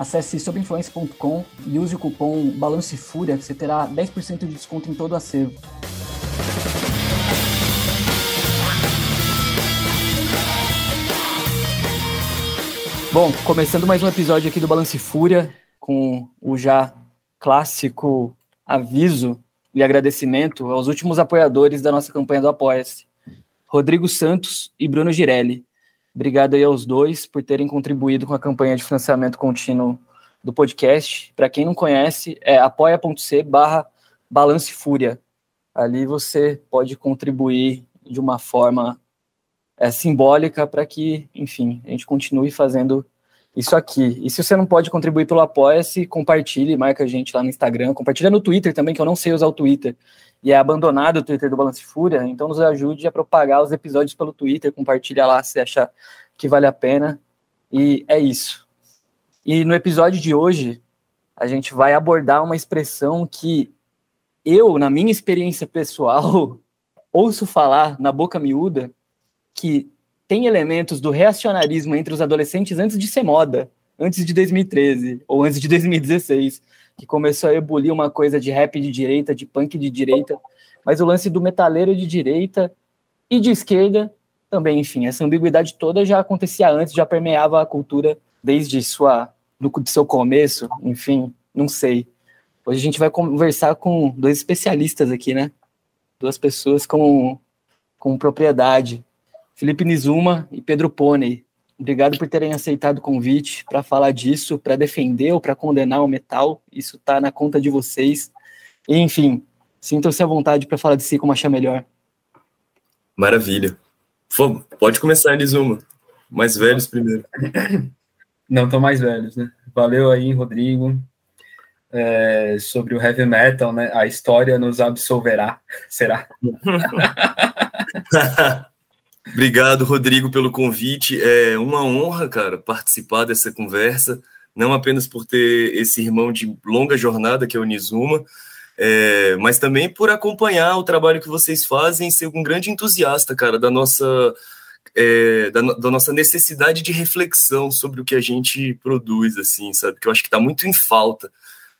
Acesse sobinfluência.com e use o cupom Balance Fúria que você terá 10% de desconto em todo o acervo. Bom, começando mais um episódio aqui do Balance Fúria, com o já clássico aviso e agradecimento aos últimos apoiadores da nossa campanha do Apoia-se, Rodrigo Santos e Bruno Girelli. Obrigado aí aos dois por terem contribuído com a campanha de financiamento contínuo do podcast. Para quem não conhece, é apoia.c barra Balance Fúria. Ali você pode contribuir de uma forma é, simbólica para que, enfim, a gente continue fazendo isso aqui. E se você não pode contribuir pelo Apoia-se, compartilhe, marca a gente lá no Instagram, compartilha no Twitter também, que eu não sei usar o Twitter e é abandonado o Twitter do Balance Fúria, então nos ajude a propagar os episódios pelo Twitter, compartilha lá se achar que vale a pena. E é isso. E no episódio de hoje, a gente vai abordar uma expressão que eu, na minha experiência pessoal, ouço falar na boca miúda, que tem elementos do reacionarismo entre os adolescentes antes de ser moda, antes de 2013 ou antes de 2016 que começou a ebulir uma coisa de rap de direita, de punk de direita, mas o lance do metaleiro de direita e de esquerda também, enfim, essa ambiguidade toda já acontecia antes, já permeava a cultura desde sua do seu começo, enfim, não sei. Hoje a gente vai conversar com dois especialistas aqui, né? Duas pessoas com, com propriedade. Felipe Nizuma e Pedro Pônei. Obrigado por terem aceitado o convite para falar disso, para defender ou para condenar o metal. Isso está na conta de vocês. E, enfim, sintam-se à vontade para falar de si como achar melhor. Maravilha. Pode começar, Elisuma. Mais velhos primeiro. Não tão mais velhos, né? Valeu aí, Rodrigo. É, sobre o heavy metal, né? A história nos absolverá. Será? Obrigado, Rodrigo, pelo convite. É uma honra, cara, participar dessa conversa, não apenas por ter esse irmão de longa jornada, que é o Nizuma, é, mas também por acompanhar o trabalho que vocês fazem e ser um grande entusiasta, cara, da nossa, é, da, da, nossa necessidade de reflexão sobre o que a gente produz, assim, sabe? Que eu acho que está muito em falta.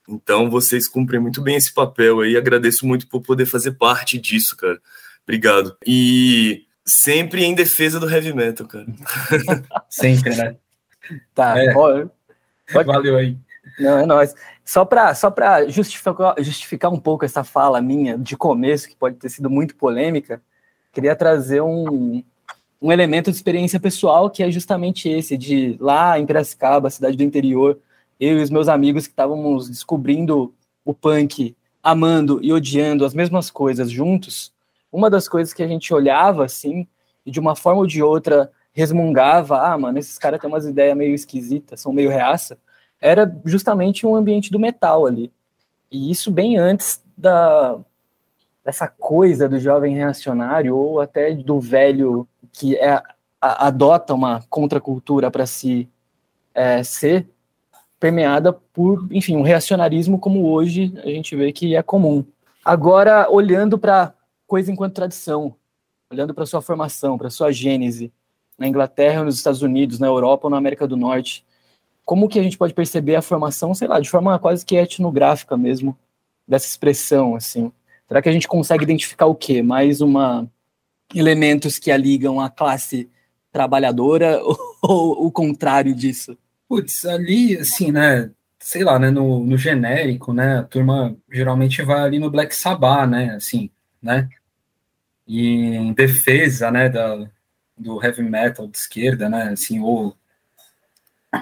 Então, vocês cumprem muito bem esse papel aí. Agradeço muito por poder fazer parte disso, cara. Obrigado. E Sempre em defesa do heavy metal, cara. Sempre, né? Tá, é. pode... valeu aí. Não, é nóis. Só para só justificar, justificar um pouco essa fala minha de começo, que pode ter sido muito polêmica, queria trazer um, um elemento de experiência pessoal que é justamente esse, de lá em Piracicaba, cidade do interior, eu e os meus amigos que estávamos descobrindo o punk, amando e odiando as mesmas coisas juntos, uma das coisas que a gente olhava assim, e de uma forma ou de outra resmungava, ah, mano, esses caras têm umas ideias meio esquisitas, são meio reaça, era justamente um ambiente do metal ali. E isso bem antes da dessa coisa do jovem reacionário ou até do velho que é, a, adota uma contracultura para se é, ser permeada por, enfim, um reacionarismo como hoje a gente vê que é comum. Agora, olhando para coisa enquanto tradição, olhando para sua formação, para sua gênese, na Inglaterra, nos Estados Unidos, na Europa ou na América do Norte. Como que a gente pode perceber a formação, sei lá, de forma quase que etnográfica mesmo, dessa expressão, assim? Será que a gente consegue identificar o quê? Mais uma elementos que a ligam à classe trabalhadora ou, o contrário disso? Putz, ali, assim, né, sei lá, né, no, no genérico, né, a turma geralmente vai ali no Black Sabbath, né, assim, né, e em defesa, né, da, do heavy metal de esquerda, né, assim, ou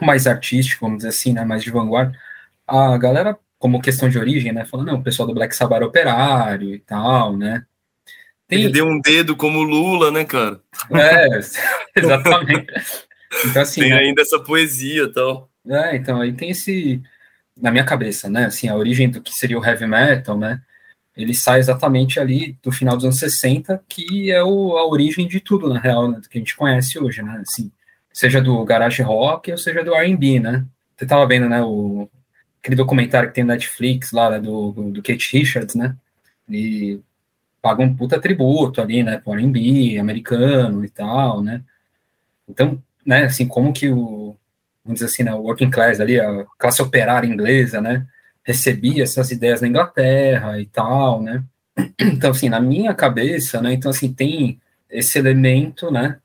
mais artístico, vamos dizer assim, né, mais de vanguarda, a galera, como questão de origem, né, falando, não, o pessoal do Black Sabbath operário e tal, né. Tem... Ele deu um dedo como Lula, né, cara? É, exatamente. Então, assim, tem né, ainda essa poesia e tal. É, então, aí tem esse, na minha cabeça, né? Assim, a origem do que seria o heavy metal, né? Ele sai exatamente ali do final dos anos 60, que é o, a origem de tudo, na real, né, que a gente conhece hoje, né? Assim, seja do garage rock ou seja do R&B, né? Você tava vendo, né, o, aquele documentário que tem na Netflix lá, né, do, do Kate Richards, né? E paga um puta tributo ali, né, pro R&B americano e tal, né? Então, né, assim, como que o, vamos dizer assim, né, o working class ali, a classe operária inglesa, né, recebia essas ideias na Inglaterra e tal, né? Então, assim, na minha cabeça, né, então, assim, tem esse elemento, né,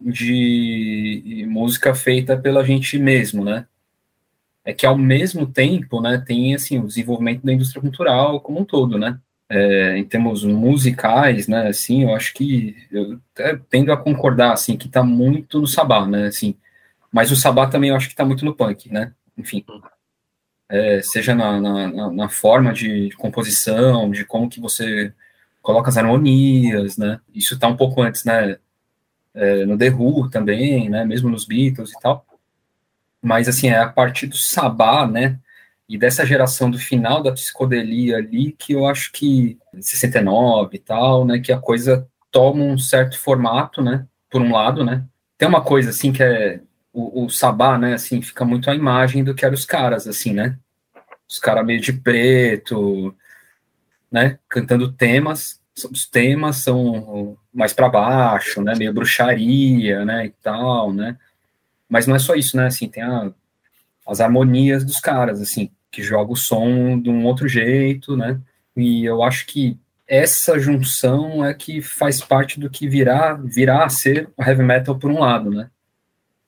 de música feita pela gente mesmo, né? É que ao mesmo tempo, né, tem assim o desenvolvimento da indústria cultural como um todo, né? É, em termos musicais, né, assim, eu acho que eu tendo a concordar, assim, que tá muito no sabá, né, assim, mas o sabá também eu acho que tá muito no punk, né, enfim, é, seja na, na, na, forma de composição, de como que você coloca as harmonias, né, isso tá um pouco antes, né, é, no The Who também, né, mesmo nos Beatles e tal, mas, assim, é a partir do sabá, né, e dessa geração do final da psicodelia ali, que eu acho que, 69 e tal, né, que a coisa toma um certo formato, né, por um lado, né, tem uma coisa, assim, que é, o, o sabá, né, assim, fica muito a imagem do que eram os caras, assim, né, os caras meio de preto, né, cantando temas, os temas são mais para baixo, né, meio bruxaria, né, e tal, né, mas não é só isso, né, assim, tem a, as harmonias dos caras, assim, que joga o som de um outro jeito, né, e eu acho que essa junção é que faz parte do que virá, virá a ser o heavy metal por um lado, né,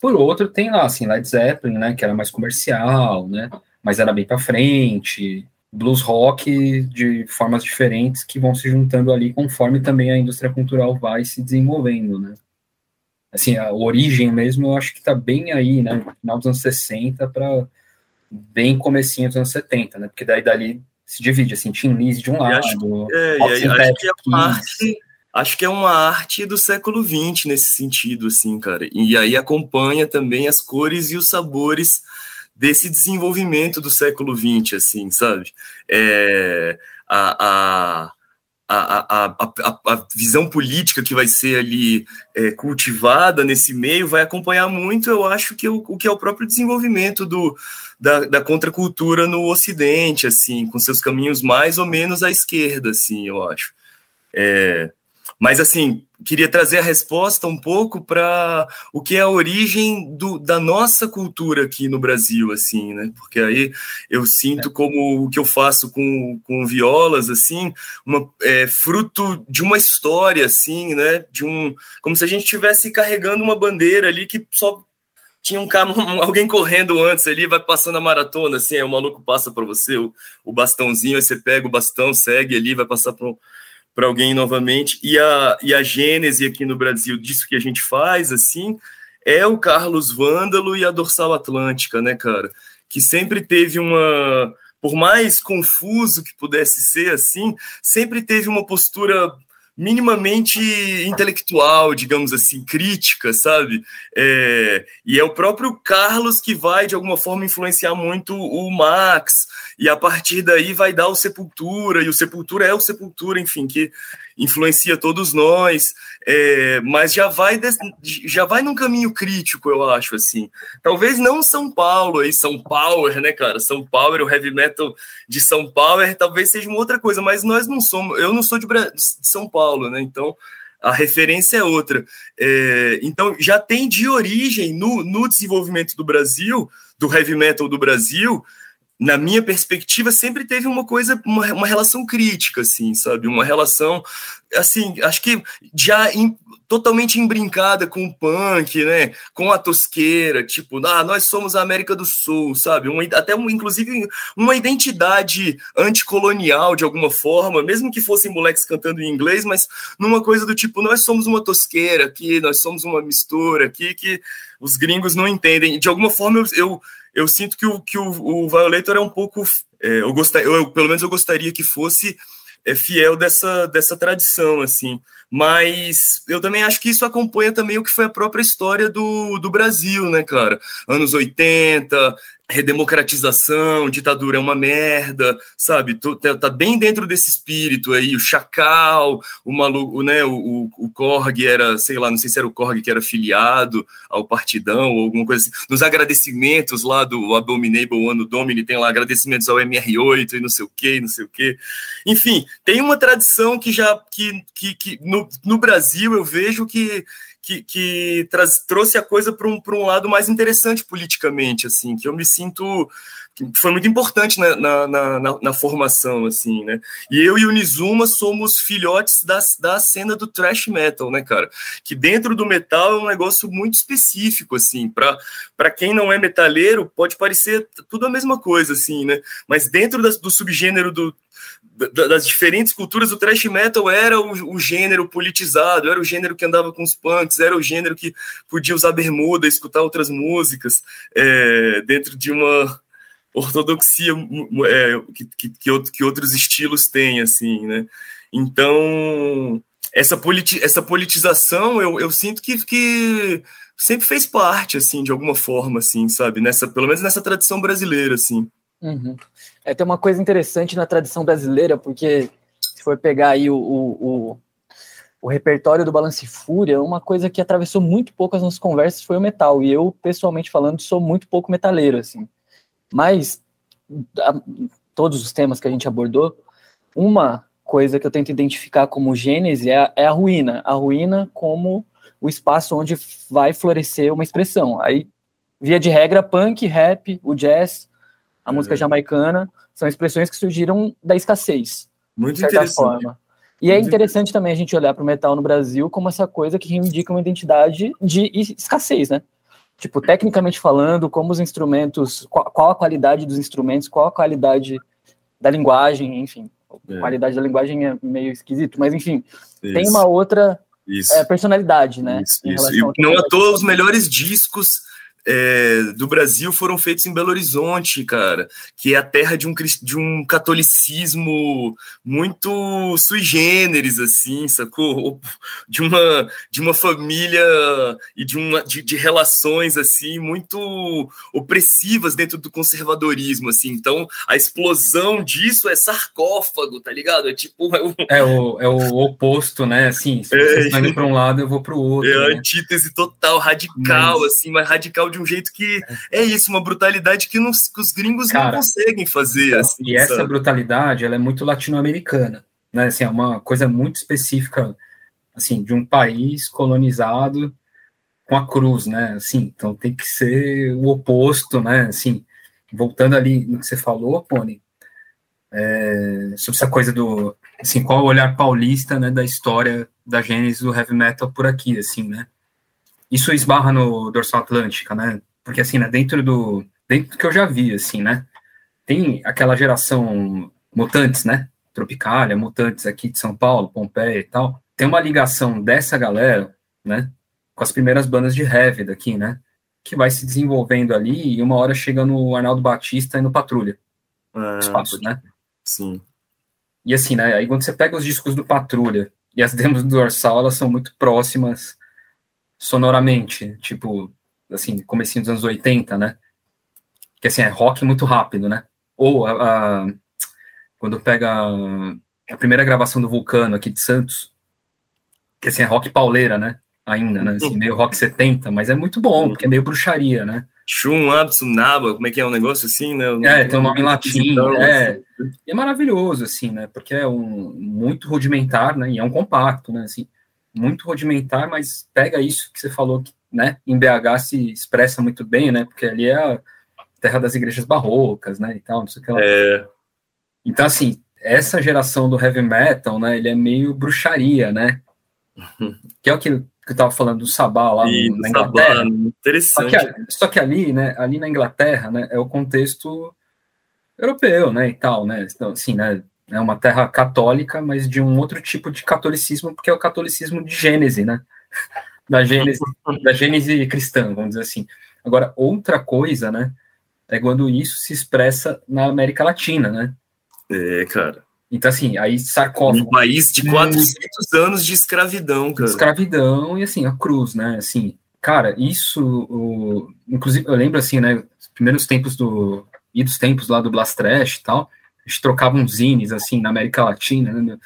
por outro tem lá, assim, Led Zeppelin, né, que era mais comercial, né, mas era bem para frente, blues rock de formas diferentes que vão se juntando ali conforme também a indústria cultural vai se desenvolvendo, né. Assim, a origem mesmo, eu acho que está bem aí, né, no final dos anos 60 para bem comecinho dos anos 70, né, porque daí dali se divide, assim, Tim Lise de um lado, acho, é, acho que é parte, acho que é uma arte do século XX nesse sentido, assim, cara, e aí acompanha também as cores e os sabores desse desenvolvimento do século XX, assim, sabe? É, a, a, a, a, a, visão política que vai ser ali é, cultivada nesse meio vai acompanhar muito, eu acho, que o, o que é o próprio desenvolvimento do, da, da contracultura no Ocidente, assim, com seus caminhos mais ou menos à esquerda, assim, eu acho. É, mas, assim, queria trazer a resposta um pouco para o que é a origem do, da nossa cultura aqui no Brasil, assim, né? Porque aí eu sinto como o que eu faço com, com violas, assim, uma, é, fruto de uma história, assim, né? De um, como se a gente estivesse carregando uma bandeira ali que só tinha um cara, alguém correndo antes ali, vai passando a maratona, assim, aí o maluco passa para você o, o bastãozinho, aí você pega o bastão, segue ali, vai passar para para alguém novamente. E a, e a gênese aqui no Brasil disso que a gente faz, assim, é o Carlos Vândalo e a Dorsal Atlântica, né, cara? Que sempre teve uma. Por mais confuso que pudesse ser, assim, sempre teve uma postura minimamente intelectual, digamos assim, crítica, sabe? É, e é o próprio Carlos que vai, de alguma forma, influenciar muito o Max, e a partir daí vai dar o Sepultura, e o Sepultura é o Sepultura, enfim, que influencia todos nós, é, mas já vai, já vai num caminho crítico, eu acho, assim. Talvez não São Paulo, aí, São Power, né, cara? São Power, o heavy metal de São Power, talvez seja uma outra coisa, mas nós não somos, eu não sou de, de São Paulo, né? Então, a referência é outra. É, então, já tem de origem no, no desenvolvimento do Brasil, do heavy metal do Brasil, na minha perspectiva, sempre teve uma coisa, uma, uma relação crítica, assim, sabe? Uma relação, assim, acho que já totalmente embrincada com o punk, né? Com a tosqueira, tipo, ah, nós somos a América do Sul, sabe? Até, uma, inclusive, uma identidade anticolonial, de alguma forma, mesmo que fossem moleques cantando em inglês, mas numa coisa do tipo, nós somos uma tosqueira aqui, nós somos uma mistura aqui, que os gringos não entendem. De alguma forma, eu, eu eu sinto que o, que o, o Violator é um pouco. É, eu, gostar, eu, pelo menos eu gostaria que fosse é, fiel dessa, dessa tradição, assim. Mas eu também acho que isso acompanha também o que foi a própria história do, do Brasil, né, cara? Anos 80, redemocratização, ditadura é uma merda, sabe? Tá, tá, bem dentro desse espírito aí, o Chacal, o maluco, né? O, o, Korg era, sei lá, não sei se era o Korg que era filiado ao Partidão ou alguma coisa assim. Nos agradecimentos lá do Abominable Ano Domini, tem lá agradecimentos ao MR8 e não sei o que, não sei o que. Enfim, tem uma tradição que já, que, que, que no, no Brasil eu vejo que que, que traz, trouxe a coisa para um, um lado mais interessante politicamente, assim, que eu me sinto foi muito importante na, na, na, na, formação, assim, né? E eu e o Nizuma somos filhotes da, da cena do thrash metal, né, cara? Que dentro do metal é um negócio muito específico, assim, para quem não é metaleiro, pode parecer tudo a mesma coisa, assim, né? Mas dentro do subgênero do, das diferentes culturas, o thrash metal era o, o, gênero politizado, era o gênero que andava com os punks, era o gênero que podia usar bermuda, escutar outras músicas, é, dentro de uma ortodoxia é, que, que, que, outros estilos têm, assim, né? Então, essa, politi essa politização, eu, eu sinto que, que sempre fez parte, assim, de alguma forma, assim, sabe? Nessa, pelo menos nessa tradição brasileira, assim. Uhum. É, tem uma coisa interessante na tradição brasileira, porque se for pegar aí o, o, o, o repertório do Balance Fúria, uma coisa que atravessou muito pouco as nossas conversas foi o metal, e eu, pessoalmente falando, sou muito pouco metaleiro, assim. Mas, a, todos os temas que a gente abordou, uma coisa que eu tento identificar como gênese é, é a ruína, a ruína como o espaço onde vai florescer uma expressão. Aí, via de regra, punk, rap, o jazz, a música é. jamaicana, são expressões que surgiram da escassez. Muito interessante. Forma. E é interessante também a gente olhar para o metal no Brasil como essa coisa que reivindica uma identidade de escassez, né? Tipo, tecnicamente falando, como os instrumentos, qual, qual a qualidade dos instrumentos, qual a qualidade da linguagem, enfim. É. A qualidade da linguagem é meio esquisito, mas enfim, Isso. tem uma outra é, personalidade, né? Isso, isso. E não à toa os melhores discos é, do Brasil foram feitos em Belo Horizonte, cara, que é a terra de um, de um catolicismo muito sui generis, assim, sacou? De uma, de uma família e de, uma, de, de relações, assim, muito opressivas dentro do conservadorismo, assim. Então, a explosão disso é sarcófago, tá ligado? É tipo... É o, é o, é o oposto, né? Assim, se você é, indo para um lado, eu vou para o outro. É né? a antítese total, radical, mas... assim, mas radical de de um jeito que é isso, uma brutalidade que, não, que os gringos Cara, não conseguem fazer. Assim, e essa brutalidade, ela é muito latino-americana, né? Assim, é uma coisa muito específica, assim, de um país colonizado com a cruz, né? Assim, então tem que ser o oposto, né? Assim, voltando ali no que você falou, Pony, é, sobre essa coisa do, assim, qual o olhar paulista, né, da história da gênese do heavy metal por aqui, assim, né? Isso esbarra no dorsal atlântica, né? Porque assim, né, dentro do dentro do que eu já vi, assim, né? Tem aquela geração mutantes, né? Tropicália, mutantes aqui de São Paulo, Pompeia e tal. Tem uma ligação dessa galera, né? Com as primeiras bandas de heavy daqui, né? Que vai se desenvolvendo ali e uma hora chega no Arnaldo Batista e no Patrulha. Ah, espaço, né? Sim. E assim, né? Aí quando você pega os discos do Patrulha e as demos do Dorsal, elas são muito próximas sonoramente, tipo, assim, comecinho dos anos 80, né? Que assim, é rock muito rápido, né? Ou a, a, quando pega a primeira gravação do Vulcano aqui de Santos, que assim, é rock pauleira, né? Ainda, né? Assim, meio rock 70, mas é muito bom, porque é meio bruxaria, né? Shun Naba, como é que é um negócio assim, né? É, tem um nome em latim, é. Assim. E é maravilhoso, assim, né? Porque é um muito rudimentar, né? E é um compacto, né? Assim, muito rudimentar, mas pega isso que você falou, que, né, em BH se expressa muito bem, né, porque ali é a terra das igrejas barrocas, né, e tal, não sei o que lá. É. Então, assim, essa geração do heavy metal, né, ele é meio bruxaria, né, que é o que, que eu tava falando do Sabá lá e na Inglaterra. Sabá, interessante. Só que, só que, ali, né, ali na Inglaterra, né, é o contexto europeu, né, e tal, né, então, assim, né, é uma terra católica, mas de um outro tipo de catolicismo, porque é o catolicismo de Gênese, né? Da Gênese, da Gênese cristã, vamos dizer assim. Agora, outra coisa, né? É quando isso se expressa na América Latina, né? É, cara. Então, assim, aí sarcófago. Um país de 400 hum. anos de escravidão, cara. Escravidão e, assim, a cruz, né? Assim, cara, isso, o, inclusive, eu lembro, assim, né? primeiros tempos do. e dos tempos lá do Blast Trash e tal, gente trocava uns zines, assim, na América Latina, né?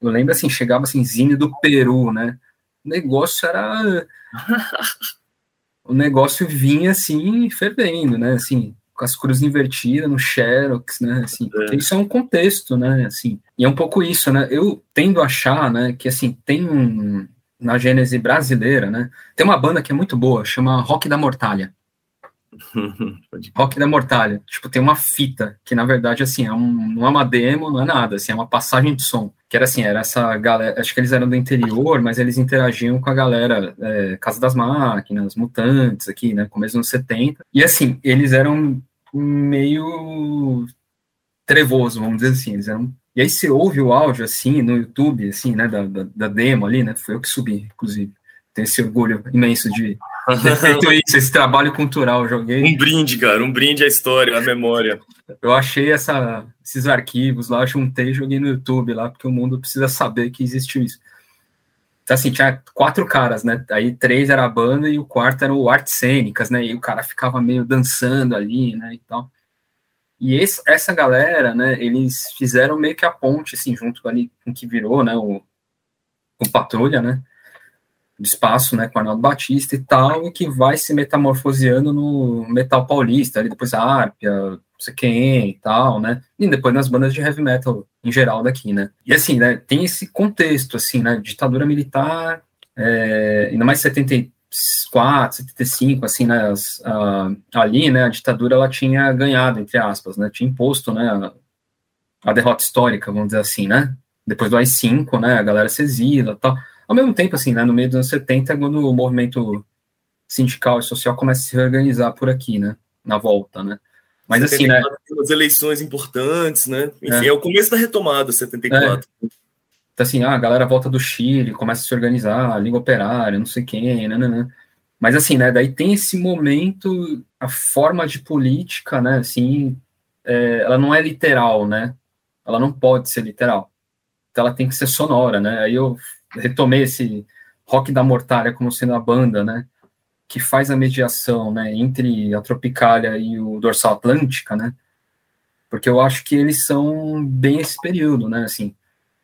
Eu lembro, assim, chegava, assim, zine do Peru, né? O negócio era... o negócio vinha, assim, fervendo, né? Assim, com as cruzes invertidas no Xerox, né? Assim, é. isso é um contexto, né? Assim, e é um pouco isso, né? Eu tendo a achar, né, que, assim, tem um... Na gênese brasileira, né? Tem uma banda que é muito boa, chama Rock da Mortalha. Rock da Mortalha. Tipo, tem uma fita, que na verdade, assim, é um, não é uma demo, não é nada, assim, é uma passagem de som. Que era assim, era essa galera, acho que eles eram do interior, mas eles interagiam com a galera é, Casa das Máquinas, Mutantes aqui, né, começo dos anos 70. E assim, eles eram meio trevoso, vamos dizer assim, eles eram e aí você ouve o áudio, assim, no YouTube, assim, né, da, da, da demo ali, né, foi eu que subi, inclusive. Tenho esse orgulho imenso de ter feito isso, esse trabalho cultural, joguei. Um brinde, cara, um brinde à história, à memória. Eu achei essa, esses arquivos lá, juntei e joguei no YouTube lá, porque o mundo precisa saber que existiu isso. Então, assim, tinha quatro caras, né? Aí três era a banda e o quarto era o artes cênicas, né? E o cara ficava meio dançando ali, né? E tal. E esse, essa galera, né? Eles fizeram meio que a ponte, assim, junto ali com o que virou, né? O, o Patrulha, né? Espaço, né, com Arnaldo Batista e tal, e que vai se metamorfoseando no metal paulista, ali depois a Arpia, não sei quem e tal, né, e depois nas bandas de heavy metal em geral daqui, né. E assim, né, tem esse contexto, assim, né, ditadura militar, é, ainda mais 74, 75, assim, né, as, a, ali, né, a ditadura ela tinha ganhado, entre aspas, né, tinha imposto, né, a, a derrota histórica, vamos dizer assim, né, depois do AI-5, né, a galera se exila tal, ao mesmo tempo, assim, né, no meio dos anos 70, quando o movimento sindical e social começa a se reorganizar por aqui, né, na volta, né. Mas assim, né... As eleições importantes, né, enfim, é, é o começo da retomada, 74. É. Então, assim, ah, a galera volta do Chile, começa a se organizar, a Liga Operária, não sei quem, né, né, né. Mas assim, né, daí tem esse momento, a forma de política, né, assim, é, ela não é literal, né, ela não pode ser literal. Então ela tem que ser sonora, né, aí eu retomei esse Rock da Mortalha como sendo a banda, né, que faz a mediação, né, entre a Tropicália e o Dorsal Atlântica, né, porque eu acho que eles são bem esse período, né, assim,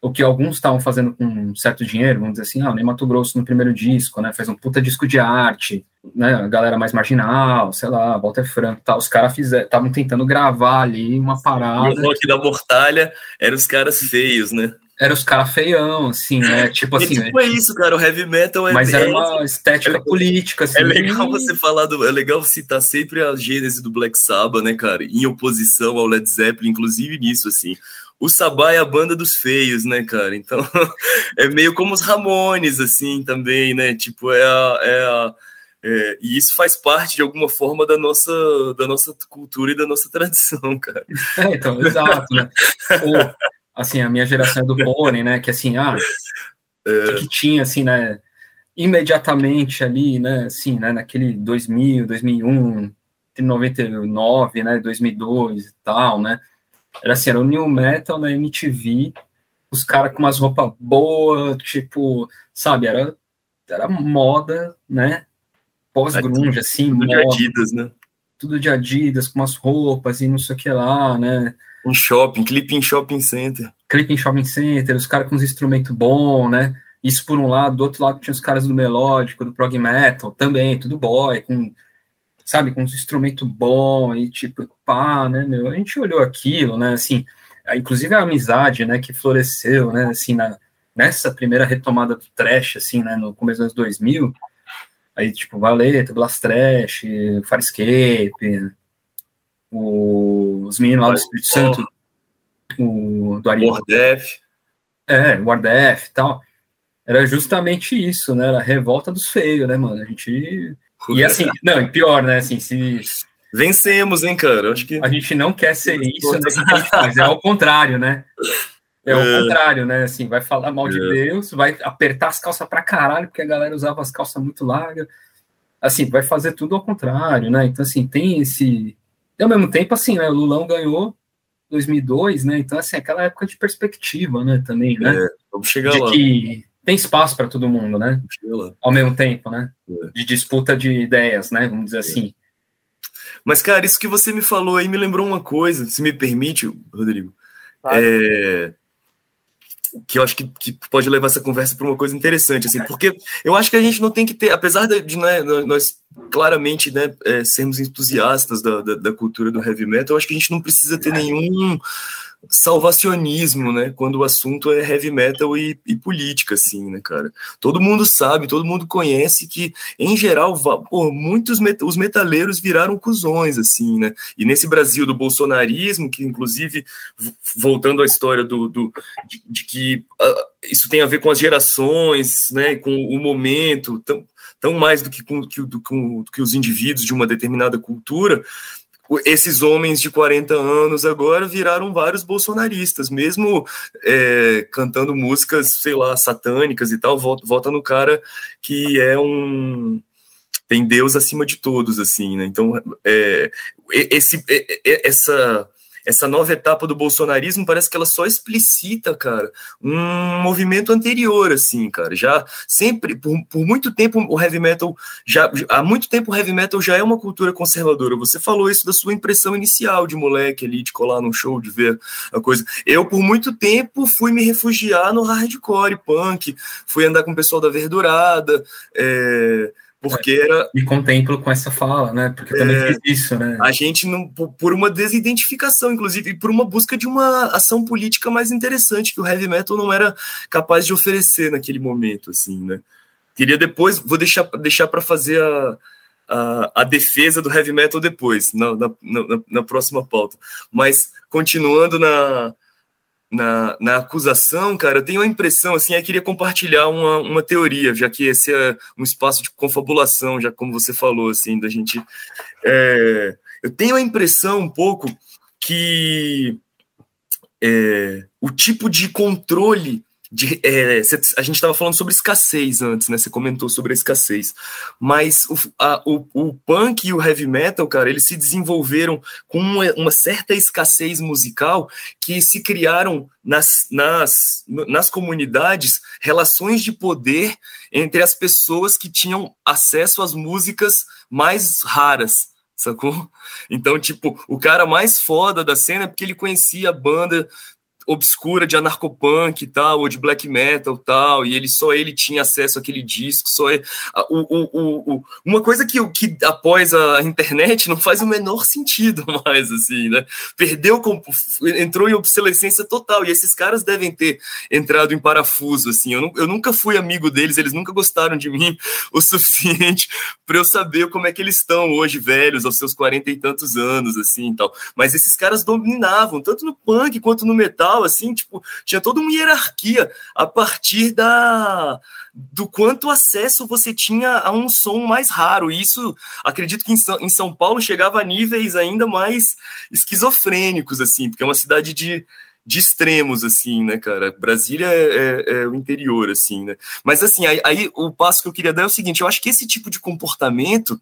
o que alguns estavam fazendo com um certo dinheiro, vamos dizer assim, ah, o Ney Mato Grosso no primeiro disco, né, faz um puta disco de arte, né, a galera mais marginal, sei lá, Walter Franco, tal, os caras estavam tentando gravar ali uma parada. E o rock da mortalha eram os caras feios, né? Era os caras feião, assim, né? Tipo assim. E, tipo, é isso, cara. O heavy metal é. Mas era uma estética é, política, assim. É legal você falar do. É legal citar sempre a gênese do Black Sabbath, né, cara? Em oposição ao Led Zeppelin, inclusive nisso, assim. O Sabá é a banda dos feios, né, cara? Então, é meio como os Ramones, assim, também, né? Tipo, é a. É a é, e isso faz parte, de alguma forma, da nossa, da nossa cultura e da nossa tradição, cara. É, então, exato, né? Assim, a minha geração é do Pony, né, que assim, ah, é. que tinha, assim, né, imediatamente ali, né, assim, né, naquele 2000, 2001, 99, né, 2002 e tal, né, era assim, era o New Metal na MTV, os caras com umas roupas boas, tipo, sabe, era, era moda, né, pós-grunge, assim, tudo moda, de Adidas, né? Tudo de Adidas, com umas roupas e não sei o que lá, né, em shopping, clipe em shopping center. Clipe em shopping center, os caras com os instrumentos bons, né? Isso por um lado, do outro lado tinha os caras do melódico, do prog metal, também, tudo boy, com, sabe, com os instrumentos bons e tipo, pá, né, meu? A gente olhou aquilo, né, assim, inclusive a amizade, né, que floresceu, né, assim, na, nessa primeira retomada do trash, assim, né, no começo dos anos 2000, aí, tipo, Valeta, Blast Trash, Farscape, os meninos lá do Espírito Santo, o do. Wardef. É, Wardef e tal. Era justamente isso, né? Era a revolta dos feios, né, mano? A gente. E assim, não, e pior, né? Assim, se. Vencemos, hein, cara? Acho que. A gente não quer ser isso, né? Mas é ao contrário, né? É o é. contrário, né? Assim, vai falar mal de é. Deus, vai apertar as calças pra caralho, porque a galera usava as calças muito largas. Assim, vai fazer tudo ao contrário, né? Então, assim, tem esse, e ao mesmo tempo, assim, né, o Lulão ganhou 2002, né? Então, assim, aquela época de perspectiva, né, também, né? É, vamos chegar de lá. que tem espaço para todo mundo, né? Ao mesmo tempo, né? É. De disputa de ideias, né? Vamos dizer é. assim. Mas, cara, isso que você me falou aí me lembrou uma coisa, se me permite, Rodrigo. Claro. É, que eu acho que, que pode levar essa conversa para uma coisa interessante, assim, porque eu acho que a gente não tem que ter, apesar de, né, nós claramente né, é, sermos entusiastas da, da, da, cultura do heavy metal, eu acho que a gente não precisa ter nenhum salvacionismo, né? Quando o assunto é heavy metal e, e, política, assim, né, cara? Todo mundo sabe, todo mundo conhece que, em geral, pô, muitos met os metaleiros viraram cuzões, assim, né? E nesse Brasil do bolsonarismo, que inclusive, voltando à história do, do de, de que uh, isso tem a ver com as gerações, né? Com o momento, tão, tão mais do que, com, do, do, do que os indivíduos de uma determinada cultura, esses homens de 40 anos agora viraram vários bolsonaristas, mesmo é, cantando músicas, sei lá, satânicas e tal, volta, volta no cara que é um tem Deus acima de todos, assim, né? Então, é, esse, essa essa nova etapa do bolsonarismo parece que ela só explicita, cara, um movimento anterior, assim, cara. Já sempre, por, por muito tempo, o heavy metal, já há muito tempo o heavy metal já é uma cultura conservadora. Você falou isso da sua impressão inicial de moleque ali, de colar num show, de ver a coisa. Eu, por muito tempo, fui me refugiar no hardcore punk, fui andar com o pessoal da Verdurada, é porque era. Me contemplo com essa fala, né? Porque também é, fiz isso, né? A gente, não, por uma desidentificação, inclusive, e por uma busca de uma ação política mais interessante que o heavy metal não era capaz de oferecer naquele momento, assim, né? Queria depois, vou deixar, deixar para fazer a, a, a, defesa do heavy metal depois, na, na, na, na próxima pauta. Mas, continuando na, na, na acusação, cara, eu tenho a impressão, assim, eu queria compartilhar uma, uma teoria, já que esse é um espaço de confabulação, já como você falou, assim, da gente. É, eu tenho a impressão um pouco que é, o tipo de controle de, é, a gente estava falando sobre escassez antes, né? Você comentou sobre a escassez. Mas o, a, o, o, punk e o heavy metal, cara, eles se desenvolveram com uma, uma, certa escassez musical que se criaram nas, nas, nas comunidades relações de poder entre as pessoas que tinham acesso às músicas mais raras sacou? Então, tipo, o cara mais foda da cena é porque ele conhecia a banda obscura de anarcopunk e tal, ou de black metal e tal, e ele só ele tinha acesso àquele disco, só ele, o, o, o, uma coisa que, que após a internet não faz o menor sentido mais, assim, né? Perdeu, entrou em obsolescência total, e esses caras devem ter entrado em parafuso, assim, eu, eu nunca fui amigo deles, eles nunca gostaram de mim o suficiente para eu saber como é que eles estão hoje, velhos, aos seus quarenta e tantos anos, assim, tal, mas esses caras dominavam, tanto no punk quanto no metal, assim, tipo, tinha toda uma hierarquia a partir da do quanto acesso você tinha a um som mais raro. E isso, acredito que em São, Paulo chegava a níveis ainda mais esquizofrênicos, assim, porque é uma cidade de, de extremos, assim, né, cara? Brasília é, é, é, o interior, assim, né? Mas, assim, aí, aí, o passo que eu queria dar é o seguinte: eu acho que esse tipo de comportamento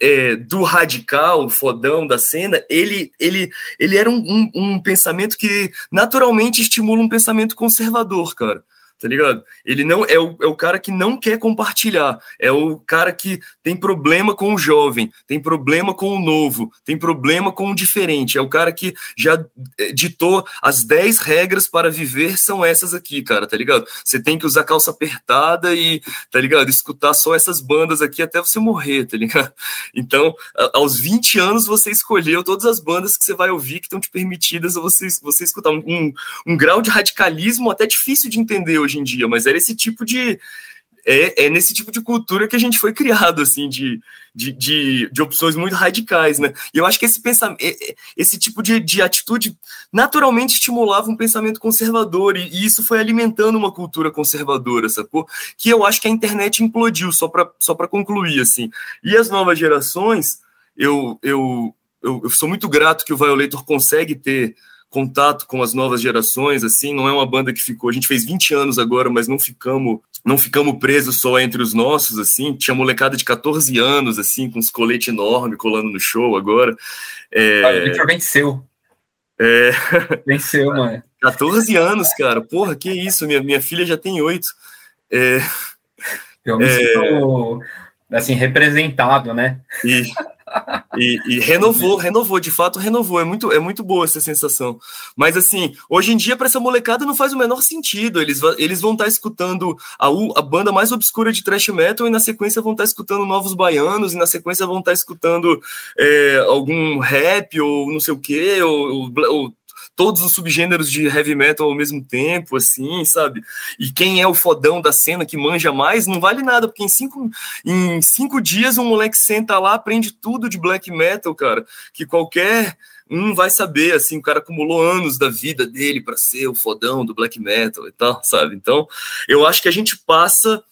é, do radical, fodão da cena, ele, ele, ele era um, um, um pensamento que naturalmente estimula um pensamento conservador, cara tá ligado? Ele não é o, é o cara que não quer compartilhar, é o cara que tem problema com o jovem, tem problema com o novo, tem problema com o diferente, é o cara que já é, ditou as 10 regras para viver são essas aqui, cara, tá ligado? Você tem que usar calça apertada e, tá ligado? Escutar só essas bandas aqui até você morrer, tá ligado? Então, aos 20 anos você escolheu todas as bandas que você vai ouvir que estão te permitidas você, você escutar um, um, um grau de radicalismo até difícil de entender hoje hoje em dia, mas era esse tipo de. É, é nesse tipo de cultura que a gente foi criado, assim, de, de, de, de opções muito radicais, né? E eu acho que esse pensamento, esse tipo de, de atitude naturalmente estimulava um pensamento conservador, e, e isso foi alimentando uma cultura conservadora, sacou? Que eu acho que a internet implodiu, só para só concluir, assim. E as novas gerações, eu, eu, eu, eu sou muito grato que o Violator consegue ter contato com as novas gerações, assim, não é uma banda que ficou, a gente fez 20 anos agora, mas não ficamos, não ficamos presos só entre os nossos, assim, tinha molecada de 14 anos, assim, com uns coletes enormes colando no show agora. É... Ah, o Victor venceu. É... Venceu, mano. 14 anos, cara, porra, que isso, minha, minha filha já tem 8. É... Eu me é... sinto, assim, representado, né? E... E, e, renovou, renovou, de fato renovou. É muito, é muito boa essa sensação. Mas assim, hoje em dia, para essa molecada, não faz o menor sentido. Eles, eles vão estar tá escutando a, a banda mais obscura de thrash metal e na sequência vão estar tá escutando Novos Baianos, e na sequência vão estar tá escutando é, algum rap ou não sei o quê, ou, ou, ou todos os subgêneros de heavy metal ao mesmo tempo, assim, sabe? E quem é o fodão da cena que manja mais não vale nada, porque em cinco, em cinco dias um moleque senta lá, aprende tudo de black metal, cara, que qualquer um vai saber, assim, o cara acumulou anos da vida dele para ser o fodão do black metal e tal, sabe? Então, eu acho que a gente passa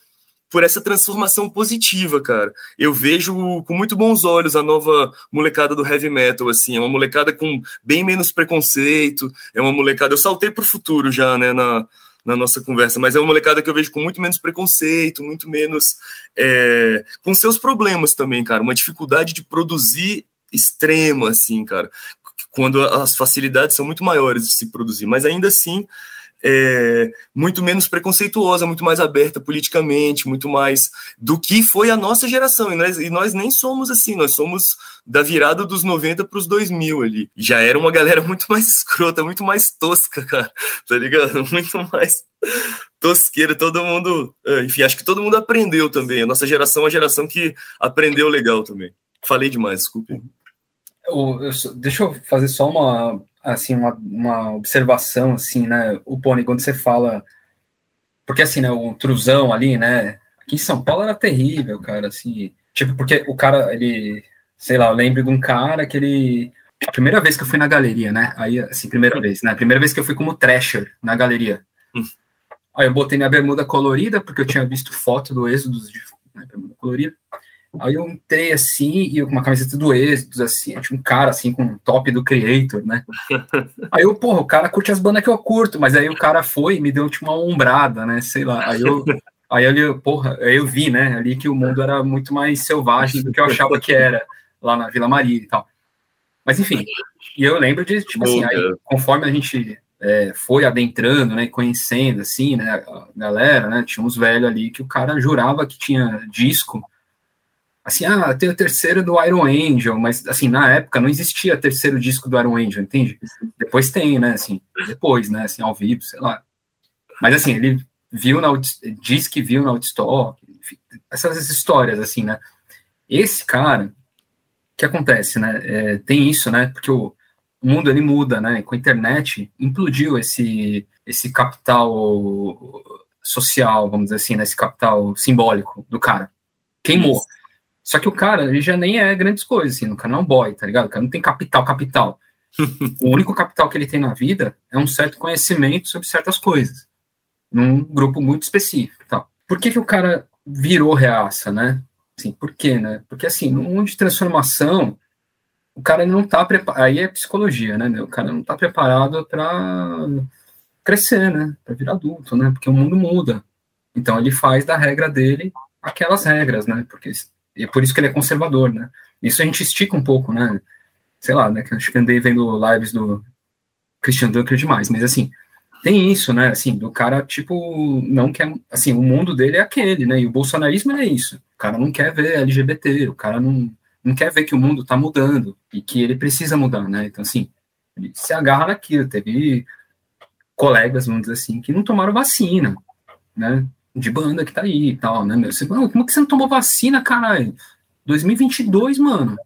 por essa transformação positiva, cara. Eu vejo com muito bons olhos a nova molecada do heavy metal, assim, é uma molecada com bem menos preconceito, é uma molecada, eu saltei pro futuro já, né, na, na nossa conversa, mas é uma molecada que eu vejo com muito menos preconceito, muito menos, é, com seus problemas também, cara, uma dificuldade de produzir extrema, assim, cara, quando as facilidades são muito maiores de se produzir, mas ainda assim é, muito menos preconceituosa, muito mais aberta politicamente, muito mais do que foi a nossa geração. E nós, e nós nem somos assim, nós somos da virada dos 90 para os 2000 ali. Já era uma galera muito mais escrota, muito mais tosca, cara, tá ligado? Muito mais tosqueira, todo mundo. É, enfim, acho que todo mundo aprendeu também. A nossa geração é uma geração que aprendeu legal também. Falei demais, desculpe. deixa eu fazer só uma assim, uma, uma observação, assim, né, o Pony, quando você fala, porque assim, né, o Truzão ali, né, aqui em São Paulo era terrível, cara, assim, tipo, porque o cara, ele, sei lá, eu lembro de um cara que ele, a primeira vez que eu fui na galeria, né, aí, assim, primeira vez, né, primeira vez que eu fui como Thrasher na galeria, hum. aí eu botei minha bermuda colorida, porque eu tinha visto foto do êxodo de né, bermuda colorida, Aí eu entrei assim, e com uma camiseta do Êxodos, assim, tinha um cara assim com um top do Creator, né? Aí eu, porra, o cara curte as bandas que eu curto, mas aí o cara foi e me deu tipo uma ombrada, né? Sei lá. Aí eu, aí eu, porra, aí eu vi, né, ali que o mundo era muito mais selvagem do que eu achava que era lá na Vila Maria e tal. Mas enfim, e eu lembro de, tipo assim, aí, conforme a gente é, foi adentrando, né, conhecendo, assim, né, a galera, né, tinha uns velhos ali que o cara jurava que tinha disco assim, ah, tem o terceiro do Iron Angel, mas assim, na época não existia terceiro disco do Iron Angel, entende? Depois tem, né, assim, depois, né, assim, ao vivo, sei lá. Mas assim, ele viu na diz que viu na Outstock, essas histórias assim, né? Esse cara, que acontece, né? É, tem isso, né? Porque o, mundo ele muda, né? Com a internet implodiu esse esse capital social, vamos dizer assim, né? esse capital simbólico do cara. Queimou. Só que o cara, ele já nem é grandes coisas, assim, o cara não é um boy, tá ligado? O cara não tem capital, capital. o único capital que ele tem na vida é um certo conhecimento sobre certas coisas, num grupo muito específico, tal. Por que que o cara virou reaça, né? Assim, por quê, né? Porque, assim, no mundo de transformação, o cara não tá preparado, aí é psicologia, né, meu? O cara não tá preparado para crescer, né? Para virar adulto, né? Porque o mundo muda. Então ele faz da regra dele aquelas regras, né? Porque e é por isso que ele é conservador, né? Isso a gente estica um pouco, né? Sei lá, né? Que acho que andei vendo lives do Christian Dunker demais, mas assim, tem isso, né? Assim, do cara, tipo, não quer. Assim, o mundo dele é aquele, né? E o bolsonarismo é isso. O cara não quer ver LGBT, o cara não, não quer ver que o mundo tá mudando e que ele precisa mudar, né? Então, assim, ele se agarra naquilo. Teve colegas, vamos dizer assim, que não tomaram vacina, né? De banda que tá aí e tal, né, meu? Você, como é que você não tomou vacina, caralho? 2022, mano.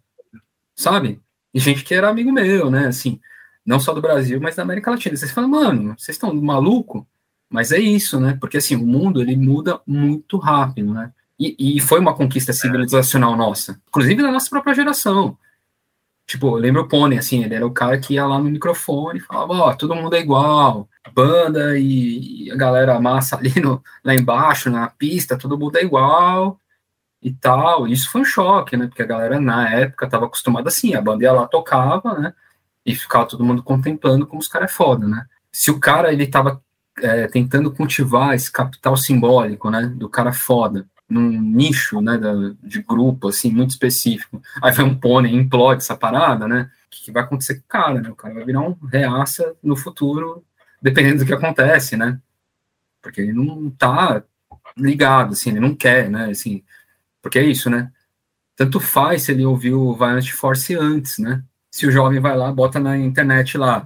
Sabe? E gente que era amigo meu, né? Assim, não só do Brasil, mas da América Latina. Você fala, mano, vocês estão maluco? Mas é isso, né? Porque assim, o mundo ele muda muito rápido, né? E, e foi uma conquista civilizacional nossa, inclusive da nossa própria geração. Tipo, eu lembro o Pony, assim, ele era o cara que ia lá no microfone e falava, ó, oh, todo mundo é igual, banda e, a galera massa ali no, lá embaixo, na pista, todo mundo é igual e tal. Isso foi um choque, né? Porque a galera na época estava acostumada assim, a banda ia lá, tocava, né? E ficava todo mundo contemplando como os caras é foda, né? Se o cara, ele tava é, tentando cultivar esse capital simbólico, né? Do cara foda, num nicho, né, de grupo, assim, muito específico. Aí vai um pônei, implode essa parada, né? O que, vai acontecer com o cara, né? O cara vai virar um reaça no futuro, dependendo do que acontece, né? Porque ele não tá ligado, assim, ele não quer, né? Assim, porque é isso, né? tanto faz se ele ouviu Violent Force antes, né? Se o jovem vai lá, bota na internet lá,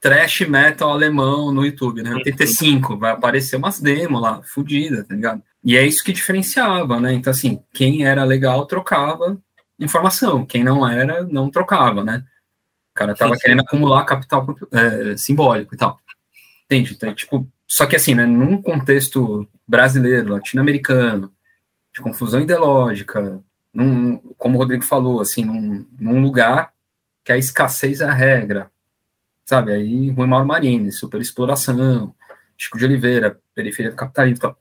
trash metal alemão no YouTube, né? 85, vai aparecer umas demos lá, fodidas, tá ligado? E é isso que diferenciava, né? Então, assim, quem era legal trocava informação, quem não era, não trocava, né? O cara tava sim, querendo acumular capital é, simbólico e tal. Entende? Então, tipo, só que assim, né, num contexto brasileiro, latino-americano, de confusão ideológica, num, como o Rodrigo falou, assim, num, num lugar que a escassez é a regra, sabe? Aí Rui Mauro Marini, superexploração, Chico de Oliveira, periferia do capitalismo, tal.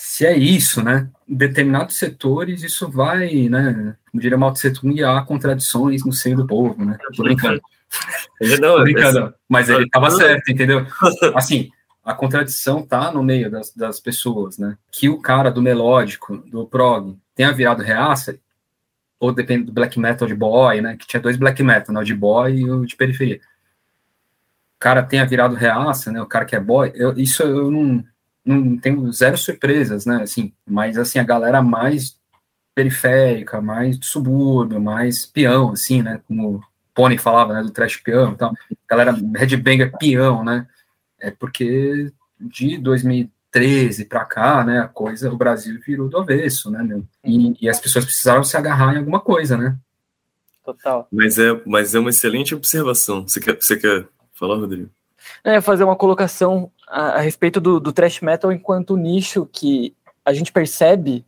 Se é isso, né? Em determinados setores, isso vai, né? Como diria Mao Tse Tung, há contradições no seio do povo, né? Tô brincando. Não, Tô brincando. Mas ele estava certo, entendeu? Assim, a contradição tá no meio das, das pessoas, né? Que o cara do melódico, do prog, tenha virado reaça, ou depende do black metal de boy, né? Que tinha dois black metal, né? O de boy e o de periferia. O cara tenha virado reaça, né? O cara que é boy, eu, isso eu não, não tenho zero surpresas, né? Assim, mas assim, a galera mais periférica, mais subúrbio, mais peão, assim, né? Como o Pony falava, né? Do trash peão e tal. Galera headbanger peão, né? É porque de 2013 para cá, né? A coisa, o Brasil virou do avesso, né? Meu? E, e as pessoas precisaram se agarrar em alguma coisa, né? Total. Mas é, mas é uma excelente observação. Você quer, você quer falar, Rodrigo? É, fazer uma colocação a, a respeito do, do thrash metal enquanto nicho que a gente percebe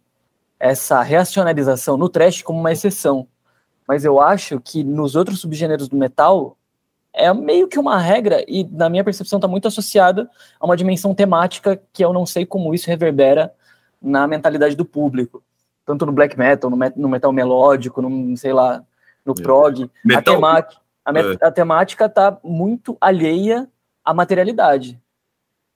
essa reacionalização no thrash como uma exceção. Mas eu acho que nos outros subgêneros do metal é meio que uma regra e na minha percepção está muito associada a uma dimensão temática que eu não sei como isso reverbera na mentalidade do público, tanto no black metal, no, no metal melódico, no sei lá, no prog. Metal, a, temática, a, é. a temática está muito alheia à materialidade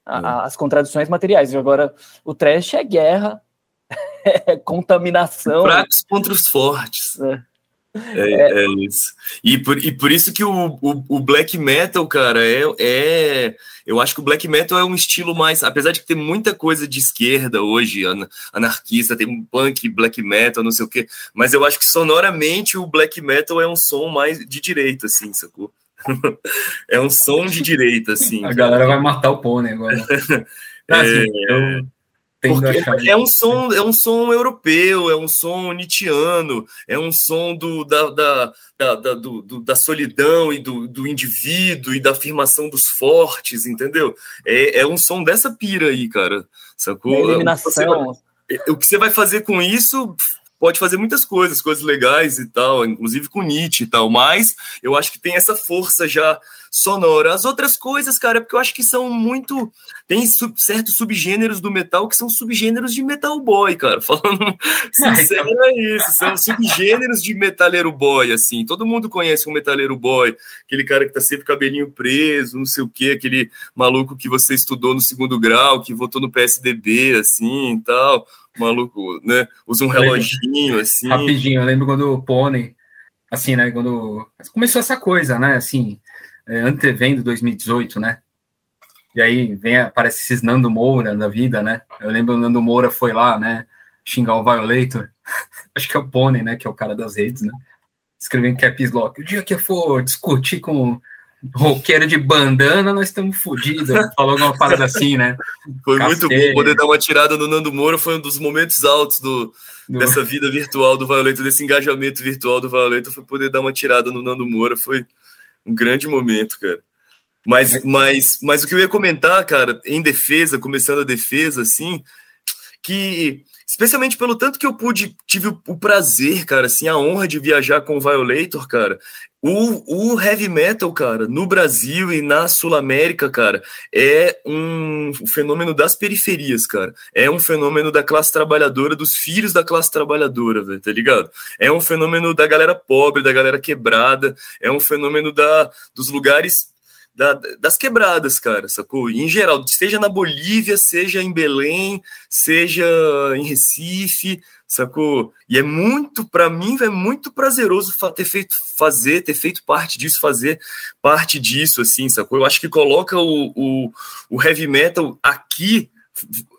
a, é. as contradições materiais. E agora, o trash é guerra, é contaminação. Fracos contra os fortes. É. É, é, é, isso. E por, e por isso que o, o, o, black metal, cara, é, é. Eu acho que o black metal é um estilo mais. Apesar de ter muita coisa de esquerda hoje, anarquista, tem punk, black metal, não sei o quê. Mas eu acho que sonoramente o black metal é um som mais de direita, assim, sacou? é um som de direita, assim. A galera vai matar o pônei agora. é, assim, é um som, é um som europeu, é um som nietzschiano, é um som do, da, da, da, da, do, do, da solidão e do, do indivíduo e da afirmação dos fortes, entendeu? É, é um som dessa pira aí, cara. Sacou? eliminação. O que você vai fazer com isso pode fazer muitas coisas, coisas legais e tal, inclusive com Nietzsche e tal, mas eu acho que tem essa força já sonora. As outras coisas, cara, é porque eu acho que são muito. Tem sub, certos subgêneros do metal que são subgêneros de metal boy, cara. Falando sincero, é isso. São subgêneros de metaleiro boy, assim. Todo mundo conhece um metaleiro boy, aquele cara que tá sempre cabelinho preso, não sei o quê, aquele maluco que você estudou no segundo grau, que votou no PSDB, assim e tal maluco, né? Usa um reloginho, assim. Rapidinho, eu lembro quando o Pony, assim, né? Quando começou essa coisa, né? Assim, é, antevendo 2018, né? E aí vem, aparece esses Nando Moura da vida, né? Eu lembro o Nando Moura foi lá, né? Xingar o Violator. Acho que é o Pony, né? Que é o cara das redes, né? Escrevendo Caps Lock. O dia que eu for discutir com roqueiro de bandana, nós estamos fodidos. Falou alguma parada assim, né? Foi muito bom poder dar uma tirada no Nando Moura, foi um dos momentos altos do, do... dessa vida virtual do Violeta, desse engajamento virtual do Violeta, foi poder dar uma tirada no Nando Moura, foi um grande momento, cara. Mas, mas, mas o que eu ia comentar, cara, em defesa, começando a defesa, assim, que especialmente pelo tanto que eu pude, tive o prazer, cara, assim, a honra de viajar com o Violator, cara, o, o heavy metal, cara, no Brasil e na Sul América, cara, é um fenômeno das periferias, cara. É um fenômeno da classe trabalhadora, dos filhos da classe trabalhadora, véio, tá ligado? É um fenômeno da galera pobre, da galera quebrada, é um fenômeno da, dos lugares da, das quebradas, cara, sacou? em geral, seja na Bolívia, seja em Belém, seja em Recife, sacou? E é muito, para mim, é muito prazeroso ter feito, fazer, ter feito parte disso, fazer parte disso, assim, sacou? Eu acho que coloca o, o, o heavy metal aqui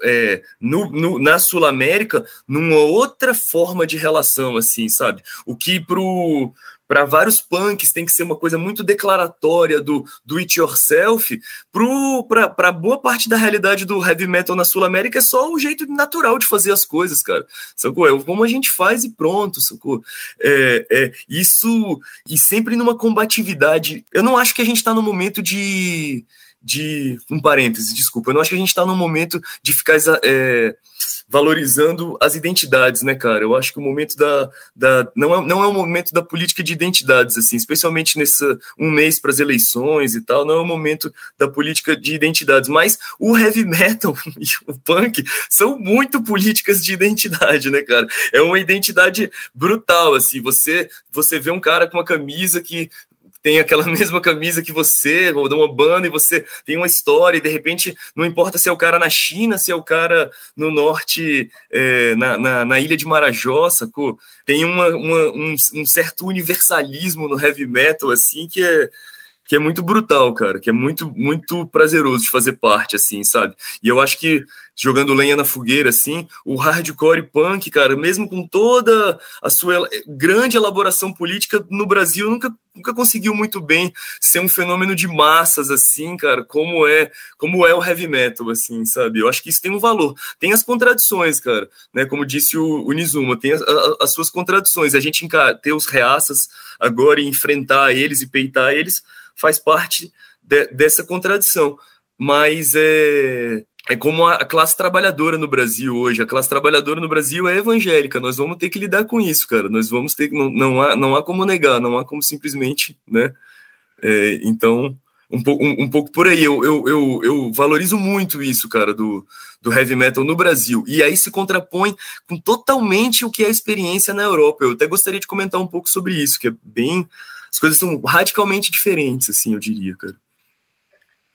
é, no, no, na Sul-América numa outra forma de relação, assim, sabe? O que pro para vários punks tem que ser uma coisa muito declaratória do, do it yourself, para boa parte da realidade do heavy metal na Sul-América é só o jeito natural de fazer as coisas, cara. Sacou? É como a gente faz e pronto, sacou? É, é, isso, e sempre numa combatividade. Eu não acho que a gente está no momento de de. Um parêntese, desculpa. Eu não acho que a gente está num momento de ficar é, valorizando as identidades, né, cara? Eu acho que o momento da. da não, é, não é o momento da política de identidades, assim, especialmente nesse um mês para as eleições e tal, não é o momento da política de identidades. Mas o heavy metal e o punk são muito políticas de identidade, né, cara? É uma identidade brutal, assim. Você, você vê um cara com uma camisa que tem aquela mesma camisa que você, ou de uma banda, e você tem uma história, e de repente não importa se é o cara na China, se é o cara no norte, é, na, na, na, ilha de Marajó, sacou? Tem uma, uma um, um certo universalismo no heavy metal, assim, que é que é muito brutal, cara, que é muito muito prazeroso de fazer parte, assim, sabe? E eu acho que jogando lenha na fogueira, assim, o hardcore punk, cara, mesmo com toda a sua grande elaboração política no Brasil, nunca, nunca conseguiu muito bem ser um fenômeno de massas, assim, cara, como é como é o heavy metal, assim, sabe? Eu acho que isso tem um valor. Tem as contradições, cara, né? Como disse o, o Nizuma, tem as, as suas contradições. A gente ter os reaças agora e enfrentar eles e peitar eles faz parte de, dessa contradição. Mas é, é como a classe trabalhadora no Brasil hoje. A classe trabalhadora no Brasil é evangélica. Nós vamos ter que lidar com isso, cara. Nós vamos ter não, não há não há como negar, não há como simplesmente, né? É, então um, pouco, um, um, pouco por aí. Eu, eu, eu, eu, valorizo muito isso, cara, do, do heavy metal no Brasil. E aí se contrapõe com totalmente o que é a experiência na Europa. Eu até gostaria de comentar um pouco sobre isso, que é bem as coisas são radicalmente diferentes, assim, eu diria, cara.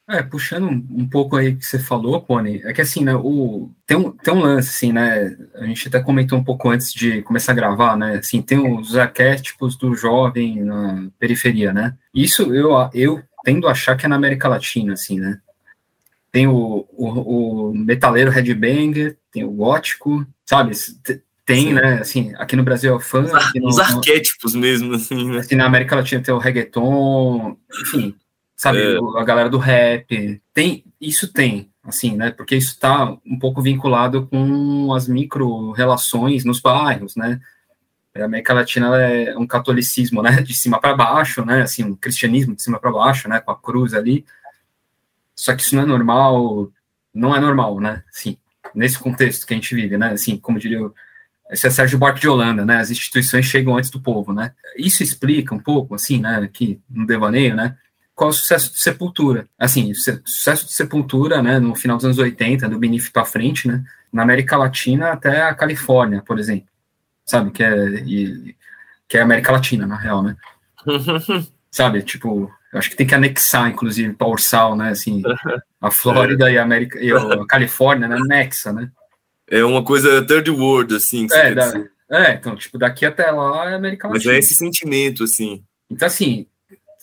É, puxando um, pouco aí que você falou, Pony, é que assim, né, o, tem, um, tem um lance, assim, né, a gente até comentou um pouco antes de começar a gravar, né, assim, tem os arquétipos do jovem na periferia, né, isso eu, eu tendo a achar que é na América Latina, assim, né, tem o, o, o metaleiro headbanger, tem o gótico, sabe, tem, Sim. né? Assim, aqui no Brasil é o funk. Os, no, arquétipos mesmo, assim, né? Assim, na América Latina tem o reggaeton, enfim, sabe? É. A galera do rap. Tem, isso tem, assim, né? Porque isso está um pouco vinculado com as micro-relações nos bairros, né? A América Latina é um catolicismo, né? De cima para baixo, né? Assim, um cristianismo de cima para baixo, né? Com a cruz ali. Só que isso não é normal, não é normal, né? Sim, nesse contexto que a gente vive, né? Assim, como diria o esse é Sérgio Buarque de Holanda, né? As instituições chegam antes do povo, né? Isso explica um pouco, assim, né? Aqui no devaneio, né? Qual é o sucesso de Sepultura? Assim, o sucesso de Sepultura, né? No final dos anos 80, do Benif para frente, né? Na América Latina até a Califórnia, por exemplo, sabe? Que é e, que é América Latina, na real, né? sabe? Tipo, eu acho que tem que anexar, inclusive, para Ursal, né? Assim, a Flórida e a América e a Califórnia, né? Anexa, né? É uma coisa third world, assim. É, da, é, então, tipo, daqui até lá é América Latina. Mas é esse sentimento, assim. Então, assim,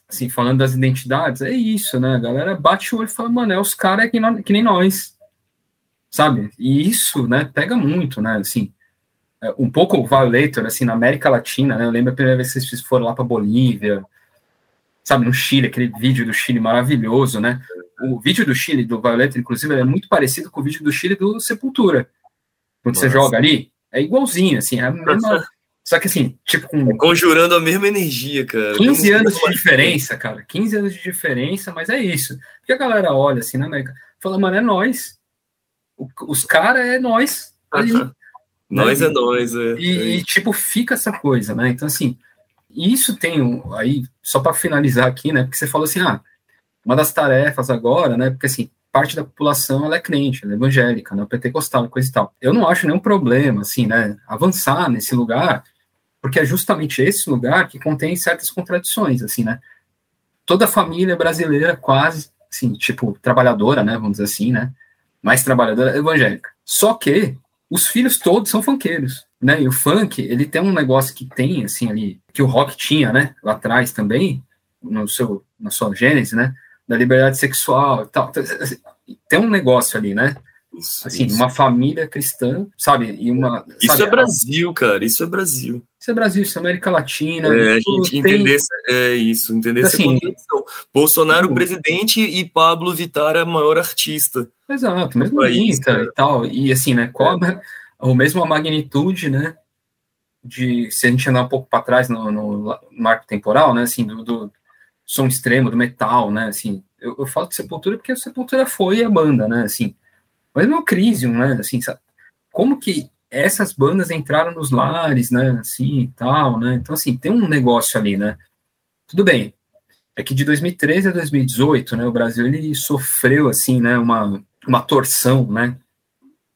assim, falando das identidades, é isso, né? A galera bate o olho e fala, mano, é os caras que, que, nem nós, sabe? E isso, né, pega muito, né? Assim, é, um pouco o Violator, assim, na América Latina, né? Eu lembro a primeira vez que vocês foram lá para Bolívia, sabe, no Chile, aquele vídeo do Chile maravilhoso, né? O vídeo do Chile, do Violator, inclusive, é muito parecido com o vídeo do Chile do Sepultura. Quando Nossa. você joga ali, é igualzinho, assim, é a mesma. Só que assim, tipo. Com... É conjurando a mesma energia, cara. 15 anos de diferença, cara. 15 anos de diferença, mas é isso. Porque a galera olha assim na América, fala, mano, é nós. Os caras é nós. Ali, nós né? é nós, é. E, é. e, tipo, fica essa coisa, né? Então, assim, isso tem um. Aí, só para finalizar aqui, né? Porque você falou assim, ah, uma das tarefas agora, né? Porque assim, parte da população ela é crente, ela é evangélica, né, pentecostal, coisa e tal. Eu não acho nenhum problema, assim, né, avançar nesse lugar, porque é justamente esse lugar que contém certas contradições, assim, né. Toda família brasileira, quase, assim, tipo, trabalhadora, né, vamos dizer assim, né, mais trabalhadora, evangélica. Só que os filhos todos são funkeiros, né, e o funk, ele tem um negócio que tem, assim, ali, que o rock tinha, né, lá atrás também, no seu, na sua gênese, né, da liberdade sexual e tal. Tem um negócio ali, né? Isso, assim, isso. uma família cristã, sabe? E uma, isso sabe, é Brasil, cara. Isso é Brasil. Isso é Brasil, isso é América Latina. É, a gente tem... entender essa, é isso, entender assim, essa contradição. Bolsonaro, presidente, e Pablo Vittar, a maior artista. Exato, mesmo país, cara, e tal. E assim, né? Qual é. a mesma magnitude, né? De se a gente andar um pouco para trás no, no, marco temporal, né? Assim, do, do som extremo, do metal, né? Assim, eu, eu falo de Sepultura porque a Sepultura foi a banda, né? Assim, mas não Crisium, né? Assim, sabe? como que essas bandas entraram nos lares, né? Assim e tal, né? Então, assim, tem um negócio ali, né? Tudo bem. É que de 2013 a 2018, né? O Brasil ele sofreu assim, né? Uma, uma torção, né?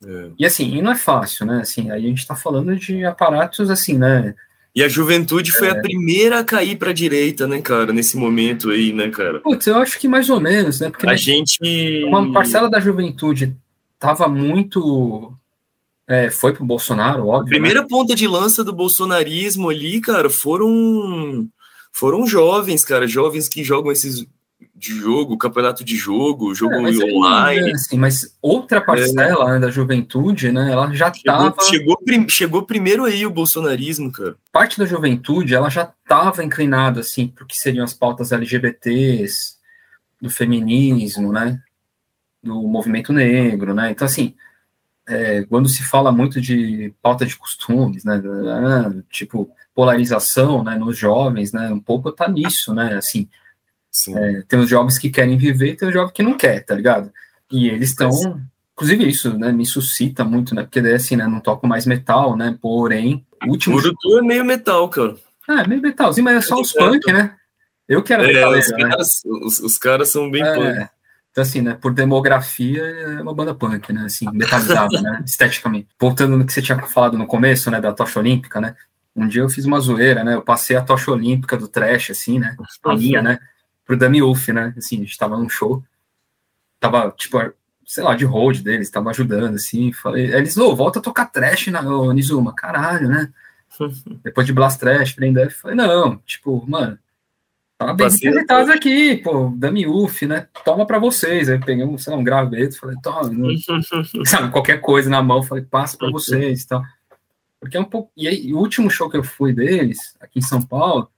É. E assim, e não é fácil, né? Assim, aí a gente está falando de aparatos assim, né? E a juventude foi é. a primeira a cair para a direita, né, cara, nesse momento aí, né, cara? Putz, eu acho que mais ou menos, né? Porque a gente. Uma parcela da juventude tava muito. É, foi pro Bolsonaro, óbvio. A né? primeira né? ponta de lança do bolsonarismo ali, cara, foram. Foram jovens, cara, jovens que jogam esses de jogo, campeonato de jogo, jogo é, online. É, assim, mas outra parcela é. né, da juventude, né, ela já estava... Chegou, chegou, chegou, primeiro aí o bolsonarismo, cara. Parte da juventude, ela já estava inclinada, assim, para o que seriam as pautas LGBTs, do feminismo, né, do movimento negro, né, então, assim, é, quando se fala muito de pauta de costumes, né, tipo, polarização, né, nos jovens, né, um pouco tá nisso, né, assim, é, tem os jovens que querem viver e tem os jovens que não querem, tá ligado? E eles estão. Inclusive, isso né, me suscita muito, né? Porque daí assim, né? Não toco mais metal, né? Porém, o último. O é meio metal, cara. É, meio metalzinho, mas é só os punk, né? Eu quero é, os, né? caras, os, os, caras são bem é, punk. Então, assim, né, por demografia, é uma banda punk, né, assim, metalizada, né, esteticamente. Voltando no que você tinha falado no começo, né, da tocha olímpica, né, um dia eu fiz uma zoeira, né, eu passei a tocha olímpica do trash, assim, né, a minha, né, pro Dami Wolf, né? Assim, a gente tava num show, tava, tipo, sei lá, de hold deles, tava ajudando, assim, falei, eles, ô, oh, volta a tocar trash na oh, Nizuma, caralho, né? Depois de Blast Trash, prender, falei, não, tipo, mano, tá bem representados aqui, pô, Dami Wolf, né? Toma pra vocês. Aí peguei um, sei lá, um graveto, falei, toma, sabe, qualquer coisa na mão, falei, passa pra vocês e tal. Porque é um pouco. E aí, o último show que eu fui deles, aqui em São Paulo,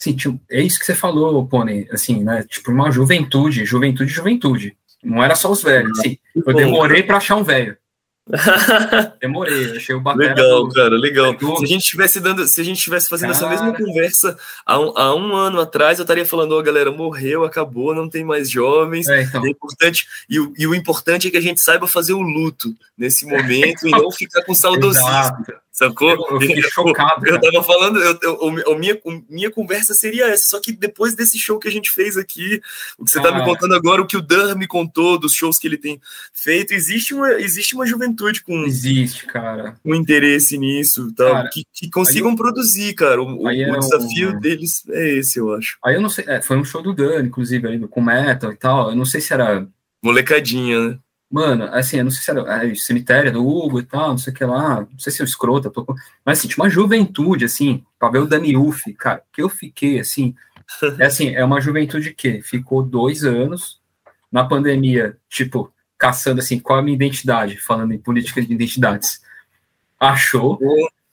Sim, tipo, é isso que você falou, Pony, assim, né? Tipo, uma juventude, juventude, juventude. Não era só os velhos. Sim, eu demorei para achar um velho. Demorei, achei o batera. Legal, do... cara, legal. Se a gente estivesse dando, se a gente estivesse fazendo cara... essa mesma conversa há um, há um, ano atrás, eu estaria falando, ó, oh, galera, morreu, acabou, não tem mais jovens. É, então. é importante, e o, e o importante é que a gente saiba fazer o luto nesse momento e não ficar com saudosismo. Sacou? Eu, eu fiquei chocado. Eu, eu tava falando, eu, eu, minha, minha conversa seria essa, só que depois desse show que a gente fez aqui, o que você ah, tá me ah. contando agora, o que o Dan me contou dos shows que ele tem feito, existe uma, existe uma juventude com. Existe, cara. Um interesse nisso, tal, cara, que, que consigam produzir, cara. O, o é desafio deles é esse, eu acho. Aí eu não sei, é, foi um show do Dan, inclusive, aí, com metal e tal. Eu não sei se era. Molecadinha, né? Mano, assim, eu não sei se era é, cemitério do Hugo e tal, não sei o que lá, não sei se é o escrota, tô... mas assim, tinha uma juventude, assim, pra ver o Dani Uff, cara, que eu fiquei, assim, é assim, é uma juventude que ficou dois anos na pandemia, tipo, caçando, assim, qual é a minha identidade, falando em política de identidades. Achou,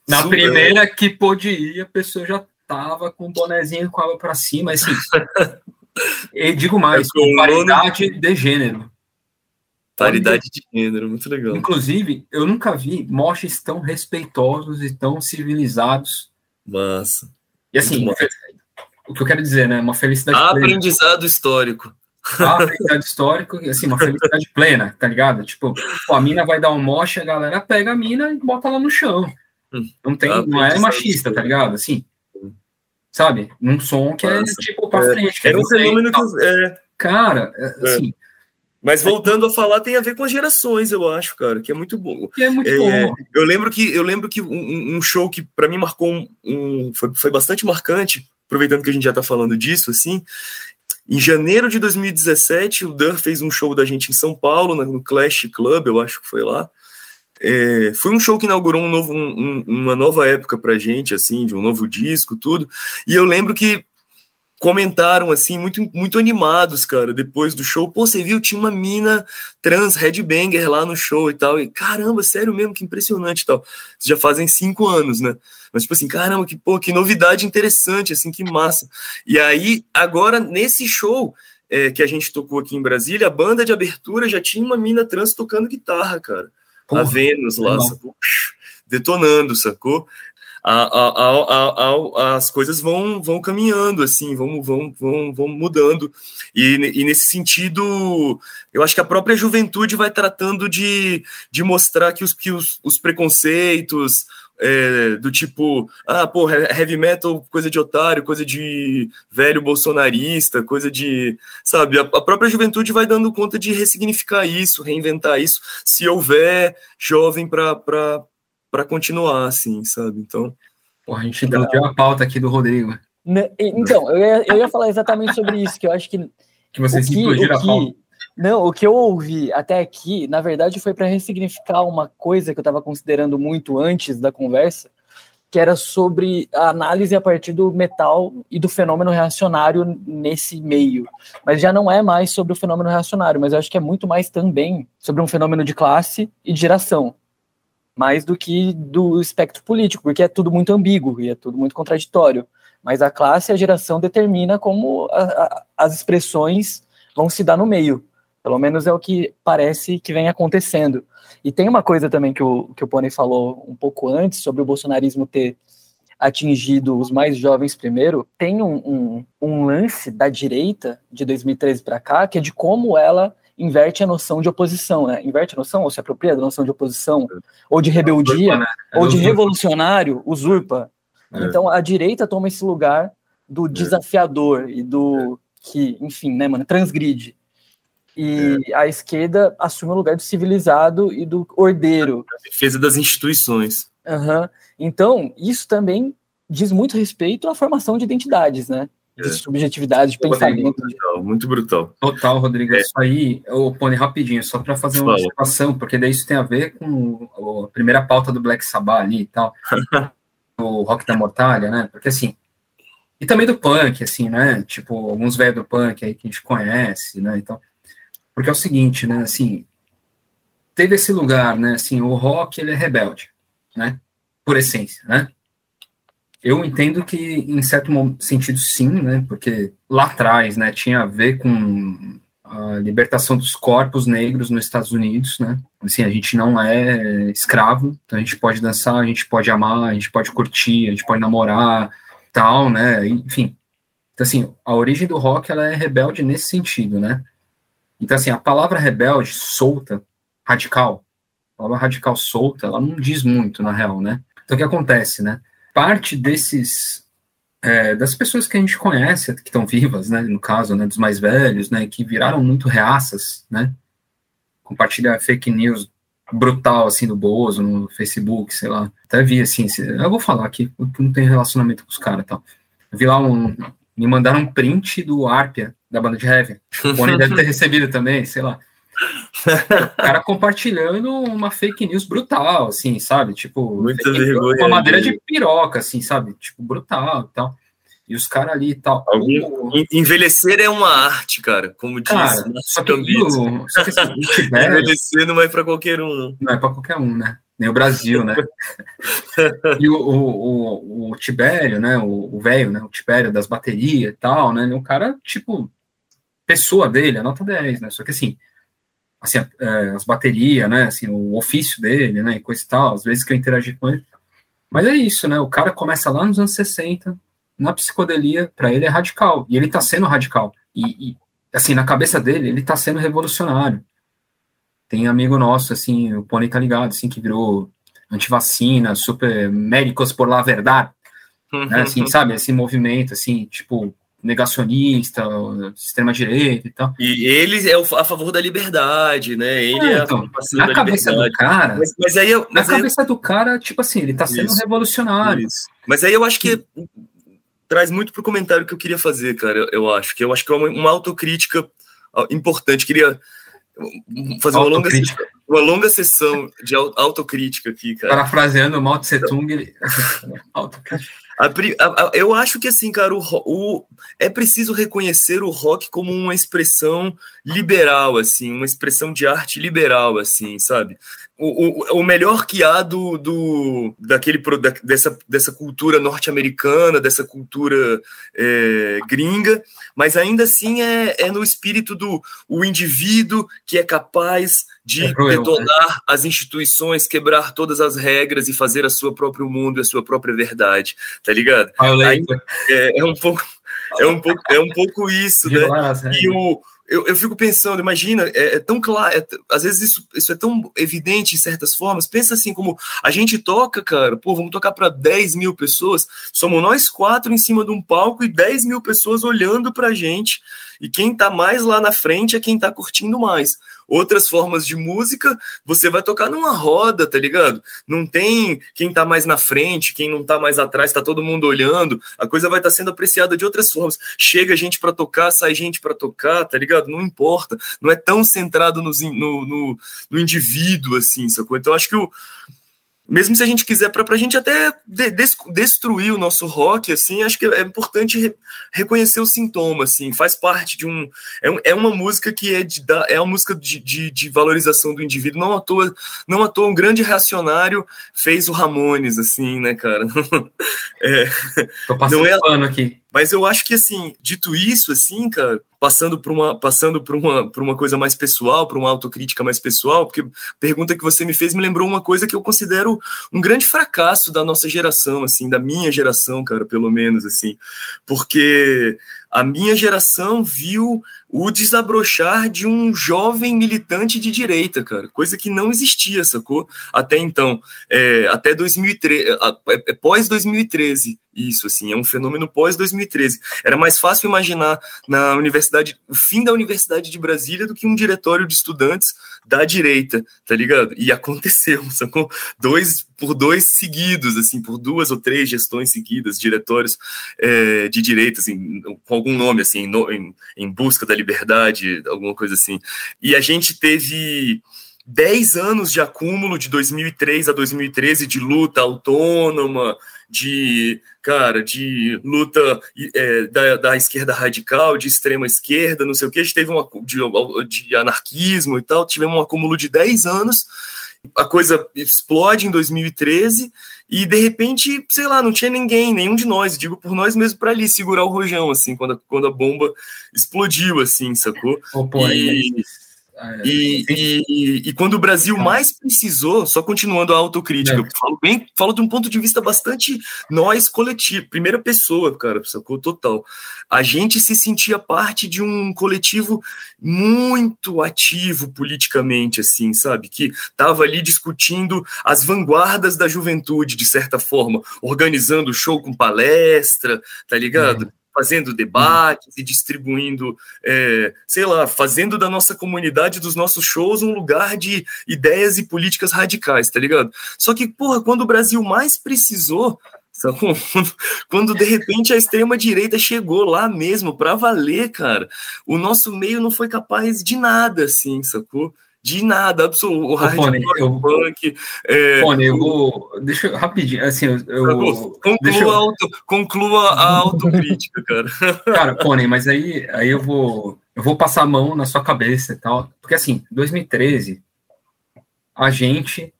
na primeira que pôde ir, a pessoa já tava com o bonezinho com a água pra cima, assim, e digo mais, é paridade de gênero. Paridade de gênero, muito legal. Inclusive, eu nunca vi moches tão respeitosos e tão civilizados. Massa. E assim, o que eu quero dizer, né? Uma felicidade Aprendizado plena. Histórico. Aprendizado histórico, assim, uma felicidade plena, tá ligado? Tipo, a mina vai dar um moche, a galera pega a mina e bota lá no chão. Hum. Não tem, não é machista, tá ligado? Assim, sabe? Num som que é tipo pra frente. É, é um fenômeno que. É... Cara, é, assim, mas voltando a falar, tem a ver com as gerações, eu acho, cara, que é muito bom. Que é muito é, bom. Eu lembro que eu lembro que um, um show que para mim marcou um, um foi, foi, bastante marcante, aproveitando que a gente já está falando disso, assim. Em janeiro de 2017, o Dan fez um show da gente em São Paulo, no Clash Club, eu acho que foi lá. É, foi um show que inaugurou um novo, um, uma nova época pra gente, assim, de um novo disco, tudo. E eu lembro que comentaram assim, muito, muito animados, cara, depois do show. Pô, você viu, tinha uma mina trans, headbanger lá no show e tal. E caramba, sério mesmo, que impressionante e tal. Já fazem cinco anos, né? Mas, tipo assim, caramba, que, pô, que novidade interessante, assim, que massa. E aí, agora, nesse show é, que a gente tocou aqui em Brasília, a banda de abertura já tinha uma mina trans tocando guitarra, cara. Porra, a Vênus lá, sacou? detonando, sacou? A, a, as coisas vão, vão caminhando, assim, vão, vão, vão, vão mudando. E, e, nesse sentido, eu acho que a própria juventude vai tratando de, de mostrar que os, que os, os preconceitos, é, do tipo, ah, pô, heavy metal, coisa de otário, coisa de velho bolsonarista, coisa de. Sabe, a, a, própria juventude vai dando conta de ressignificar isso, reinventar isso, se houver jovem para continuar, assim, sabe? Então. Pô, a gente deu a pauta aqui do Rodrigo. Então, eu ia, eu ia falar exatamente sobre isso, que eu acho que. Que vocês explodiram a pauta não, o que eu ouvi até aqui, na verdade, foi para ressignificar uma coisa que eu estava considerando muito antes da conversa, que era sobre a análise a partir do metal e do fenômeno reacionário nesse meio. Mas já não é mais sobre o fenômeno reacionário, mas eu acho que é muito mais também sobre um fenômeno de classe e de geração, mais do que do espectro político, porque é tudo muito ambíguo e é tudo muito contraditório. Mas a classe e a geração determina como a, a, as expressões vão se dar no meio. Pelo menos é o que parece que vem acontecendo. E tem uma coisa também que o, que o Pony falou um pouco antes, sobre o bolsonarismo ter atingido os mais jovens primeiro. Tem um, um, um lance da direita, de 2013 para cá, que é de como ela inverte a noção de oposição, né? Inverte a noção, ou se apropria da noção de oposição, ou de rebeldia, usurpa, né? é ou de revolucionário, usurpa. É. Então a direita toma esse lugar do é. desafiador e do que, enfim, né, mano, transgride e é. a esquerda assume o lugar do civilizado e do ordeiro. A defesa das instituições. Uhum. Então, isso também diz muito respeito à formação de identidades, né? De é. subjetividade, de pensamento. Brutal, muito brutal. Total, Rodrigo. É. Isso aí, eu pone rapidinho, só para fazer uma observação, porque daí isso tem a ver com a primeira pauta do Black Sabbath ali e tal, o rock da mortalha, né? Porque assim, e também do punk, assim, né? Tipo, alguns velhos do punk aí que a gente conhece, né? Então, porque é o seguinte, né, assim, teve esse lugar, né, assim, o rock, ele é rebelde, né, por essência, né, eu entendo que, em certo sentido, sim, né, porque lá atrás, né, tinha a ver com a libertação dos corpos negros nos Estados Unidos, né, assim, a gente não é escravo, então a gente pode dançar, a gente pode amar, a gente pode curtir, a gente pode namorar, tal, né, enfim, então, assim, a origem do rock, ela é rebelde nesse sentido, né, então, assim, a palavra rebelde, solta, radical, a palavra radical solta, ela não diz muito, na real, né? Então, o que acontece, né? Parte desses, é, das pessoas que a gente conhece, que estão vivas, né, no caso, né, dos mais velhos, né, que viraram muito reaças, né, compartilha fake news brutal, assim, do Bozo, no Facebook, sei lá, até vi, assim, eu vou falar aqui, porque não tem relacionamento com os caras e tal, vi lá um, me mandaram um print do Arpia, da banda de heavy. O Boni deve ter recebido também, sei lá. O cara compartilhando uma fake news brutal, assim, sabe? Tipo, Muita vergonha. Uma madeira de piroca, assim, sabe? Tipo, brutal e tal. E os caras ali e tal. Algum... Envelhecer é uma arte, cara, como diz cara, só que, só que assim, Envelhecer não é para qualquer um, não. Não é para qualquer um, né? nem o Brasil, né? e o, o, o, o, Tibério, né? O velho, né? O Tibério das baterias e tal, né? O cara, tipo, pessoa dele, a nota 10, né? Só que assim, assim é, as baterias, né? Assim, o ofício dele, né? E coisa e tal, às vezes que eu interagi com ele. Mas é isso, né? O cara começa lá nos anos 60, na psicodelia, para ele é radical. E ele tá sendo radical. E, e, assim, na cabeça dele, ele tá sendo revolucionário. Tem amigo nosso, assim, o Pony tá ligado, assim, que virou antivacina, super médicos por la verdade, né, assim, sabe, esse movimento, assim, tipo, negacionista, extrema-direita e tal. E ele é a favor da liberdade, né? Ele é, é então, na cabeça liberdade. do cara, mas, mas aí eu, mas na aí cabeça do cara, tipo assim, ele tá sendo isso, revolucionário. Isso. Mas aí eu acho que traz muito pro comentário que eu queria fazer, cara, eu acho, que eu acho que é uma, uma autocrítica importante, queria fazer uma longa, uma longa sessão de autocrítica aqui, cara. Parafraseando o Mao Tse Tung, autocrítica. A, a, eu acho que assim, cara, o, o, é preciso reconhecer o rock como uma expressão liberal, assim, uma expressão de arte liberal, assim, sabe? O, o, o melhor que há do, do daquele da, dessa, dessa cultura norte-americana, dessa cultura é, gringa, mas ainda assim é, é no espírito do o indivíduo que é capaz de é detonar né? as instituições, quebrar todas as regras e fazer a sua próprio mundo, a sua própria verdade, tá ligado? Aí, é, é, um pouco, é um pouco, é um pouco isso, né? E o eu, eu fico pensando, imagina, é, é tão claro, é, às vezes isso, isso é tão evidente em certas formas. Pensa assim, como a gente toca, cara, pô, vamos tocar para 10 mil pessoas, somos nós quatro em cima de um palco e 10 mil pessoas olhando pra gente. E quem tá mais lá na frente é quem tá curtindo mais outras formas de música, você vai tocar numa roda, tá ligado? Não tem quem tá mais na frente, quem não tá mais atrás, tá todo mundo olhando. A coisa vai estar tá sendo apreciada de outras formas. Chega gente para tocar, sai gente para tocar, tá ligado? Não importa. Não é tão centrado no, no, no indivíduo, assim, sacou? Então acho que o mesmo se a gente quiser, para a gente até de, des, destruir o nosso rock, assim, acho que é importante re, reconhecer o sintoma, assim, faz parte de um. É, é uma música que é, de, é uma música de, de, de, valorização do indivíduo. Não à, toa, não à toa, um grande reacionário fez o Ramones, assim, né, cara? é, Tô passando não é, pano aqui. Mas eu acho que, assim, dito isso, assim, cara, passando por uma, passando por uma, por uma coisa mais pessoal, por uma autocrítica mais pessoal, porque a pergunta que você me fez me lembrou uma coisa que eu considero um grande fracasso da nossa geração, assim, da minha geração, cara, pelo menos, assim, porque a minha geração viu o desabrochar de um jovem militante de direita, cara, coisa que não existia, sacou? Até então, é, até 2013, é, é pós 2013, isso, assim, é um fenômeno pós 2013. Era mais fácil imaginar na universidade, o fim da Universidade de Brasília do que um diretório de estudantes da direita, tá ligado? E aconteceu, sacou? Dois por dois seguidos, assim, por duas ou três gestões seguidas, diretórios é, de direita, assim, com algum nome, assim, no, em, em busca da liberdade, alguma coisa assim. E a gente teve 10 anos de acúmulo de 2003 a 2013 de luta autônoma, de, cara, de luta é, da, da, esquerda radical, de extrema esquerda, não sei o que, a gente teve uma de, de anarquismo e tal, tivemos um acúmulo de 10 anos, a coisa explode em 2013 e de repente, sei lá, não tinha ninguém, nenhum de nós, digo por nós mesmo para ali segurar o rojão assim, quando a, quando a bomba explodiu assim, sacou? Oh, pô, e, é, e, e, e, quando o Brasil mais precisou, só continuando a autocrítica, é. falo bem, falo de um ponto de vista bastante nós coletivo, primeira pessoa, cara, sacou total. A gente se sentia parte de um coletivo muito ativo politicamente, assim, sabe? Que tava ali discutindo as vanguardas da juventude, de certa forma, organizando show com palestra, tá ligado? Fazendo debates e distribuindo, é, sei lá, fazendo da nossa comunidade, dos nossos shows, um lugar de ideias e políticas radicais, tá ligado? Só que, porra, quando o Brasil mais precisou, quando de repente a extrema direita chegou lá mesmo para valer, cara, o nosso meio não foi capaz de nada, assim, sacou? De nada, absoluto. O hardcore, eu, punk. É, Pone, eu vou. Deixa eu rapidinho, assim, eu. conclua, eu... Auto, conclua a autocrítica, cara. Cara, Pone, mas aí, aí eu vou. Eu vou passar a mão na sua cabeça e tal. Porque assim, 2013, a gente.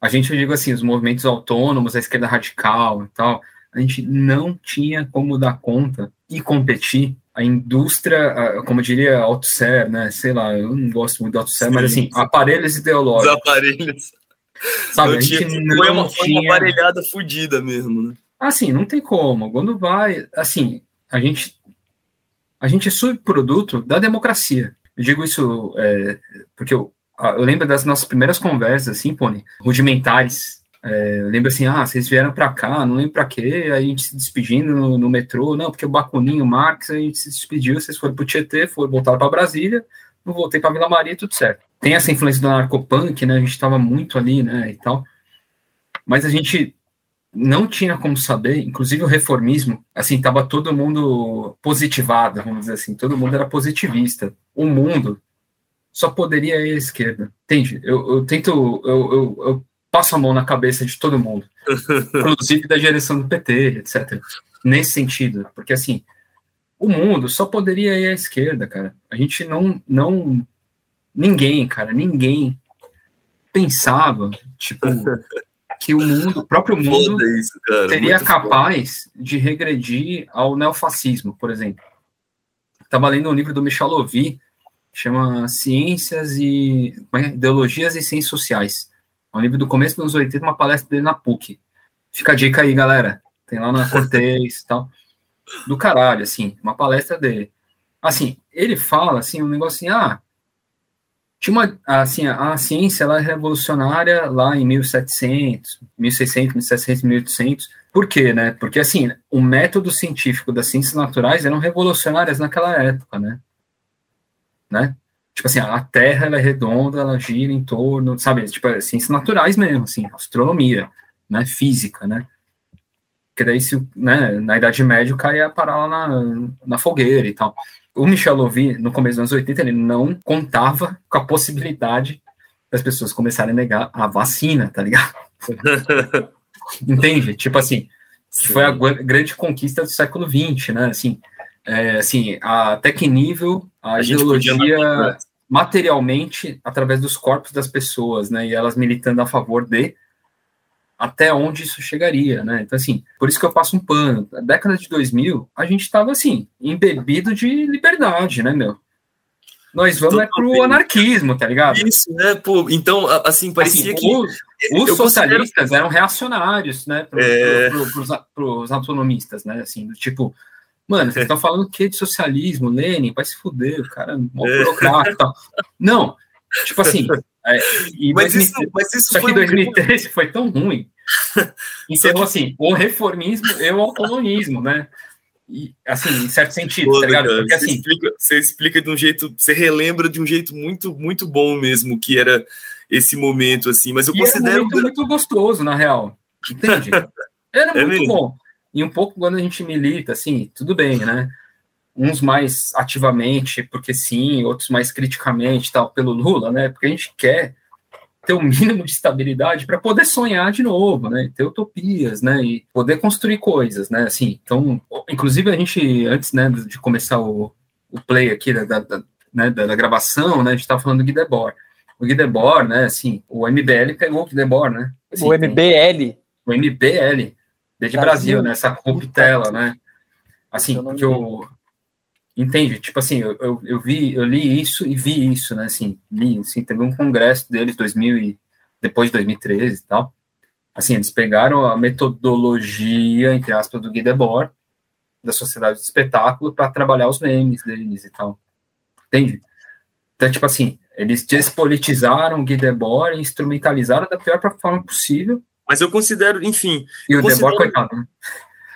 A gente, eu digo assim, os movimentos autônomos, a esquerda radical e tal, a gente não tinha como dar conta e competir a indústria, como eu diria, Althusser, né? Sei lá, eu não gosto muito do Althusser, mas assim, aparelhos ideológicos. Os aparelhos. Sabe, não a gente tinha, não foi, uma, foi uma aparelhada fodida mesmo, né? Assim, não tem como. Quando vai, assim, a gente a gente é subproduto da democracia. Eu digo isso é, porque eu, eu lembro das nossas primeiras conversas, assim, Pony, rudimentares, é, lembro assim, ah, vocês vieram para cá, não lembro para quê, a gente se despedindo no, no, metrô, não, porque o Bacuninho, o Marx, a gente se despediu, vocês foram para o Tietê, foram voltar para Brasília, eu voltei para Vila Maria, tudo certo. Tem essa influência do narcopunk, né, a gente estava muito ali, né, e tal, mas a gente não tinha como saber, inclusive o reformismo, assim, estava todo mundo positivado, vamos dizer assim, todo mundo era positivista. O mundo só poderia ir à esquerda, entende? Eu, eu tento, eu, eu, eu passo a mão na cabeça de todo mundo, inclusive da direção do PT, etc. Nesse sentido, porque assim, o mundo só poderia ir à esquerda, cara. A gente não, não, ninguém, cara, ninguém pensava, tipo, que o mundo, o próprio mundo, isso, cara, seria capaz de regredir ao neofascismo, por exemplo. Estava lendo um livro do Michel Lovy, chama Ciências e é? Ideologias e Ciências Sociais. É um livro do começo dos anos 80, uma palestra dele na PUC. Fica a dica aí, galera. Tem lá na Cortez e tal. Do caralho, assim, uma palestra dele. Assim, ele fala, assim, um negócio assim, ah, tinha uma, assim, a, a ciência, ela é revolucionária lá em 1700, 1600, 1700, 1800, por quê, né? Porque, assim, o método científico das ciências naturais eram revolucionárias naquela época, né? Né? Tipo assim, a Terra, ela é redonda, ela gira em torno, sabe? Tipo, é ciências naturais mesmo, assim, astronomia, né? Física, né? Porque daí, se, né, na Idade Média, o cara ia parar lá na, na fogueira e tal. O Michel Louvi, no começo dos anos 80, ele não contava com a possibilidade das pessoas começarem a negar a vacina, tá ligado? Entende? Tipo assim, foi a grande conquista do século XX, né? Assim, é, assim até que nível a, a ideologia materialmente através dos corpos das pessoas, né? E elas militando a favor de até onde isso chegaria, né? Então, assim, por isso que eu passo um pano. Na década de 2000, a gente estava, assim, embebido de liberdade, né, meu? Nós vamos é pro anarquismo, tá ligado? Isso, né? Pô, então, assim, parecia assim, que. Os, os socialistas considero... eram reacionários, né? Pro, é... pros autonomistas, né? Assim, do tipo, mano, vocês estão falando o que de socialismo? Lenin, vai se fuder, o cara é mó é. burocrata e tal. Não, tipo assim, é, e mas, 2000, isso, mas isso só que 2013 um... foi tão ruim. Então, que... assim, o reformismo e o autonomismo, né? E, assim, em certo sentido, tá ligado? Porque, você, assim, explica, você explica de um jeito, você relembra de um jeito muito, muito bom mesmo, que era esse momento, assim, mas eu considero... Era um muito gostoso, na real, entende? Era é muito mesmo. bom. E um pouco quando a gente milita, assim, tudo bem, né? uns mais ativamente, porque sim, outros mais criticamente, tal, pelo Lula, né? Porque a gente quer ter o um mínimo de estabilidade para poder sonhar de novo, né? Ter utopias, né? E poder construir coisas, né? Assim, então, inclusive a gente antes, né, de começar o, o play aqui da, da, da, né, da, gravação, né? A gente estava falando do Guy Debord. O Guy Debord, né? Assim, o MBL pegou o Guy Debord, né? Assim, o MBL. o MBL, desde Brasil, Brasil né? Essa corruptela, né? Assim, porque o, Entende? Tipo assim, eu, eu, eu, vi, eu li isso e vi isso, né? Assim, li, assim, teve um congresso deles 2000 e depois de 2013 e tal. Assim, eles pegaram a metodologia, entre aspas, do Guy Debord, da sociedade de espetáculo, para trabalhar os memes deles e tal. Entende? Então, tipo assim, eles despolitizaram o Guy Debord e instrumentalizaram da pior forma possível. Mas eu considero, enfim. E o considero... Debord, coitado, né?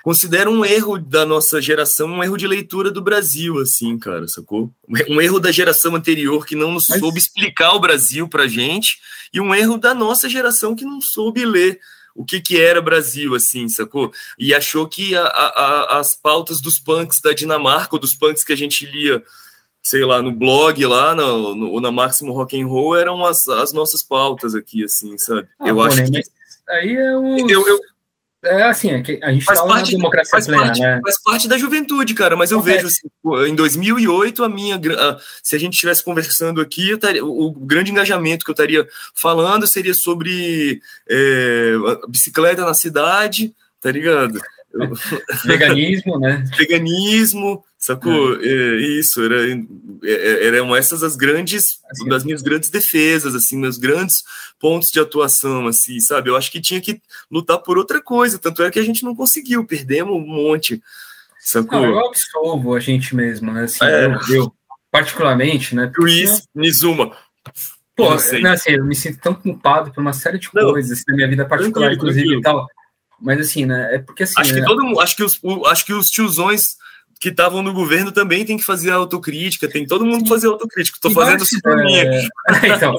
considero um erro da nossa geração, um erro de leitura do Brasil, assim, cara, sacou? Um erro da geração anterior que não Mas... soube explicar o Brasil pra gente, e um erro da nossa geração que não soube ler o que, que era Brasil, assim, sacou? E achou que a, a, as pautas dos punks da Dinamarca, ou dos punks que a gente lia, sei lá, no blog lá, no, no, na Máximo Rock and Roll, eram as, as nossas pautas aqui, assim, sabe? Ah, eu acho né? que... Aí é o... Eu, eu, é assim, é a gente faz parte, democracia faz plena, parte, né? Faz parte da juventude, cara, mas eu é. vejo assim, em 2008 a minha, a, se a gente estivesse conversando aqui, taria, o grande engajamento que eu estaria falando seria sobre é, bicicleta na cidade, tá ligado? Veganismo, né? Veganismo, sacou? É. É, isso, era, é, é, eram essas as grandes, assim, das minhas grandes defesas, assim, meus grandes pontos de atuação, assim, sabe? Eu acho que tinha que lutar por outra coisa, tanto é que a gente não conseguiu, perdemos um monte, sacou? Não, eu absolvo a gente mesmo, né? Assim, é. eu, eu, particularmente, né? Luiz Nizuma. Pô, não, assim, eu me sinto tão culpado por uma série de não, coisas assim, na minha vida particular, inclusive, e tal mas assim, né? É porque assim. Acho né? que todo mundo, acho que os, acho que os tiozões que estavam no governo também tem que fazer autocrítica, tem todo mundo fazer autocrítica. Estou fazendo isso por mim. Então,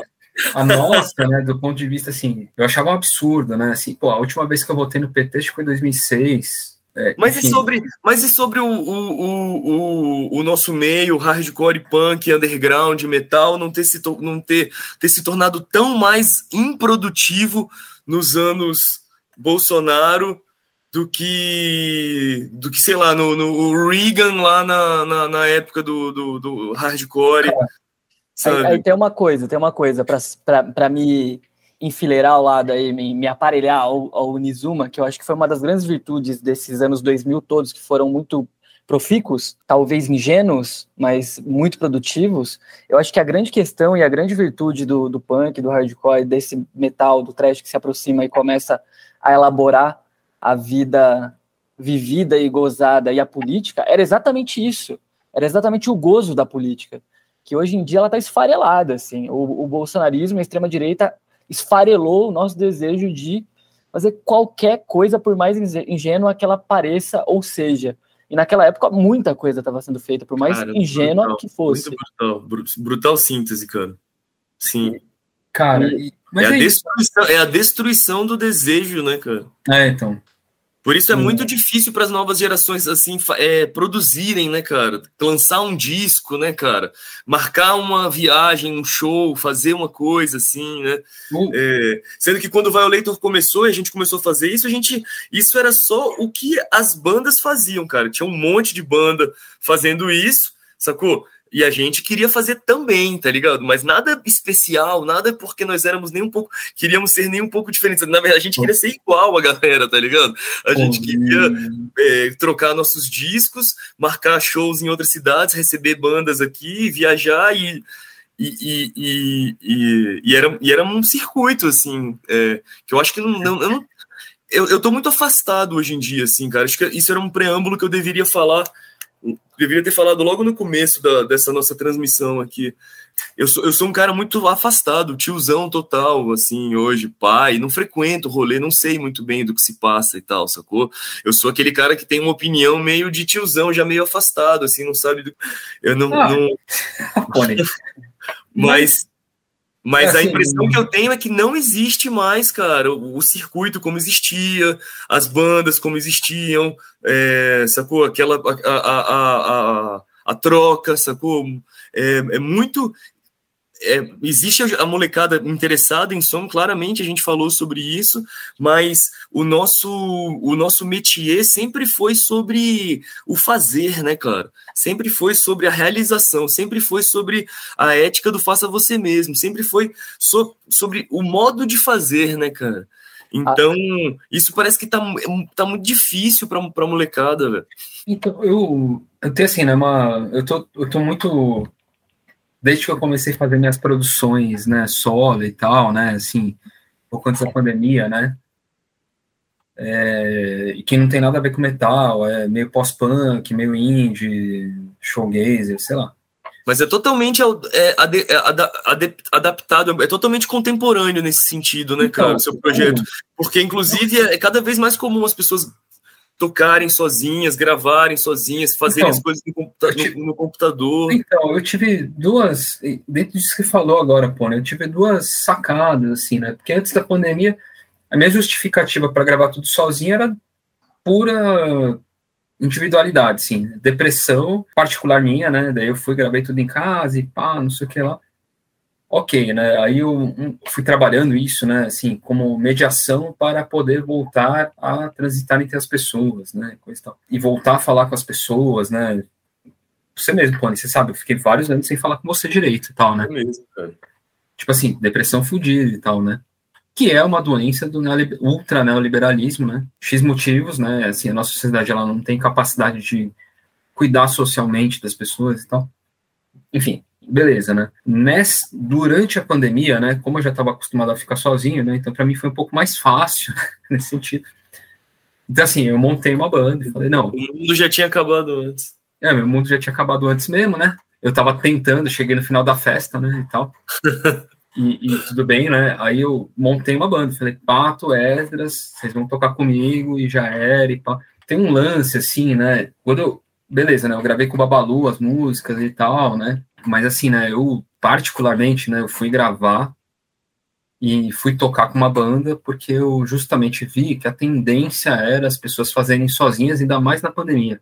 a nossa, né, do ponto de vista assim, eu achava um absurdo, né? Assim, pô, a última vez que eu votei no PT acho que foi em 2006. É, mas, e sobre, mas e sobre o, o, o, o, nosso meio, hardcore, punk, underground, metal, não ter se, não ter, ter se tornado tão mais improdutivo nos anos Bolsonaro do que, do que sei lá, no, no Reagan lá na, na, na época do, do, do hardcore. Aí, aí, tem uma coisa, tem uma coisa para me enfileirar ao lado aí, me, me aparelhar ao, ao Nizuma, que eu acho que foi uma das grandes virtudes desses anos 2000 todos, que foram muito profícuos, talvez ingênuos, mas muito produtivos. Eu acho que a grande questão e a grande virtude do, do punk, do hardcore, desse metal, do trash que se aproxima e começa a elaborar a vida vivida e gozada e a política, era exatamente isso. Era exatamente o gozo da política, que hoje em dia ela está esfarelada, assim. O, o bolsonarismo, a extrema-direita esfarelou o nosso desejo de fazer qualquer coisa, por mais ingênua que ela pareça ou seja. E naquela época muita coisa estava sendo feita, por mais cara, ingênua brutal, que fosse. Muito brutal, brutal síntese, cara. Sim. Cara, é, a é destruição, é a destruição do desejo, né, cara? É, então. Por isso é muito difícil para as novas gerações assim é, produzirem, né, cara? Lançar um disco, né, cara? Marcar uma viagem, um show, fazer uma coisa assim, né? Uh. É, sendo que quando o Violator começou e a gente começou a fazer isso, a gente isso era só o que as bandas faziam, cara. Tinha um monte de banda fazendo isso, sacou? E a gente queria fazer também, tá ligado? Mas nada especial, nada porque nós éramos nem um pouco, queríamos ser nem um pouco diferentes. Na verdade, a gente queria ser igual a galera, tá ligado? A gente queria é, trocar nossos discos, marcar shows em outras cidades, receber bandas aqui, viajar e. E, e, e, e, era, e era um circuito, assim, é, que eu acho que não, não, eu não eu, eu tô muito afastado hoje em dia, assim, cara. Acho que isso era um preâmbulo que eu deveria falar deveria ter falado logo no começo da, dessa nossa transmissão aqui. Eu sou, eu sou um cara muito afastado, tiozão total, assim, hoje, pai, não frequento rolê, não sei muito bem do que se passa e tal, sacou? Eu sou aquele cara que tem uma opinião meio de tiozão, já meio afastado, assim, não sabe do... Eu não... Ah. não... Mas mas é assim, a impressão que eu tenho é que não existe mais, cara, o, o circuito como existia, as bandas como existiam, é, sacou? Aquela a, a, a, a, a troca, sacou? É, é muito é, existe a molecada interessada em som, claramente a gente falou sobre isso, mas o nosso o nosso métier sempre foi sobre o fazer, né, cara? Sempre foi sobre a realização, sempre foi sobre a ética do faça você mesmo, sempre foi so, sobre o modo de fazer, né, cara? Então, ah. isso parece que tá, tá muito difícil para a molecada, velho. Então, eu, eu tenho assim, né, uma, eu tô, eu tô muito desde que eu comecei a fazer minhas produções, né, solo e tal, né, assim, pouco antes da pandemia, né, é, e que não tem nada a ver com metal, é meio pós-punk, meio indie, showgazer, sei lá. Mas é totalmente é, ad, é ad, adaptado, é totalmente contemporâneo nesse sentido, né, cara, então, o seu projeto. Porque, inclusive, é cada vez mais comum as pessoas tocarem sozinhas, gravarem sozinhas, fazerem então, as coisas no, tive, no, no, computador. Então, eu tive duas, dentro disso que falou agora, pô, né, eu tive duas sacadas, assim, né? Porque antes da pandemia, a minha justificativa para gravar tudo sozinho era pura individualidade, sim, depressão particular minha, né? Daí eu fui, gravei tudo em casa e pá, não sei o que lá ok, né? Aí eu fui trabalhando isso, né? Assim, como mediação para poder voltar a transitar entre as pessoas, né? Coisa e, tal. e voltar a falar com as pessoas, né? Você mesmo, Pony, você sabe, eu fiquei vários anos sem falar com você direito e tal, né? É mesmo, cara. Tipo assim, depressão fudida e tal, né? Que é uma doença do ultra neoliberalismo, né? X motivos, né? Assim, a nossa sociedade ela não tem capacidade de cuidar socialmente das pessoas e tal. Enfim, beleza, né? Ness, durante a pandemia, né, como eu já estava acostumado a ficar sozinho, né, então para mim foi um pouco mais fácil nesse sentido. Então, assim, eu montei uma banda e falei, não. O mundo já tinha acabado antes. É, meu mundo já tinha acabado antes mesmo, né? Eu estava tentando, cheguei no final da festa, né, e tal. e, e, tudo bem, né? Aí eu montei uma banda, falei, Pato, Esdras, vocês vão tocar comigo, e já era, e pá. Tem um lance, assim, né? Quando eu, beleza, né? Eu gravei com o Babalu as músicas e tal, né? Mas assim, né, eu particularmente, né, eu fui gravar e fui tocar com uma banda porque eu justamente vi que a tendência era as pessoas fazerem sozinhas, ainda mais na pandemia.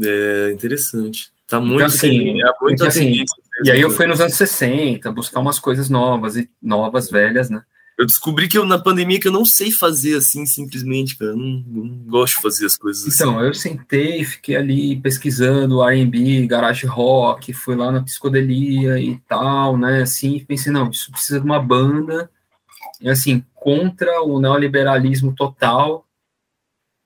É interessante. Tá Então, muito assim, é muito então, assim, E aí eu fui nos anos 60, buscar umas coisas novas e novas, velhas, né? Eu descobri que eu, na pandemia que eu não sei fazer assim, simplesmente, cara. Eu não, não gosto de fazer as coisas assim. Então, eu sentei, fiquei ali pesquisando R&B, garage rock, fui lá na psicodelia e tal, né, assim, pensei, não, isso precisa de uma banda, e assim, contra o neoliberalismo total,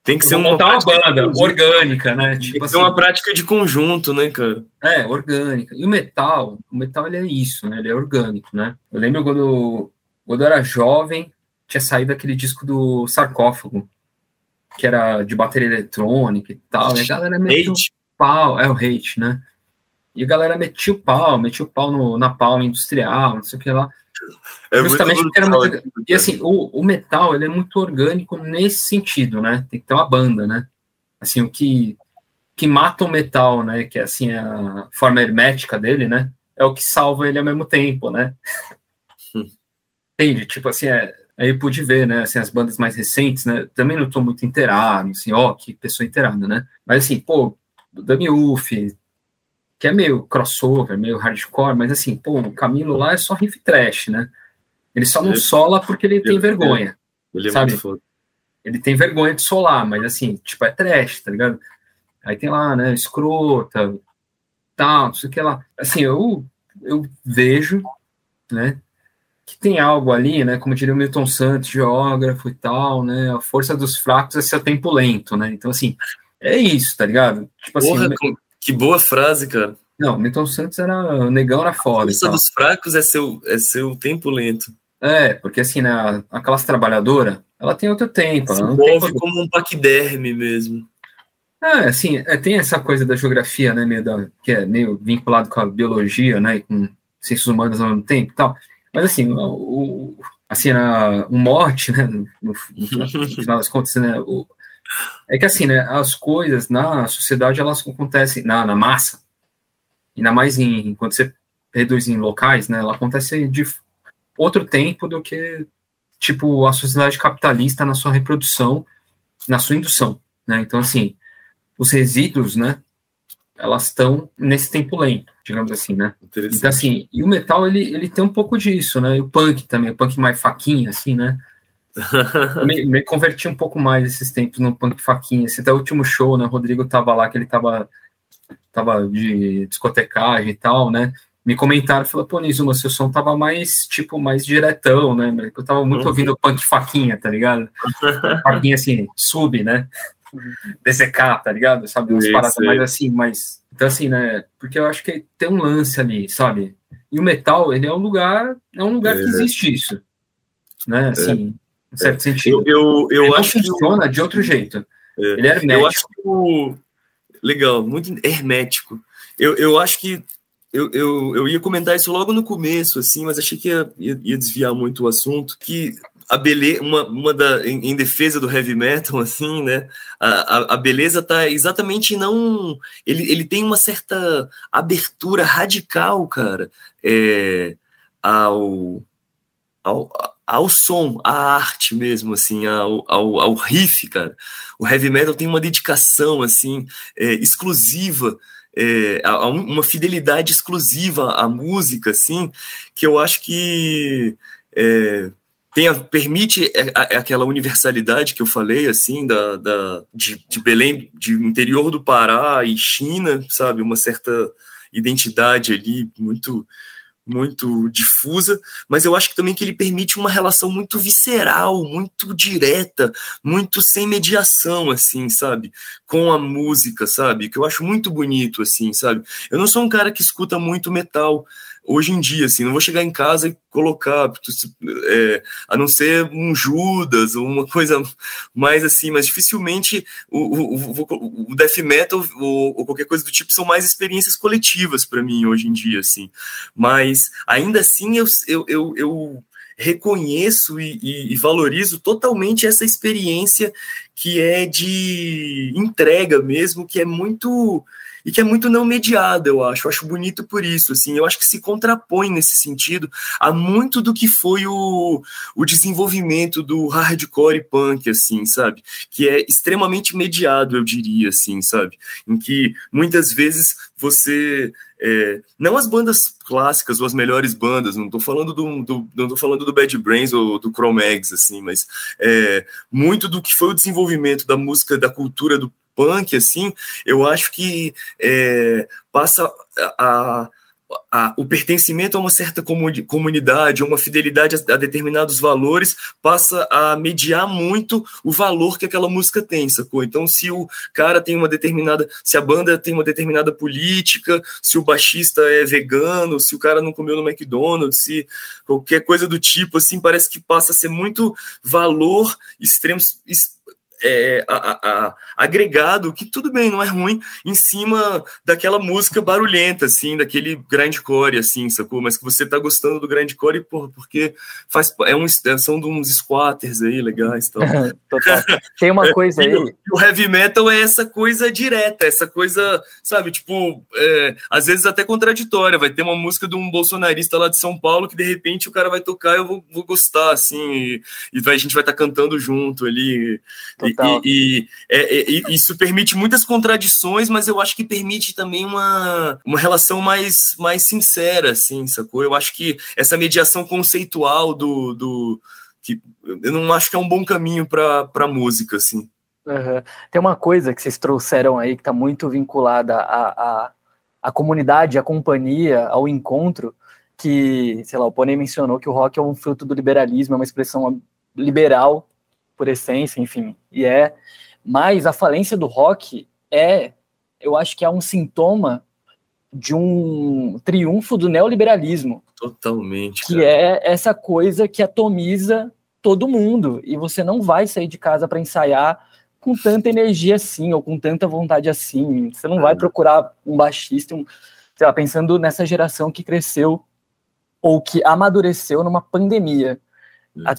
Tem que ser uma montar uma banda orgânica, né, Tem tipo que assim, ser uma prática de conjunto, né, cara? é, orgânica, e o metal, o metal ele é isso, né, ele é orgânico, né, eu lembro quando, quando eu era jovem, tinha saído aquele disco do Sarcófago, que era de bateria eletrônica e tal, e a galera meio Hate. pau, é o hate, né? E a galera metia o pau, metia o pau no, na palma industrial, não sei o que lá. É Justamente muito porque era muito- E assim, o, o metal, ele é muito orgânico nesse sentido, né? Tem que ter uma banda, né? Assim, o que, que mata o metal, né? Que é assim, a forma hermética dele, né? É o que salva ele ao mesmo tempo, né? Entende? Tipo assim, é, aí eu pude ver, né? Assim, as bandas mais recentes, né? Também não tô muito inteirado, assim, ó, que pessoa inteirada, né? Mas assim, pô, Dami Uff, que é meio crossover, meio hardcore, mas assim, pô, o Camilo lá é só riff trash, né? Ele só não sola porque ele tem vergonha. Ele é Sabe? foda. Ele tem vergonha de solar, mas assim, tipo, é trash, tá ligado? Aí tem lá, né, escrota, tal, não sei o que lá. Assim, eu, eu vejo, né, que tem algo ali, né, como diria o Milton Santos, geógrafo e tal, né, a força dos fracos é seu tempo lento, né? Então, assim, é isso, tá ligado? Tipo assim, Porra, o- com- que boa frase, cara. não, o Milton Santos era, o negão era A foda e força dos fracos é seu, é seu tempo lento. É, porque assim, né, a, a classe trabalhadora, ela tem outro tempo, Se não tem move como um paquiderme mesmo. É, assim, é, tem essa coisa da geografia, né, meio da, que é meio vinculado com a biologia, né, e com ciências humanas ao mesmo tempo e tal. Mas, assim, o, assim, a, o morte, né, no, no- no final das contas, né, o- é que, assim, né, as coisas na sociedade, elas acontecem na, na massa, ainda mais em, quando você reduz em locais, né, ela acontece de outro tempo do que, tipo, a sociedade capitalista na sua reprodução, na sua indução, né, então, assim, os resíduos, né, elas estão nesse tempo lento, digamos assim, né? Então, assim, e o metal, ele, ele tem um pouco disso, né? E o punk também, o punk mais faquinha, assim, né? Me, me converti um pouco mais esses tempos no punk faquinha. Esse até o último show, né? O Rodrigo tava lá, que ele tava, tava de discotecagem e tal, né? Me comentaram, falaram, pô, Nizuma, seu som tava mais, tipo, mais diretão, né? Eu tava muito Uhum. ouvindo punk faquinha, tá ligado? Faquinha, assim, sub, né? DZK, tá ligado? Sabe? Umas paradas é. mais assim, mas. Então, assim, né? Porque eu acho que tem um lance ali, sabe? E o metal, ele é um lugar, é um lugar É. que existe isso. Né? Assim, em certo sentido. Eu, eu, eu acho que. funciona de outro jeito. É. Ele é hermético. Eu acho que o. Legal, muito hermético. Eu, eu acho que. Eu, eu, eu ia comentar isso logo no começo, assim, mas achei que ia, ia, ia desviar muito o assunto. Que a beleza, uma, uma da, em, em defesa do heavy metal, assim, né? A, a, a beleza tá exatamente não. Ele, ele tem uma certa abertura radical, cara, é, ao, ao, ao som, à arte mesmo, assim, ao, ao, ao riff, cara. O heavy metal tem uma dedicação, assim, é, exclusiva, é, um- uma fidelidade exclusiva à música, assim, que eu acho que é, tem a- permite é, a- aquela universalidade que eu falei, assim, da, da, de, de Belém, de interior do Pará e China, sabe, uma certa identidade ali muito muito difusa, mas eu acho que também que ele permite uma relação muito visceral, muito direta, muito sem mediação, assim, sabe? Com a música, sabe? Que eu acho muito bonito, assim, sabe? Eu não sou um cara que escuta muito metal hoje em dia, assim, não vou chegar em casa e colocar, é, a não ser um Judas ou uma coisa mais assim, mas dificilmente o, o, o death metal ou, ou qualquer coisa do tipo são mais experiências coletivas para mim hoje em dia, assim. Mas ainda assim eu, eu, eu, eu reconheço e, e, e, valorizo totalmente essa experiência que é de entrega mesmo, que é muito e que é muito não mediada, eu acho. Eu acho bonito por isso, assim. Eu acho que se contrapõe nesse sentido a muito do que foi o, o desenvolvimento do hardcore punk, assim, sabe? Que é extremamente mediado, eu diria, assim, sabe? Em que muitas vezes você é, não as bandas clássicas ou as melhores bandas, não estou falando do, do, não tô falando do Bad Brains ou do Chromex, assim, mas é, muito do que foi o desenvolvimento da música, da cultura do punk, assim, eu acho que é, passa a, a, o pertencimento a uma certa comunidade, uma fidelidade a, a, determinados valores, passa a mediar muito o valor que aquela música tem, sacou? Então, se o cara tem uma determinada, se a banda tem uma determinada política, se o baixista é vegano, se o cara não comeu no McDonald's, se qualquer coisa do tipo, assim, parece que passa a ser muito valor extremo, é, a, a, agregado, que tudo bem, não é ruim, em cima daquela música barulhenta, assim, daquele grindcore, assim, sacou? Mas que você tá gostando do grindcore, porra, porque faz, é um, é, são de uns squatters aí legais tal. Tem uma coisa aí. o heavy metal é essa coisa direta, essa coisa, sabe, tipo, é, às vezes até contraditória. Vai ter uma música de um bolsonarista lá de São Paulo que de repente o cara vai tocar e eu vou, vou gostar, assim, e, e vai, a gente vai estar tá cantando junto ali. E, e, é, é, e, isso permite muitas contradições, mas eu acho que permite também uma, uma relação mais, mais sincera, assim, sacou? Eu acho que essa mediação conceitual do. do que eu não acho que é um bom caminho para a música, assim. Uhum. Tem uma coisa que vocês trouxeram aí que está muito vinculada à, à, à comunidade, à companhia, ao encontro, que, sei lá, o Pony mencionou que o rock é um fruto do liberalismo, é uma expressão liberal por essência, enfim, e é. Mas a falência do rock é, eu acho que é um sintoma de um triunfo do neoliberalismo. Totalmente. Que é essa coisa que atomiza todo mundo. E você não vai sair de casa para ensaiar com tanta energia assim, ou com tanta vontade assim. Você não vai procurar um baixista, um, sei lá, pensando nessa geração que cresceu ou que amadureceu numa pandemia.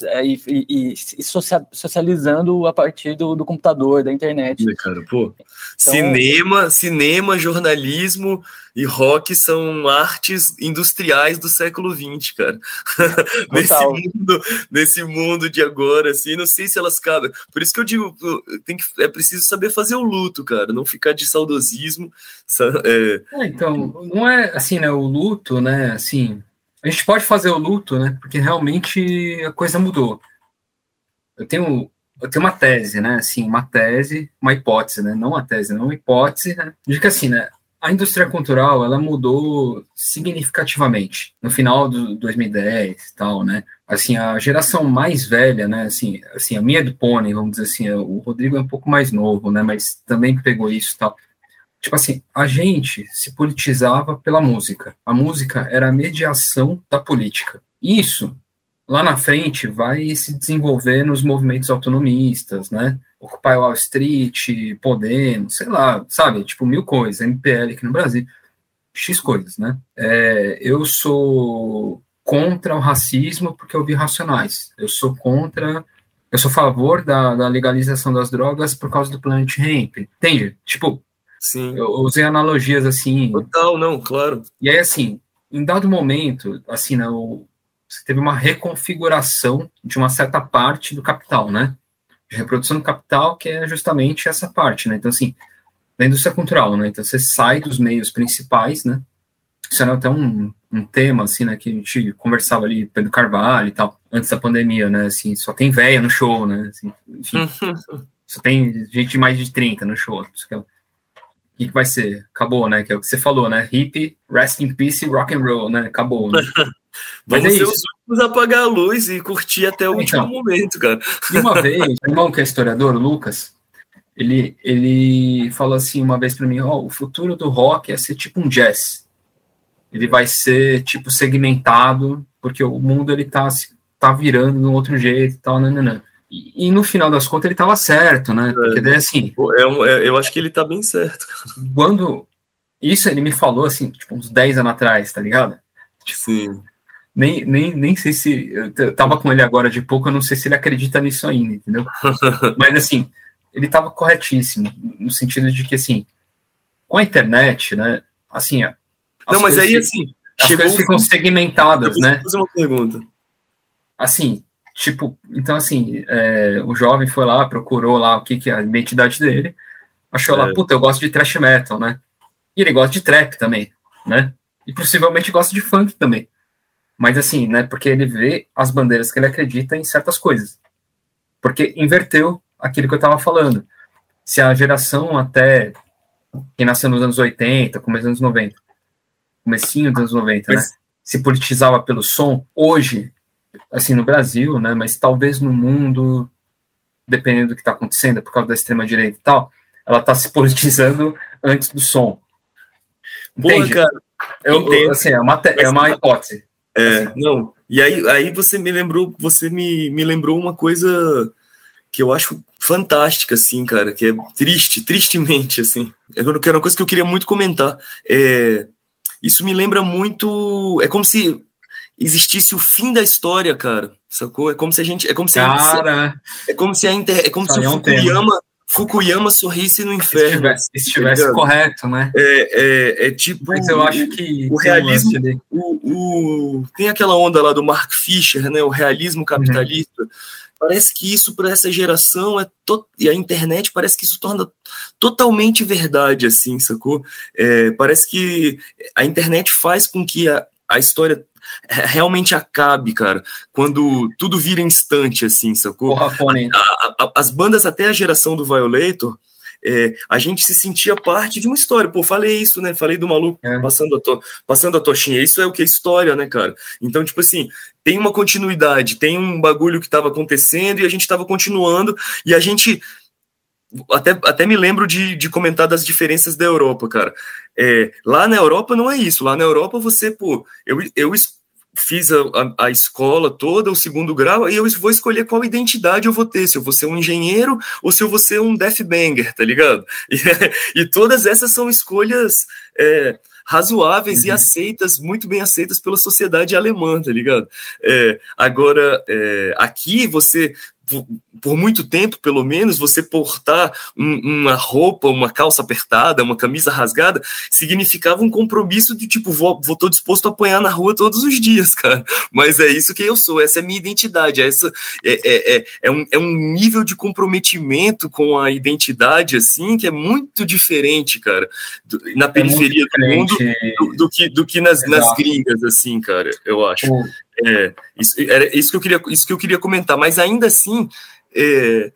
É, e, e, e, socializando a partir do, do, computador, da internet. Cara, pô, então, cinema, cinema, jornalismo e rock são artes industriais do século XX, cara. nesse, mundo, nesse mundo de agora, assim, não sei se elas cabem. Por isso que eu digo, tem que, é preciso saber fazer o luto, cara, não ficar de saudosismo. É... É, então, não é assim, né? O luto, né? Assim, a gente pode fazer o luto, né? Porque realmente a coisa mudou. Eu tenho, eu tenho uma tese, né? Assim, uma tese, uma hipótese, né? Não uma tese, não uma hipótese, né? De que assim, né? A indústria cultural, ela mudou significativamente no final do 2010 e tal, né? Assim, a geração mais velha, né? Assim, assim, a minha do Pony, vamos dizer assim, o Rodrigo é um pouco mais novo, né? Mas também pegou isso e tal Tipo assim, a gente se politizava pela música. A música era a mediação da política. Isso, lá na frente, vai se desenvolver nos movimentos autonomistas, né? Occupy Wall Street, Podemos, sei lá, sabe? Tipo, mil coisas, MPL aqui no Brasil. X coisas, né? É, eu sou contra o racismo porque eu vi Racionais. Eu sou contra eu sou a favor da, da, legalização das drogas por causa do Planet Hemp. Entende? Tipo, Sim. Eu usei analogias assim. Total, não, claro. E aí, assim, em dado momento, assim, né, você teve uma reconfiguração de uma certa parte do capital, né? De reprodução do capital, que é justamente essa parte, né? Então, assim, da indústria cultural, né? Então, você sai dos meios principais, né? Isso era até um, um tema, assim, né? Que a gente conversava ali, Pedro Carvalho e tal, antes da pandemia, né? Assim, só tem véia no show, né? Assim, enfim, só tem gente de mais de 30 no show. Isso que, que vai ser? Acabou, né? Que é o que você falou, né? Hip, rest in peace, rock and roll, né? Acabou. Né? Vamos é ser isso. os últimos a apagar a luz e curtir até o então, último momento, cara. E uma vez, o irmão que é historiador, o Lucas, ele, ele falou assim uma vez para mim, ó, oh, o futuro do rock é ser tipo um jazz. Ele vai ser tipo segmentado, porque o mundo ele tá tá virando de um outro jeito e tal, nananã. E, e, no final das contas ele estava certo, né? Porque daí assim. É, é, eu acho que ele está bem certo. Quando. Isso ele me falou assim, tipo, uns 10 anos atrás, tá ligado? Tipo, Sim. Nem, nem, nem sei se. Eu tava com ele agora de pouco, eu não sei se ele acredita nisso ainda, entendeu? Mas assim, ele estava corretíssimo, no sentido de que assim. com a internet, né? Assim, não, mas aí assim, as coisas ficam segmentadas, né? Fazer uma pergunta. Assim, tipo, então assim, é, o jovem foi lá, procurou lá o que, que é a identidade dele, achou é. lá, puta, eu gosto de thrash metal, né? E ele gosta de trap também, né? E possivelmente gosta de funk também. Mas assim, né? Porque ele vê as bandeiras que ele acredita em certas coisas. Porque inverteu aquilo que eu estava falando. Se a geração até quem nasceu nos anos 80, começo dos anos 90, comecinho dos anos 90, mas... né? Se politizava pelo som, hoje, assim, no Brasil, né? Mas talvez no mundo, dependendo do que está acontecendo, por causa da extrema-direita e tal, ela está se politizando antes do som. Boa, cara. Eu, eu, assim, é uma, é uma hipótese. É, assim. não. E aí, aí você me lembrou, você me, me lembrou uma coisa que eu acho fantástica, assim, cara, que é triste, tristemente, assim. É uma coisa que eu queria muito comentar. É, isso me lembra muito. É como se existisse o fim da história, cara. Sacou? É como se a gente. É como se cara, a, é como se a inter, é como se o é um Fukuyama, Fukuyama sorrisse no inferno. Se estivesse, tá correto, né? É, é, é tipo. Mas eu acho que. O realismo. O, o, tem aquela onda lá do Mark Fisher, né? O realismo capitalista. Uhum Parece que isso para essa geração é to... e a internet parece que isso torna totalmente verdade, assim, sacou? É, parece que a internet faz com que a, a história realmente acabe, cara, quando tudo vira instante, assim, sacou? Porra, a, a, as bandas até a geração do Violator, é, a gente se sentia parte de uma história. Pô, falei isso, né? Falei do maluco é. passando, a to, passando a tochinha. Isso é o que é história, né, cara? Então, tipo assim, tem uma continuidade, tem um bagulho que estava acontecendo e a gente estava continuando e a gente. Até, até me lembro de, de comentar das diferenças da Europa, cara. É, lá na Europa não é isso. Lá na Europa você, pô, eu, eu fiz a, a, a, escola toda, o segundo grau, e eu vou escolher qual identidade eu vou ter, se eu vou ser um engenheiro ou se eu vou ser um deathbanger, tá ligado? E, e todas essas são escolhas é, razoáveis uhum. e aceitas, muito bem aceitas pela sociedade alemã, tá ligado? É, agora, é, aqui você por muito tempo, pelo menos, você portar um, uma roupa, uma calça apertada, uma camisa rasgada, significava um compromisso de tipo, vou, vou tô disposto a apanhar na rua todos os dias, cara. Mas é isso que eu sou, essa é a minha identidade, essa é, é, é, é, um, é um nível de comprometimento com a identidade, assim, que é muito diferente, cara, do, na é periferia do mundo do, do, que, do que nas, nas gringas, assim, cara, eu acho. É, isso, era isso que eu queria, isso que eu queria comentar, mas ainda assim, é,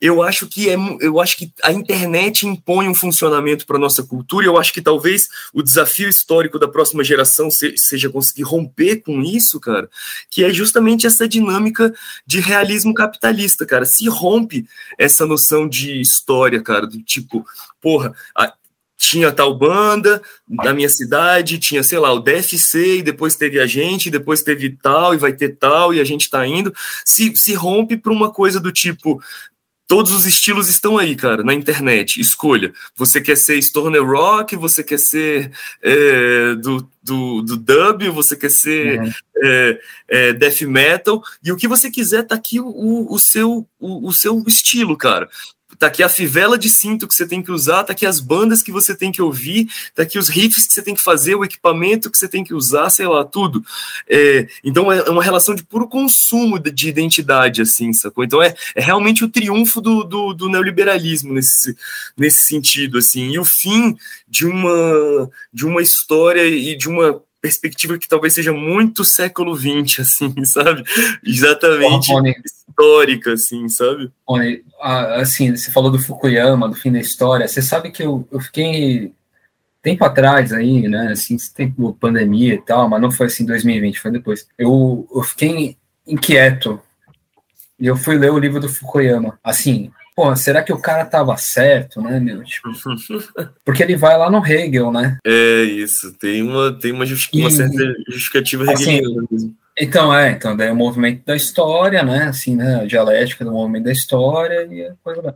eu acho que é, eu acho que a internet impõe um funcionamento para nossa cultura. E eu acho que talvez o desafio histórico da próxima geração seja conseguir romper com isso, cara, que é justamente essa dinâmica de realismo capitalista, cara. Se rompe essa noção de história, cara, do tipo, porra, tinha tal banda na minha cidade, tinha, sei lá, o DFC, e depois teve a gente, depois teve tal, e vai ter tal, e a gente tá indo, se, se rompe para uma coisa do tipo, todos os estilos estão aí, cara, na internet, escolha, você quer ser stoner rock, você quer ser é, do, do, do, dub, você quer ser uhum. é, é, death metal, e o que você quiser, tá aqui o, o, seu, o, o seu estilo, cara tá aqui a fivela de cinto que você tem que usar, tá aqui as bandas que você tem que ouvir, tá aqui os riffs que você tem que fazer, o equipamento que você tem que usar, sei lá, tudo. É, então é uma relação de puro consumo de identidade, assim, sacou? Então é, é realmente o triunfo do, do, do neoliberalismo nesse, nesse sentido, assim, e o fim de uma, de uma história e de uma perspectiva que talvez seja muito século XX, assim, sabe? Exatamente histórica, assim, sabe? assim, você falou do Fukuyama, do fim da história, você sabe que eu, eu fiquei tempo atrás aí, né, assim, tempo pandemia e tal, mas não foi assim 2020, foi depois. Eu, eu fiquei inquieto e eu fui ler o livro do Fukuyama. Assim, pô, será que o cara tava certo, né, meu? Tipo, porque ele vai lá no Hegel, né? É isso, tem uma, tem uma, justi uma certa justificativa assim, hegeliana mesmo. Então, é, então, daí é o movimento da história, né, assim, né, a dialética do movimento da história e a coisa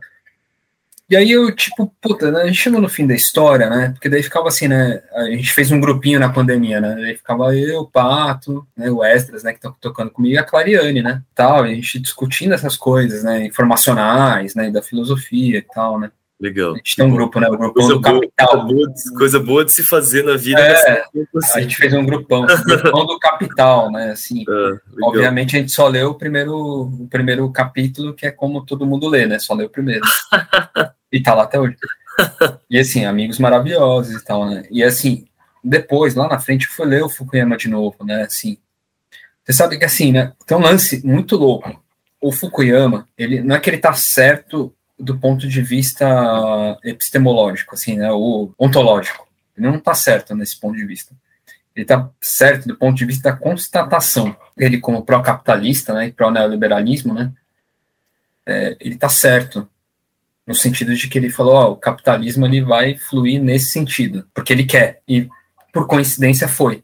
E aí eu, tipo, puta, né, a gente chegou no fim da história, né, porque daí ficava assim, né, a gente fez um grupinho na pandemia, né, daí ficava eu, o Pato, né, o Estras, né, que estão tocando comigo, e a Clariane, né, tal, a gente discutindo essas coisas, né, informacionais, né, da filosofia e tal, né. Legal. A gente tem um grupo, né? O grupo coisa do boa, Capital. Coisa boa, de, coisa boa de se fazer na vida. É, a gente fez um grupão, um grupão do Capital, né? Assim, Ah, obviamente a gente só leu o primeiro, o primeiro capítulo, que é como todo mundo lê, né? Só leu o primeiro. e tá lá até hoje. E assim, amigos maravilhosos e tal, né? E assim, depois, lá na frente, eu fui ler o Fukuyama de novo, né? Assim, você sabe que assim, né? Tem um lance muito louco. O Fukuyama, ele não é que ele tá certo do ponto de vista epistemológico, assim, né? O ontológico. Ele não tá certo nesse ponto de vista. Ele tá certo do ponto de vista da constatação. Ele, como pró-capitalista, né? E pró-neoliberalismo, né? É, ele tá certo no sentido de que ele falou, o capitalismo ele vai fluir nesse sentido, porque ele quer. E por coincidência foi,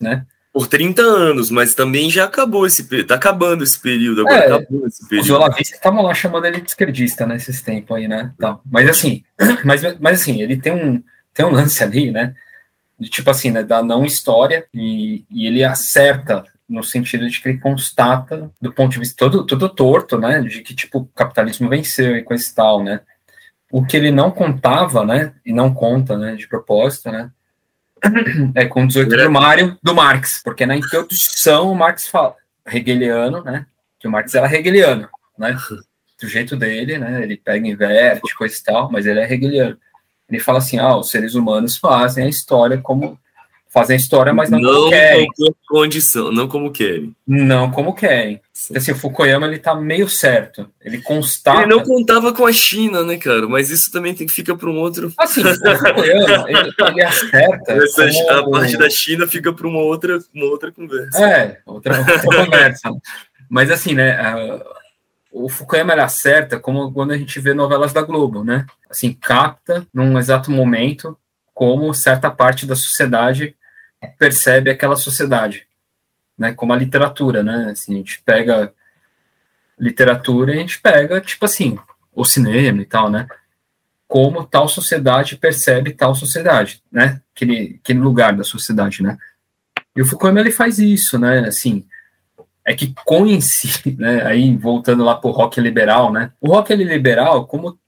né? Por 30 anos, mas também já acabou esse período. Tá acabando esse período agora. É, acabou esse Os período. olavistas estavam lá chamando ele de esquerdista nesses tempos aí, né? Mas assim, mas, mas assim, ele tem um, tem um lance ali, né? De tipo assim, né? Da não história, e, e ele acerta no sentido de que ele constata, do ponto de vista todo, todo torto, né? De que tipo, o capitalismo venceu e coisa e tal, né? O que ele não contava, né? E não conta, né? De propósito, né? É com 18 Era- do Mário, do Marx, porque na introdução o Marx fala, hegeliano, né? Que o Marx era hegeliano, né? Do jeito dele, né? Ele pega, inverte, coisa e tal, mas ele é hegeliano. Ele fala assim: ah, os seres humanos fazem a história como. Fazem a história, mas não, como Não querem. como condição, não como querem. Não como querem. Então, assim, o Fukuyama ele tá meio certo. Ele constata. Ele não contava com a China, né, cara? Mas isso também tem que fica para um outro. Assim, o Fukuyama, ele, ele acerta. Essa, A como- parte da China fica para uma outra, uma outra conversa. É, outra, outra conversa. Mas assim, né? a- o Fukuyama ele acerta como quando a gente vê novelas da Globo, né? Assim, capta num exato momento como certa parte da sociedade percebe aquela sociedade, né? Como a literatura, né? Assim, a gente pega literatura e a gente pega, tipo assim, o cinema e tal, né? Como tal sociedade percebe tal sociedade, né? Aquele, aquele lugar da sociedade, né? E o Fukuyama ele faz isso, né? Assim, é que coincide, né? Aí voltando lá para o rock liberal, né? O rock liberal, como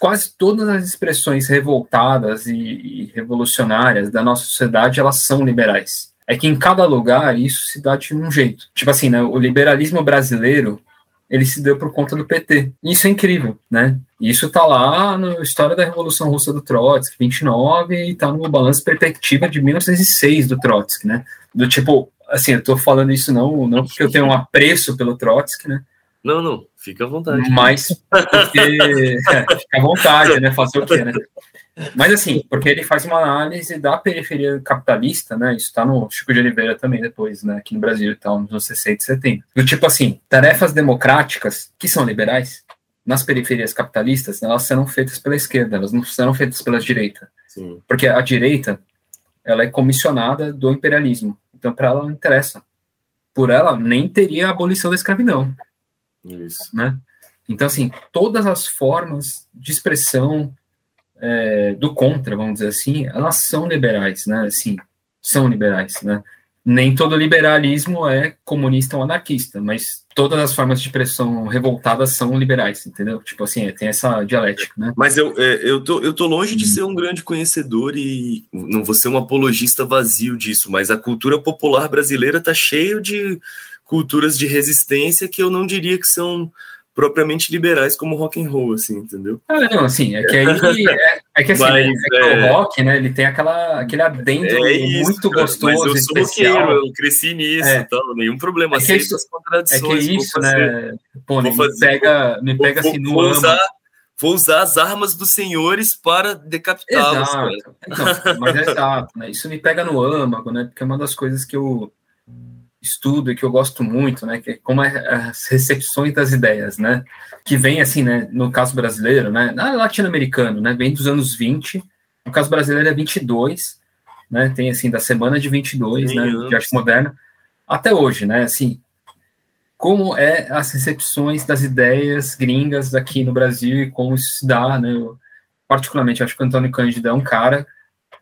quase todas as expressões revoltadas e, e revolucionárias da nossa sociedade, elas são liberais. É que em cada lugar isso se dá de um jeito. Tipo assim, né? O liberalismo brasileiro ele se deu por conta do PT. Isso é incrível, né? Isso tá lá na história da Revolução Russa do Trotsky, 29, e tá no balanço perspectiva de 1906 do Trotsky, né? Do tipo, assim, eu tô falando isso não, não porque eu tenho um apreço pelo Trotsky, né? Não, não, fica à vontade. Mas porque é, fica à vontade, né? Fazer o quê, né? Mas assim, porque ele faz uma análise da periferia capitalista, né? Isso tá no Chico de Oliveira também depois, né? Aqui no Brasil e tal, nos anos 60 e 70. Do tipo assim, tarefas democráticas que são liberais, nas periferias capitalistas, elas serão feitas pela esquerda, elas não serão feitas pela direita. Sim. Porque a direita, ela é comissionada do imperialismo. Então, para ela não interessa. Por ela, nem teria a abolição da escravidão Isso. né? Então, assim, todas as formas de expressão é, do contra, vamos dizer assim, elas são liberais, né? Assim, são liberais, né? Nem todo liberalismo é comunista ou anarquista, mas todas as formas de expressão revoltadas são liberais, entendeu? Tipo assim, tem essa dialética, né? Mas eu, é, eu, tô, eu tô longe de ser um grande conhecedor e não vou ser um apologista vazio disso, mas a cultura popular brasileira tá cheio de culturas de resistência que eu não diria que são propriamente liberais como rock and roll, assim, entendeu? Ah, não, assim, é que aí é, é que assim, Mas, é que é- o rock, né? Ele tem aquela, aquele adendo É isso, muito gostoso, mas eu sou especial. roqueiro, eu cresci nisso, É. então, nenhum problema, É que isso- as É que isso, fazer- né? Pô, me fazer- pega, me vou- pega vou- assim no vou usar, vou usar as armas dos senhores para decapitá-los. Exato. Então, mas é exato, né? Isso me pega no âmago, né? Porque é uma das coisas que eu estudo e que eu gosto muito, né? Que é como é as recepções das ideias, né? Que vem assim, né? No caso brasileiro, né? Latino-americano, né? Vem dos anos 20. No caso brasileiro é 22, né? Tem assim da semana de 22, Sim, né? De arte moderna até hoje, né? Assim, como é as recepções das ideias gringas aqui no Brasil e como isso se dá, né? Eu, particularmente, acho que o Antônio Cândido é um cara,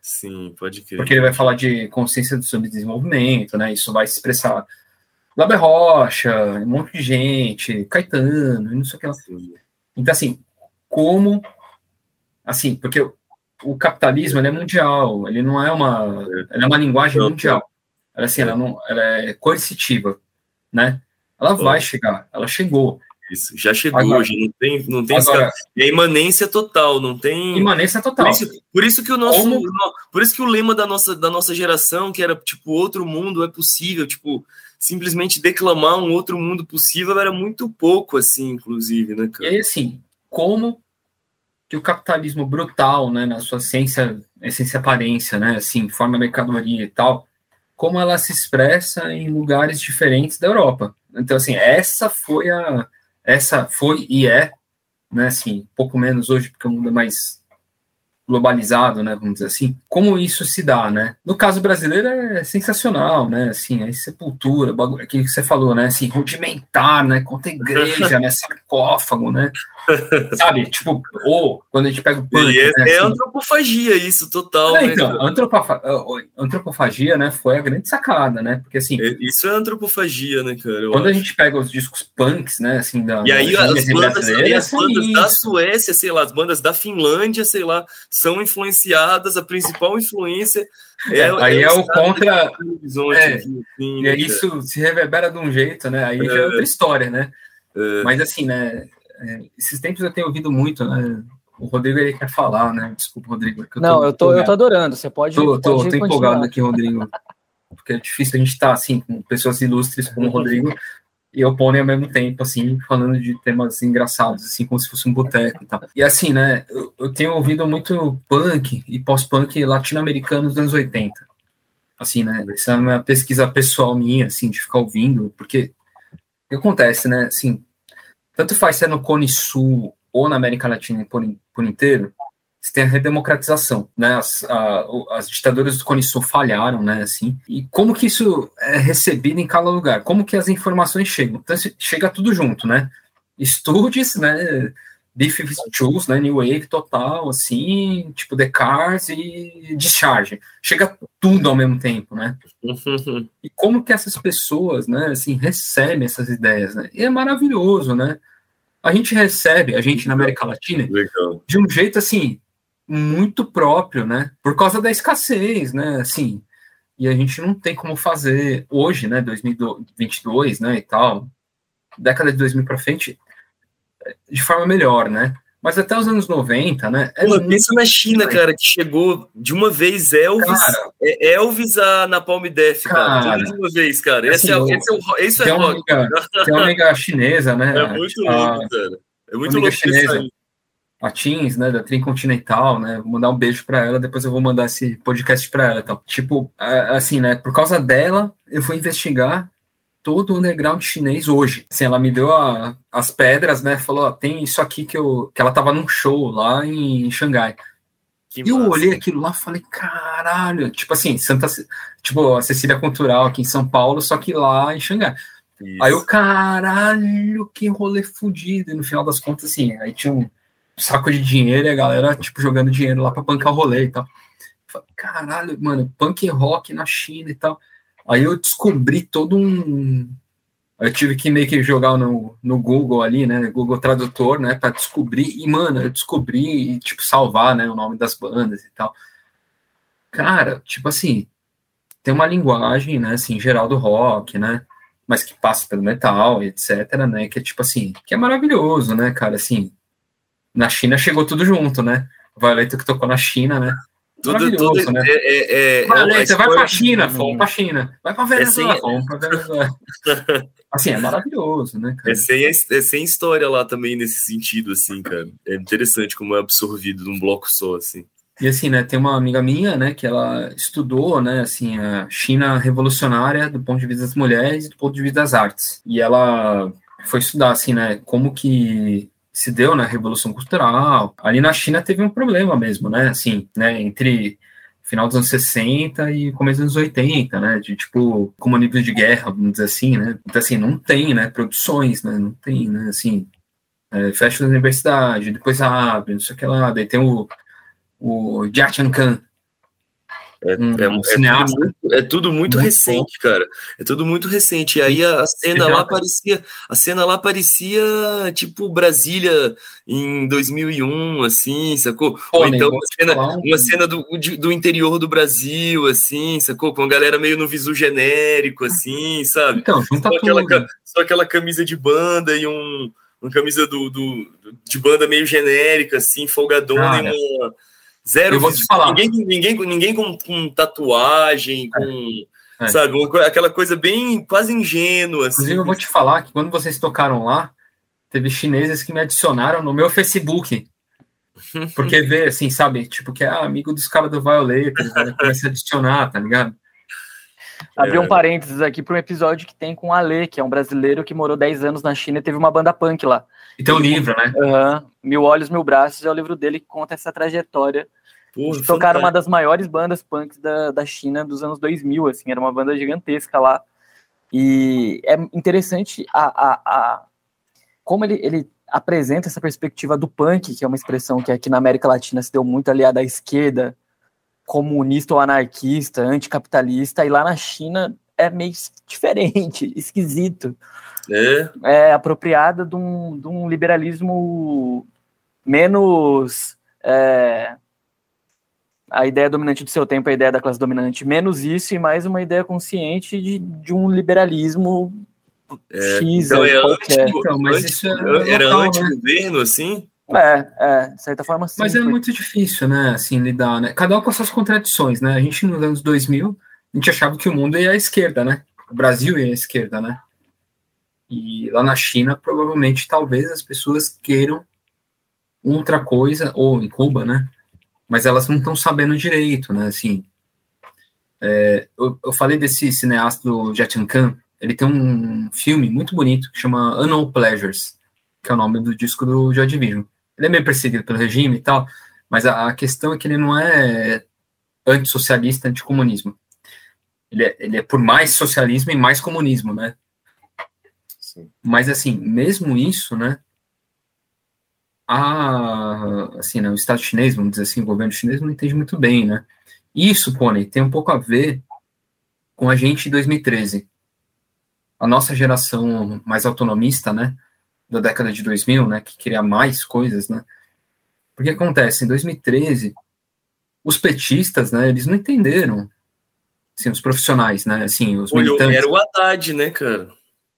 Sim, pode crer. porque ele vai falar de consciência do subdesenvolvimento, né? Isso vai se expressar Laber Rocha, um monte de gente, Caetano, e não sei o que lá. Então, assim, como assim, porque o capitalismo é mundial, ele não é uma, ele é uma linguagem mundial. Ela, assim, ela, não, ela é coercitiva, né? Ela vai chegar, ela chegou. Isso, já chegou, agora, já não tem, não tem agora, é imanência total, não tem imanência total. Por isso, por isso, que o nosso, Como... por isso que o lema da nossa, da nossa geração, que era tipo outro mundo é possível, tipo simplesmente declamar um outro mundo possível era muito pouco assim, inclusive, né? Cara? E aí, assim, como que o capitalismo brutal, né, na sua essência, essência aparência, né, assim, forma mercadoria e tal, como ela se expressa em lugares diferentes da Europa. Então, assim, essa foi a essa foi e é, né, assim, pouco menos hoje, porque o mundo é mais globalizado, né, vamos dizer assim, como isso se dá, né? No caso brasileiro é sensacional, né, assim, a sepultura, aquilo que você falou, né, assim, rudimentar, né, conta igreja, né, sarcófago, né, Sabe? Tipo, ou quando a gente pega o punk, é, né, é assim, antropofagia isso, total. É, né, então, antropofa antropofagia, né, foi a grande sacada, né? Porque assim. É, isso é antropofagia, né, cara? Quando acho. a gente pega os discos punks, né, assim, da. E aí as bandas, as bandas da Suécia, sei lá, as bandas da Finlândia, sei lá, são influenciadas, a principal influência. É, é aí é, é o contra. É, assim, e né, isso se reverbera de um jeito, né? Aí já é outra história, né? Mas assim, né? É, esses tempos eu tenho ouvido muito, né? O Rodrigo ele quer falar, né? Desculpa, Rodrigo. Eu não, tô, eu, tô, eu tô adorando. Você pode. Tô, tô, tô empolgado aqui, Rodrigo. Porque é difícil a gente estar tá, assim, com pessoas ilustres como o Rodrigo e Pony ao mesmo tempo, assim, falando de temas engraçados, assim, como se fosse um boteco e tal. E assim, né, eu, eu tenho ouvido muito punk e pós-punk latino-americano dos anos 80. Assim, né, essa é uma pesquisa pessoal minha, assim, de ficar ouvindo, porque o que acontece, né, assim, tanto faz ser no Cone Sul ou na América Latina por, por inteiro, você tem a redemocratização, né? As, a, as ditaduras do Cone Sul falharam, né? Assim, e como que isso é recebido em cada lugar? Como que as informações chegam? Então, chega tudo junto, né? Estudes, né? B-52s, né? New Wave total, assim, tipo The Cars e Discharge. Chega tudo ao mesmo tempo, né? e como que essas pessoas, né? Assim, recebem essas ideias, né? E é maravilhoso, né? a gente recebe, a gente na América Latina, Legal. de um jeito assim, muito próprio, né? Por causa da escassez, né? Assim, e a gente não tem como fazer hoje, né? 2022, né? E tal, década de 2000 para frente, de forma melhor, né? Mas até os anos 90, né? É Pô, pensa na China, cara, que chegou de uma vez Elvis, cara, é Elvis a Napalm Death, cara, cara de uma vez, cara. Assim, esse, é, esse, é, o, esse é rock. Amiga, tem uma amiga chinesa, né? É muito louco, cara. É muito louco chinesa, a Teams, né, da Tricontinental, né, vou mandar um beijo para ela, depois eu vou mandar esse podcast para ela, então. Tipo, assim, né, por causa dela, eu fui investigar todo o underground chinês hoje. Assim, ela me deu a, as pedras, né? Falou, ó, tem isso aqui que eu que ela tava num show lá em Xangai. Que e massa. eu olhei aquilo lá falei, caralho, tipo assim, Santa, tipo a Cecília Cultural aqui em São Paulo, só que lá em Xangai. Isso. Aí o caralho, que rolê fudido. E no final das contas, assim, aí tinha um saco de dinheiro e a galera, tipo, jogando dinheiro lá pra bancar o rolê e tal. Falei, caralho, mano, punk rock na China e tal. Aí eu descobri todo um. Eu tive que meio que jogar no, no Google ali, né? Google Tradutor, né? Para descobrir. E, mano, eu descobri e, tipo, salvar, né? O nome das bandas e tal. Cara, tipo assim, tem uma linguagem, né? Assim, geral do rock, né? Mas que passa pelo metal, etc, né? Que é tipo assim, que é maravilhoso, né, cara? Assim, na China chegou tudo junto, né? Violeta que tocou na China, né? Tudo, tudo né? é, é, é, vai, você vai para a China, fomos para a China. Vai para Venezuela, é fomos para Venezuela. assim, é maravilhoso, né, cara? É sem, é sem história lá também nesse sentido, assim, cara. É interessante como é absorvido num bloco só, assim. E assim, né, tem uma amiga minha, né, que ela estudou, né, assim, a China revolucionária do ponto de vista das mulheres e do ponto de vista das artes. E ela foi estudar, assim, né, como que se deu na Revolução Cultural. Ali na China teve um problema mesmo, né? Assim, né? Entre final dos anos 60 e começo dos anos 80, né? De tipo, como nível de guerra, vamos dizer assim, né? Então, assim, não tem, né? Produções, né? Não tem, né? Assim, é, fecha a universidade, depois abre, não sei o que lá. Daí tem o, o Jiaqian Khan, É, um, é, um é, tudo muito, é, tudo muito, muito recente, bom. cara. É tudo muito recente. E aí a, a cena lá parecia, a cena lá parecia tipo Brasília em 2001, assim, sacou? Pô, Ou então uma cena, uma cena do, do interior do Brasil, assim, sacou? Com a galera meio no visu genérico, assim, sabe? Então, só aquela, tudo. só aquela camisa de banda e um uma camisa do, do, de banda meio genérica, assim, folgadona e uma Zero. Eu vou te falar. Ninguém, ninguém, ninguém com, com tatuagem, com. É. Sabe, uma, aquela coisa bem quase ingênua. Assim. Inclusive, eu vou te falar que quando vocês tocaram lá, teve chineses que me adicionaram no meu Facebook. Porque vê, assim, sabe, tipo, que é amigo dos caras do Violeta, né? começa a adicionar, tá ligado? Abrir um é. parênteses aqui para um episódio que tem com o Ale, que é um brasileiro que morou 10 anos na China e teve uma banda punk lá. E tem um livro, né? Uhum, Mil Olhos, Mil Braços é o livro dele que conta essa trajetória Porra, tocaram uma das maiores bandas punks da, da China dos anos 2000, assim, era uma banda gigantesca lá. E é interessante a, a, a como ele, ele apresenta essa perspectiva do punk, que é uma expressão que aqui na América Latina se deu muito aliada à esquerda, comunista ou anarquista, anticapitalista, e lá na China é meio diferente, esquisito. É, é apropriada de um, de um liberalismo menos é, a ideia dominante do seu tempo é a ideia da classe dominante, menos isso e mais uma ideia consciente de, de um liberalismo é, X. Então, é antes, então, mas antes, isso é era local, anti-governo, né? assim? É, é, de certa forma sim. Mas é muito difícil, né, assim, lidar, né? Cada um com as suas contradições, né? A gente, nos anos 2000, a gente achava que o mundo ia à esquerda, né? O Brasil ia à esquerda, né? E lá na China, provavelmente, talvez as pessoas queiram outra coisa, ou em Cuba, né? Mas elas não estão sabendo direito, né? Assim, é, eu, eu, falei desse cineasta do Jet Khan, ele tem um filme muito bonito que chama Unknown Pleasures, que é o nome do disco do Joy Division. Ele é meio perseguido pelo regime e tal, mas a, a questão é que ele não é antissocialista, anticomunismo. Ele é, ele é por mais socialismo e mais comunismo, né? Sim. Mas assim, mesmo isso, né? A, assim, né, o Estado chinês, vamos dizer assim, o governo chinês não entende muito bem, né? Isso, Pony, tem um pouco a ver com a gente em 2013. A nossa geração mais autonomista, né, da década de 2000, né, que queria mais coisas, né? Porque acontece, em 2013, os petistas, né, eles não entenderam, assim, os profissionais, né, assim, os militantes. Era o Haddad, né, cara?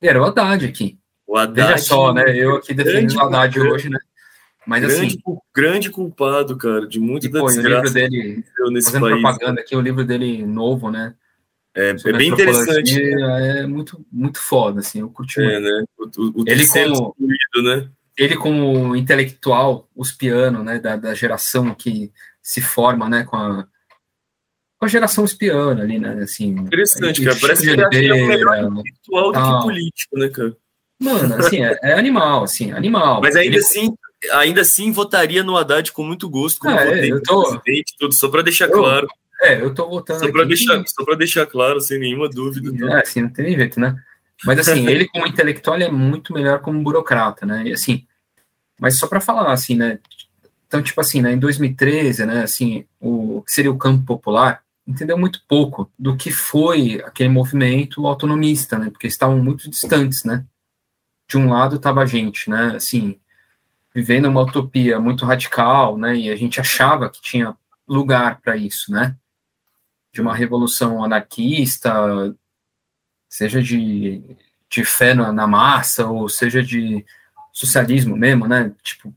Era o Haddad aqui. O Haddad. Veja só, né, eu aqui defendendo o Haddad hoje, né, mas grande, assim. Grande culpado, cara, de muito da desgraça. O livro dele, nesse fazendo país, propaganda aqui, o livro dele novo, né? É, é bem interessante. É muito, muito foda, assim, eu curti é, Né? O, o, ele como, né? Ele como intelectual, os piano, né, da, da geração que se forma, né, com a, com a geração espiana ali, né, assim. Interessante, cara, parece que ele é melhor intelectual do que político, né, cara? Mano, assim, é, é, animal, assim, animal. Mas ainda ele, assim, ainda assim votaria no Haddad com muito gosto, como ah, é, eu tô... presidente, tudo, só para deixar eu, claro. É, eu tô votando. Só para deixar, só deixar claro, sem nenhuma dúvida. Tá? É, assim, não tem jeito, né? Mas assim, ele como intelectual é muito melhor como burocrata, né? E assim, mas só para falar assim, né? Então, tipo assim, né, em 2013, né, assim, o que seria o campo popular, entendeu muito pouco do que foi aquele movimento autonomista, né? Porque estavam muito distantes, né? De um lado estava a gente, né? Assim, vivendo uma utopia muito radical, né? E a gente achava que tinha lugar para isso, né? De uma revolução anarquista, seja de, de fé na, na massa, ou seja de socialismo mesmo, né? Tipo,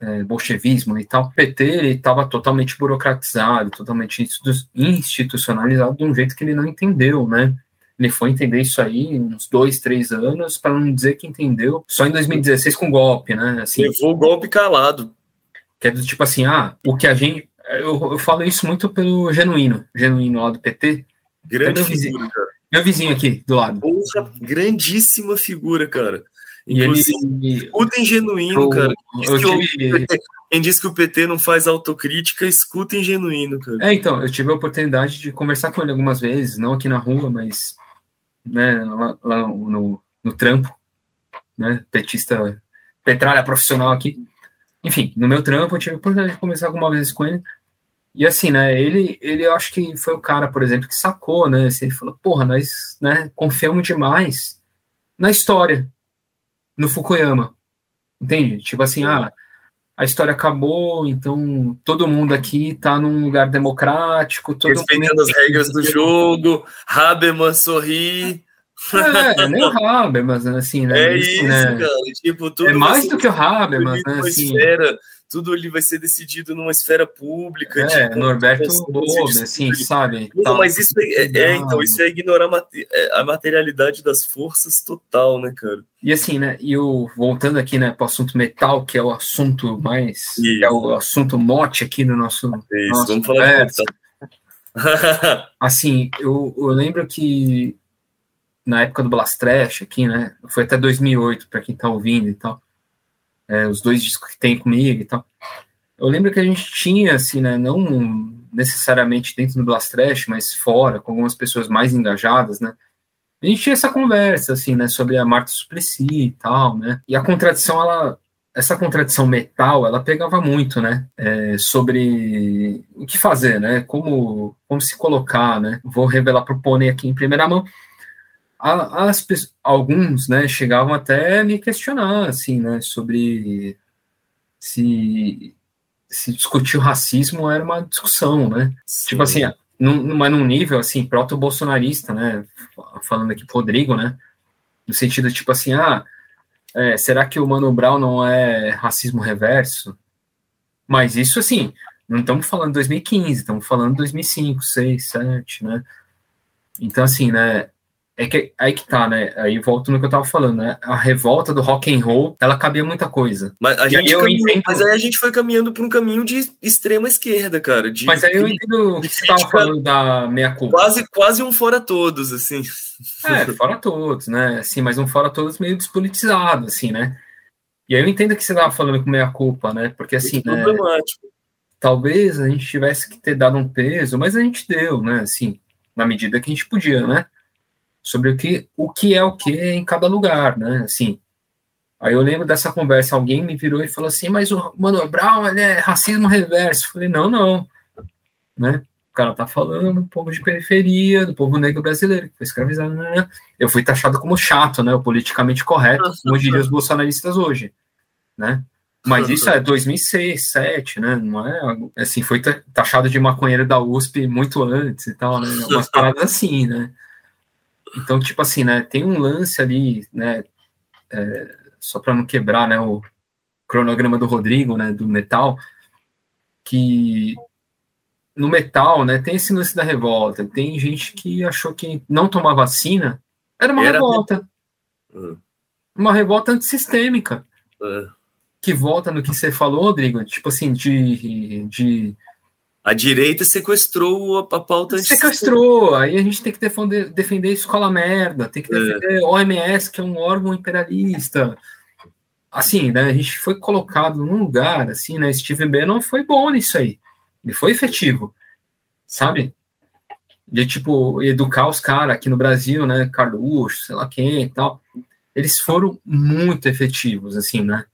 é, bolchevismo e tal. O PT estava totalmente burocratizado, totalmente institucionalizado de um jeito que ele não entendeu, né? Ele foi entender isso aí uns dois, três anos, para não dizer que entendeu só em 2016 com golpe, né? Assim, Levou o golpe calado. Que é do tipo assim, ah, o que a gente. Eu, eu falo isso muito pelo genuíno, genuíno lá do PT. Grande meu vizinho, figura, cara. Meu vizinho aqui, do lado. Porra, grandíssima figura, cara. Inclusive, e ele, escutem genuíno, eu, cara. Eu tive... Quem diz que o PT não faz autocrítica, escutem genuíno, cara. É, então, eu tive a oportunidade de conversar com ele algumas vezes, não aqui na rua, mas né, lá, lá no, no, trampo, né, petista, petralha profissional aqui. Enfim, no meu trampo eu tive a oportunidade de conversar algumas vezes com ele, E assim, né, ele, ele eu acho que foi o cara, por exemplo, que sacou, né, assim, ele falou, porra, nós, né, confiamos demais na história, no Fukuyama, entende? Tipo assim, ah, a história acabou, então todo mundo aqui está num lugar democrático, todo respeitando as regras do jogo, Habermas sorri. É, nem o Habermas, assim, né? É isso, né? cara. Tipo, tudo é mais do que o Habermas, né? Assim, esfera, tudo ali vai ser decidido numa esfera pública. É, tipo, Norberto Bob, assim, sabe? Não, tá, mas isso é, é, então, isso é ignorar a materialidade das forças total, né, cara? E assim, né, e o, voltando aqui, né, para o assunto metal, que é o assunto mais, é o assunto mote aqui no nosso... Isso, nosso vamos falar de metal. assim, eu, eu lembro que na época do Blast Trash aqui, né? Foi até 2008, para quem tá ouvindo e tal. É, os dois discos que tem comigo e tal. Eu lembro que a gente tinha, assim, né? Não necessariamente dentro do Blast Trash, mas fora, com algumas pessoas mais engajadas, né? A gente tinha essa conversa, assim, né? Sobre a Marta Suplicy e tal, né? E a contradição, ela... Essa contradição metal, ela pegava muito, né? É, sobre o que fazer, né? Como, como se colocar, né? Vou revelar pro Pônei aqui em primeira mão as, alguns, né, chegavam até a me questionar, assim, né, sobre se, se discutir o racismo era uma discussão, né, Sim. tipo assim, num, mas num nível, assim, proto-bolsonarista, né, falando aqui pro Rodrigo, né, no sentido, tipo assim, ah, é, será que o Mano Brown não é racismo reverso? Mas isso, assim, não estamos falando de 2015, estamos falando de 2005, 6, 7, né, então, assim, né, é que aí que tá, né? Aí volto no que eu tava falando, né? A revolta do rock and roll, ela cabia muita coisa. Mas, a gente aí caminhou, entendo... mas aí a gente foi caminhando por um caminho de extrema esquerda, cara. De, mas aí eu entendo que você tava falando da meia culpa. Quase, quase um fora todos, assim. É, fora todos, né? Assim, mas um fora todos meio despolitizado, assim, né? E aí eu entendo que você tava falando com meia culpa, né? Porque assim, né? Problemático. Talvez a gente tivesse que ter dado um peso, mas a gente deu, né? Assim, na medida que a gente podia, né? Sobre o que, o que é o que em cada lugar, né? Assim, aí eu lembro dessa conversa, alguém me virou e falou assim, mas o Mano Brown é racismo reverso. Eu falei, não, não, né? O cara tá falando do povo de periferia, do povo negro brasileiro, que foi escravizado, né? Eu fui taxado como chato, né? O politicamente correto, como diriam os bolsonaristas hoje, né? Mas isso é 2006, 2007, né? Não é assim, foi taxado de maconheiro da USP muito antes e tal, né? Umas paradas assim, né? Então, tipo assim, né, tem um lance ali, né, é, só para não quebrar, né, o cronograma do Rodrigo, né, do metal, que no metal, né, tem esse lance da revolta. Tem gente que achou que não tomar vacina era uma era revolta. Uhum. Uma revolta antissistêmica. Uhum. Que volta no que você falou, Rodrigo, tipo assim, de, de a direita sequestrou a, a pauta. Sequestrou. Aí a gente tem que defender, defender a escola merda, tem que é. defender a OMS, que é um órgão imperialista. Assim, né, a gente foi colocado num lugar, assim, né? Steve Bannon foi bom nisso aí. Ele foi efetivo, sabe? De, tipo, educar os caras aqui no Brasil, né? Carluxo, sei lá quem e tal. Eles foram muito efetivos, assim, né?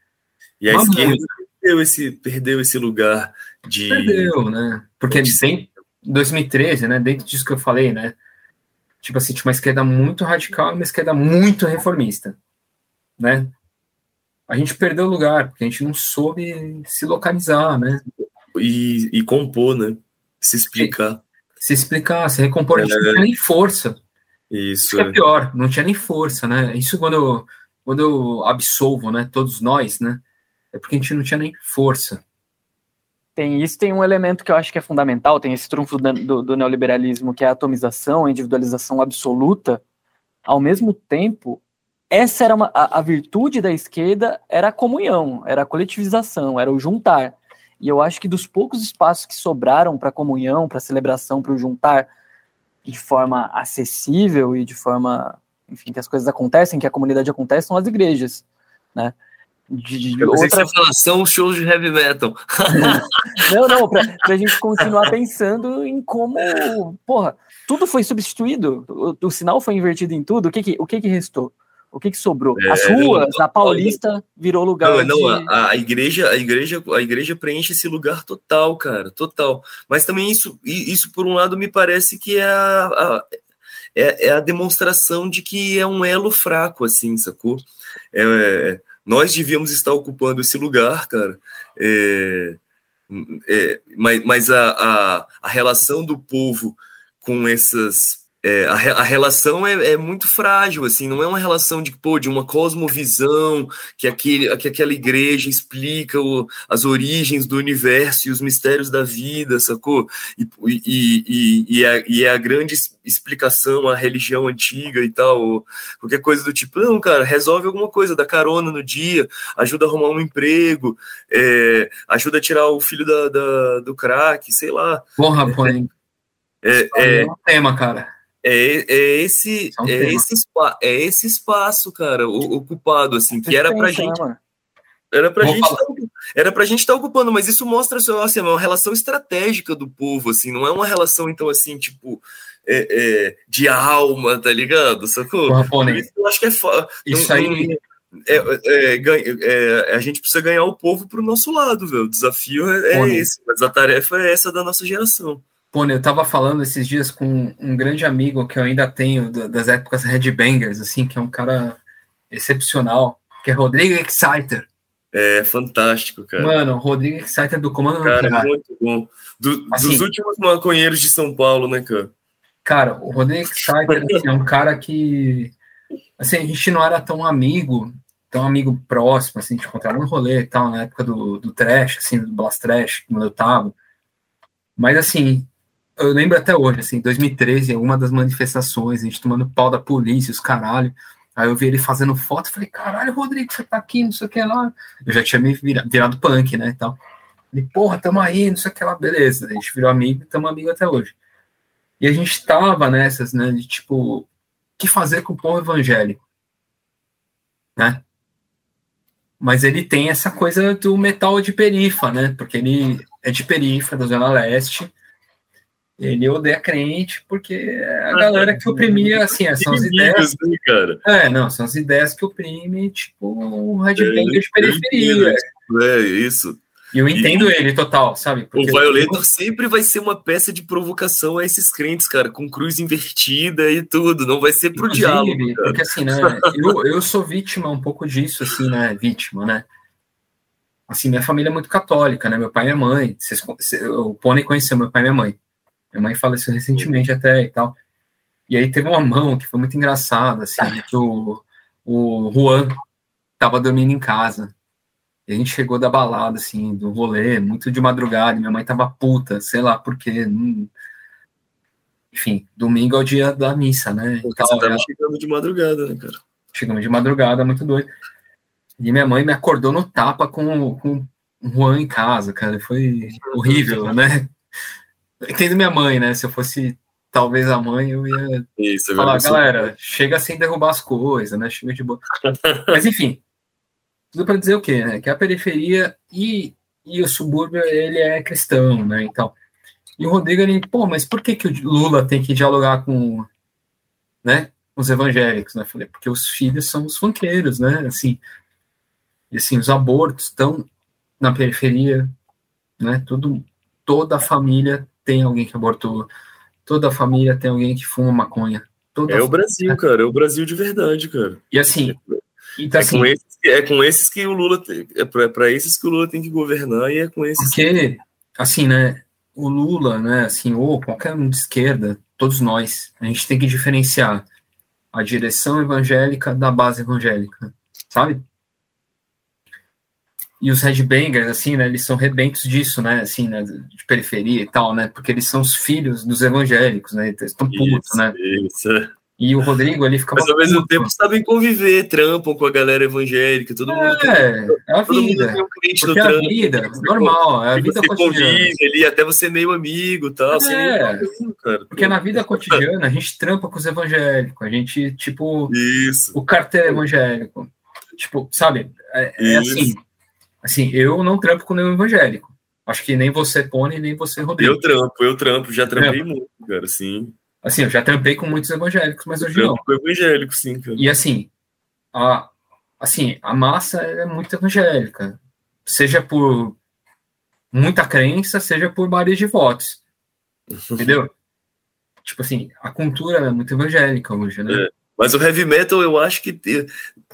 E a Uma esquerda perdeu esse, perdeu esse lugar de. Perdeu, né? Porque em 2013, né? Dentro disso que eu falei, né? Tipo assim, tinha uma esquerda muito radical e uma esquerda muito reformista, né? A gente perdeu o lugar, porque a gente não soube se localizar, né? E, e compor, né? Se explicar. Se, se explicar, se recompor, é, a gente não tinha nem força. Isso. Isso é. é pior, não tinha nem força, né? Isso quando eu, quando eu absolvo, né? Todos nós, né? É porque a gente não tinha nem força. Tem isso, tem um elemento que eu acho que é fundamental, tem esse trunfo do, do neoliberalismo, que é a atomização, a individualização absoluta. Ao mesmo tempo, essa era uma, a, a, virtude da esquerda era a comunhão, era a coletivização, era o juntar. E eu acho que dos poucos espaços que sobraram para comunhão, para celebração, para o juntar de forma acessível e de forma, enfim, que as coisas acontecem, que a comunidade acontece, são as igrejas, né? De, de outra são shows de heavy metal. não, não, pra, pra gente continuar pensando em como, porra, tudo foi substituído, o, o sinal foi invertido em tudo, o que que, o que que restou? O que, que sobrou? É, As ruas, não, a Paulista virou lugar. Não, não a, a, igreja, a igreja, a igreja preenche esse lugar total, cara, total. Mas também isso, isso por um lado me parece que é a, a é, é, a demonstração de que é um elo fraco, assim, sacou? É, nós devíamos estar ocupando esse lugar, cara. É, é, mas mas a, a, a relação do povo com essas é, a, a, relação é, é, muito frágil, assim, não é uma relação de, pô, de uma cosmovisão que, aquele, que aquela igreja explica o, as origens do universo e os mistérios da vida, sacou? E, e, e, e, é, e é a grande explicação a religião antiga e tal, qualquer coisa do tipo, não, cara, resolve alguma coisa, dá carona no dia, ajuda a arrumar um emprego, é, ajuda a tirar o filho da, da do crack, sei lá. Porra, pô, é, é, é um tema, cara. É, é, esse, é, esse é esse espaço, cara, ocupado, assim, que era pra gente. Era pra, gente tá, era pra gente estar tá ocupando, mas isso mostra assim, uma relação estratégica do povo, assim, não é uma relação, então, assim, tipo, é, é, de alma, tá ligado? Sacou? Porra, isso eu acho que é. Isso não, aí. É, é, é, a gente precisa ganhar o povo pro nosso lado, velho. O desafio é, esse, mas a tarefa é essa da nossa geração. Pô, eu tava falando esses dias com um grande amigo que eu ainda tenho das épocas Headbangers, assim, que é um cara excepcional, que é Rodrigo Exciter. É fantástico, cara. Mano, Rodrigo Exciter do Comando Cara, é muito bom. Do, assim, dos últimos maconheiros de São Paulo, né, cara? Cara, o Rodrigo Exciter assim, é um cara que. Assim, a gente não era tão amigo, tão amigo próximo, assim, de encontrar no rolê e tal, na época do, do trash, assim, do Blast Trash, quando eu tava. Mas, assim, eu lembro até hoje, assim, 2013, em uma das manifestações, a gente tomando pau da polícia, os caralho. Aí eu vi ele fazendo foto, falei, caralho, Rodrigo, você tá aqui, não sei o que lá. Eu já tinha me virado, virado punk, né, então. Ele, porra, tamo aí, não sei o que lá, beleza. A gente virou amigo e tamo amigo até hoje. E a gente tava nessas, né, de tipo, o que fazer com o povo evangélico? Né? Mas ele tem essa coisa do metal de perifa, né, porque ele é de perifa, da Zona Leste, ele odeia crente porque é a galera que oprimia, assim, são as ideias. Né, cara? É, não, são as ideias que oprimem, tipo, o headbanger é, de periferia. É, isso. E eu entendo e ele total, sabe? Porque o Violator eu... sempre vai ser uma peça de provocação a esses crentes, cara, com cruz invertida e tudo. Não vai ser pro Inclusive, diabo. Cara. Porque assim, né? Eu, eu sou vítima um pouco disso, assim, né? Vítima, né? Assim, minha família é muito católica, né? Meu pai e minha mãe. Vocês, o Pônei conheceu meu pai e minha mãe. Minha mãe faleceu recentemente até e tal. E aí teve uma mão que foi muito engraçada, assim, que o, o Juan tava dormindo em casa. E a gente chegou da balada, assim, do rolê, muito de madrugada, minha mãe tava puta, sei lá por quê. Hum. Enfim, domingo é o dia da missa, né? Porque você tava chegando de madrugada, né, cara? Chegamos de madrugada, muito doido. E minha mãe me acordou no tapa com, com o Juan em casa, cara. Foi horrível, né? Entendo minha mãe, né? Se eu fosse talvez a mãe, eu ia Isso, falar, galera, chega sem derrubar as coisas, né? Chega de boa. Mas enfim, tudo para dizer o quê? Né? Que a periferia e, e o subúrbio, ele é cristão, né? Então, e o Rodrigo, ele, pô, mas por que, que o Lula tem que dialogar com, né, os evangélicos, né? Falei, porque os filhos são os funkeiros, né? Assim, e assim, os abortos estão na periferia, né? Tudo, toda a família tem alguém que abortou, toda a família tem alguém que fuma maconha. Toda é o Brasil, cara, é o Brasil de verdade, cara. E assim, então, é, assim, com esses, é com esses que o Lula tem, é para esses que o Lula tem que governar e é com esses. Porque, assim, né, o Lula, né, assim, ou qualquer um de esquerda, todos nós, a gente tem que diferenciar a direção evangélica da base evangélica, sabe? E os headbangers, assim, né, eles são rebentos disso, né, assim, né, de periferia e tal, né, porque eles são os filhos dos evangélicos, né, eles estão putos, né. Isso. E o Rodrigo ali fica. Mas ao mesmo tempo sabem conviver, trampam com a galera evangélica, todo mundo. É, tem, é a vida. Mundo tem um crente no é a vida, normal, é a vida cotidiana. Convive ali, até você meio amigo e tal. É, cara. Porque na vida cotidiana a gente trampa com os evangélicos, a gente, tipo. Isso. O cartel evangélico. Tipo, sabe? É, é assim Assim, eu não trampo com nenhum evangélico. Acho que nem você, Pony, nem você, Rodrigo. Eu trampo, eu trampo, já trampei muito, cara, sim. Assim, eu já trampei com muitos evangélicos, mas hoje não. Com evangélico, sim, cara. E assim, a, assim, a massa é muito evangélica, seja por muita crença, seja por vários de votos, entendeu? tipo assim, a cultura é muito evangélica hoje, né? É. Mas o heavy metal, eu acho que.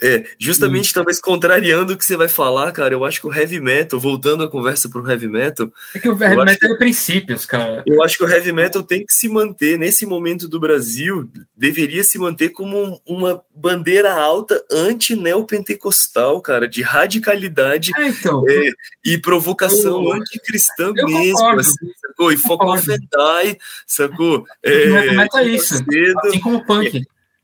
É, justamente, talvez contrariando o que você vai falar, cara, eu acho que o heavy metal, voltando a conversa pro heavy metal. É que o heavy metal é princípios, cara. Eu acho que o heavy metal tem que se manter, nesse momento do Brasil, deveria se manter como uma bandeira alta anti-neopentecostal, cara, de radicalidade é, então, é, e provocação anticristã mesmo. Assim, sacou? E foco no sacou? É, o heavy metal é isso. Cedo, assim como o punk.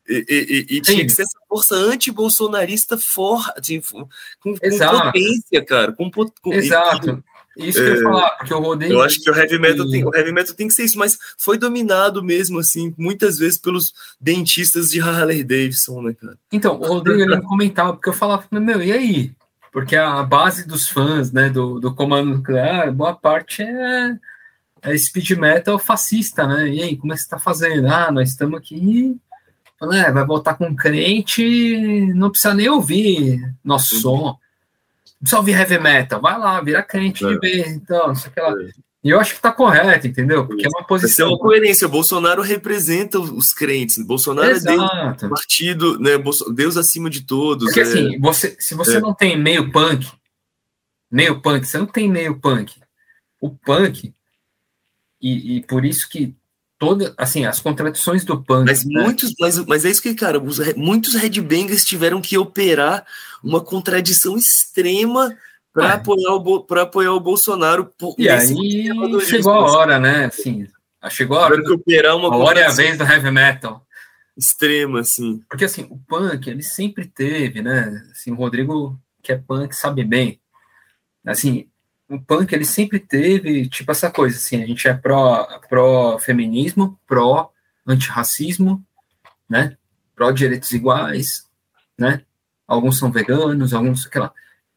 E, e, e tinha que ser essa força anti-bolsonarista forte, com, com, potência, cara. Com, com, Exato. Isso que eu ia é, falar, porque eu rodei. Eu acho que o heavy, metal tem, o heavy metal tem que ser isso, mas foi dominado mesmo, assim, muitas vezes pelos dentistas de Harley Davidson, né, cara? Então, o Rodrigo ele comentava, porque eu falava, meu, e aí? Porque a base dos fãs, né, do, do Comando Nuclear, boa parte é, é speed metal fascista, né? E aí, como é que você tá fazendo? Ah, nós estamos aqui é, vai voltar com crente, não precisa nem ouvir nosso uhum. som. Não precisa ouvir heavy metal, vai lá, vira crente é. de vez, então, não sei o que lá. É. E eu acho que tá correto, entendeu? Porque é uma posição. É uma coerência. O Bolsonaro representa os crentes. O Bolsonaro Exato. é Deus, partido, né? Deus acima de todos. Porque é... assim, você, se você é. não tem meio punk, meio punk, você não tem meio punk. O punk, e, e por isso que toda, assim, as contradições do punk. Mas né? muitos, mas, mas é isso que, cara, os, muitos headbangers tiveram que operar uma contradição extrema para é. apoiar o apoiar o Bolsonaro. Por, e aí chegou a hora, né? Assim, chegou a hora. Que operar uma a hora é a vez do heavy metal. Extrema, assim. Porque assim, o punk, ele sempre teve, né? Assim, o Rodrigo, que é punk, sabe bem. Assim, o punk ele sempre teve tipo essa coisa assim a gente é pró pró feminismo pró antirracismo né? Pró direitos iguais né? Alguns são veganos alguns sei lá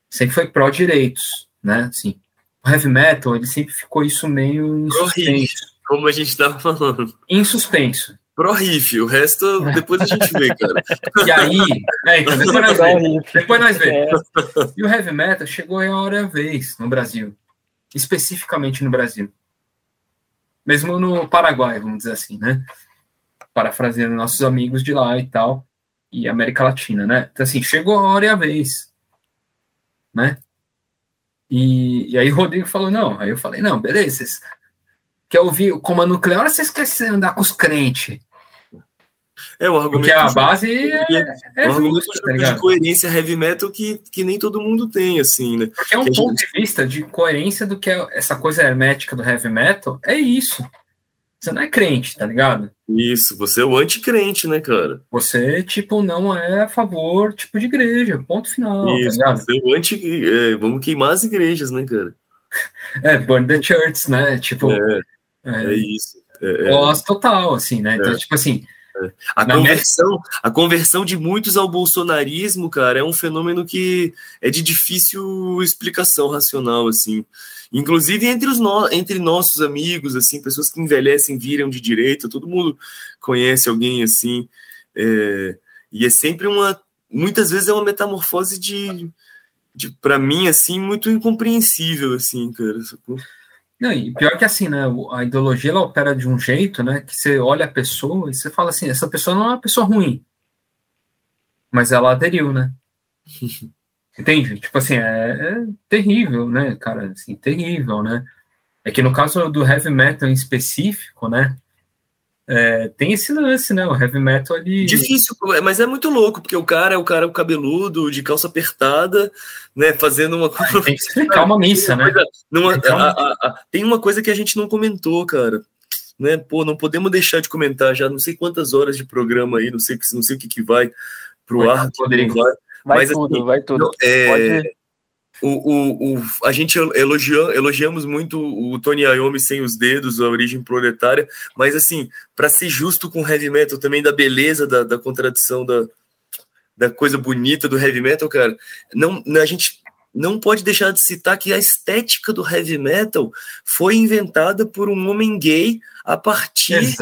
sempre foi pró direitos né? Assim o heavy metal ele sempre ficou isso meio em suspenso. como a gente estava falando. Em suspenso Pro riff, o resto depois a gente vê, cara. E aí, é, então, depois nós vemos. Depois nós vemos. É. E o heavy metal chegou em hora vez no Brasil. Especificamente no Brasil. Mesmo no Paraguai, vamos dizer assim, né? Parafraseando nossos amigos de lá e tal. E América Latina, né? Então, assim, chegou a hora e a vez. Né? E, e aí o Rodrigo falou, não. Aí eu falei, não, beleza. Vocês quer ouvir o comando nuclear, vocês querem andar com os crentes? É, um argumento. Porque a base é, é um argumento tá de coerência heavy metal que, que nem todo mundo tem, assim, né? Porque é um que ponto gente... de vista de coerência do que é essa coisa hermética do heavy metal, é isso. Você não é crente, tá ligado? Isso, você é o anticrente, né, cara? Você, tipo, não é a favor, tipo, de igreja, ponto final, tá isso, tá ligado? Você é o anti... É, vamos queimar as igrejas, né, cara? É, burn the church, né? Tipo... É, é, é isso. É, é. total, assim, né? Então, tipo assim a conversão, a conversão de muitos ao bolsonarismo, cara, é um fenômeno que é de difícil explicação racional, assim. Inclusive entre, os no, entre nossos amigos, assim, pessoas que envelhecem, viram de direita, todo mundo conhece alguém assim. É, e é sempre uma. Muitas vezes é uma metamorfose de, de para mim, assim, muito incompreensível, assim, cara. Não, e pior que assim, né? A ideologia ela opera de um jeito, né? Que você olha a pessoa e você fala assim: essa pessoa não é uma pessoa ruim, mas ela aderiu, né? Entende? Tipo assim, é, é, terrível, né, cara? Assim, terrível, né? É que no caso do heavy metal em específico, né? É, tem esse lance, né? O heavy metal ali. Difícil, mas é muito louco, porque o cara é o cara cabeludo, de calça apertada, né? Fazendo uma coisa. Tem que explicar uma missa, né? Numa, a, a, a, tem uma coisa que a gente não comentou, cara. Né? Pô, não podemos deixar de comentar já não sei quantas horas de programa aí, não sei, não sei o que, que vai pro vai, ar. Rodrigo. Vai, vai mas, tudo, assim, vai tudo. É, Pode o, o, o, a gente elogia, elogiamos muito o Tony Iommi sem os dedos, a origem proletária, mas assim, para ser justo com o heavy metal também, da beleza, da, da contradição, da, da coisa bonita do heavy metal, cara, não, a gente não pode deixar de citar que a estética do heavy metal foi inventada por um homem gay a partir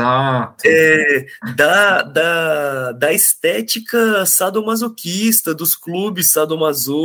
é, da, da, da estética sadomasoquista, dos clubes sadomaso.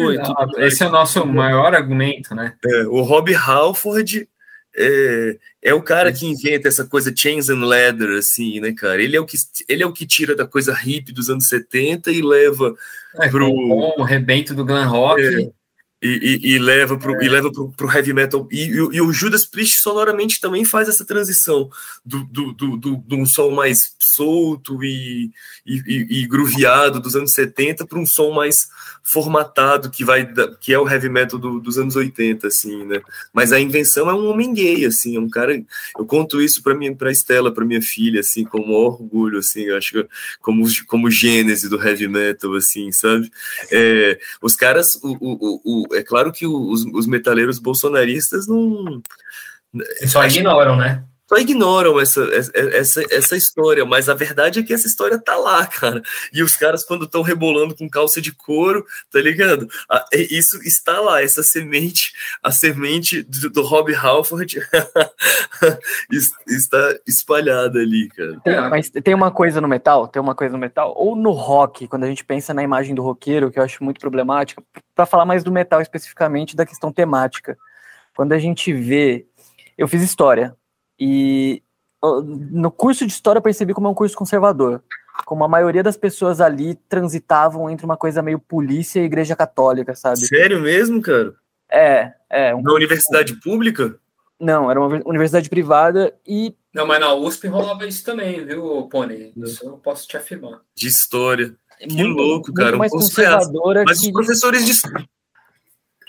Esse é o nosso maior argumento, né? É, o Rob Halford é, é o cara que inventa essa coisa chains and leather, assim, né, cara? Ele é o que, ele é o que tira da coisa hippie dos anos 70 e leva é, pro... o rebento do glam rock. É, e, e, e, leva pro, é. e leva pro, pro heavy metal. E, e, o Judas Priest sonoramente também faz essa transição do, do, do, do, do um som mais solto e, e, e, grooveado dos anos 70 para um som mais formatado que vai que é o heavy metal do, dos anos 80 assim né mas a invenção é um homem gay assim é um cara eu conto isso para mim para Estela para minha filha assim com um orgulho assim eu acho que como como gênese do heavy metal assim sabe é, os caras o, o, o, é claro que os, os metaleiros bolsonaristas não só ignoram né só ignoram essa, essa, essa história, mas a verdade é que essa história tá lá, cara. E os caras, quando estão rebolando com calça de couro, tá ligado? Isso está lá, essa semente, a semente do, do Rob Halford está espalhada ali, cara. Tem, mas tem uma coisa no metal, tem uma coisa no metal, ou no rock, quando a gente pensa na imagem do roqueiro, que eu acho muito problemática, para falar mais do metal especificamente, da questão temática. Quando a gente vê. Eu fiz história, e no curso de história eu percebi como é um curso conservador. Como a maioria das pessoas ali transitavam entre uma coisa meio polícia e igreja católica, sabe? Sério mesmo, cara? É, é. Um Na universidade pública? Não, era uma universidade privada e. Não, mas na USP rolava isso também, viu, Pony? Isso eu posso te afirmar. De história. Que muito, louco, cara. mais conservadora mas que... os professores de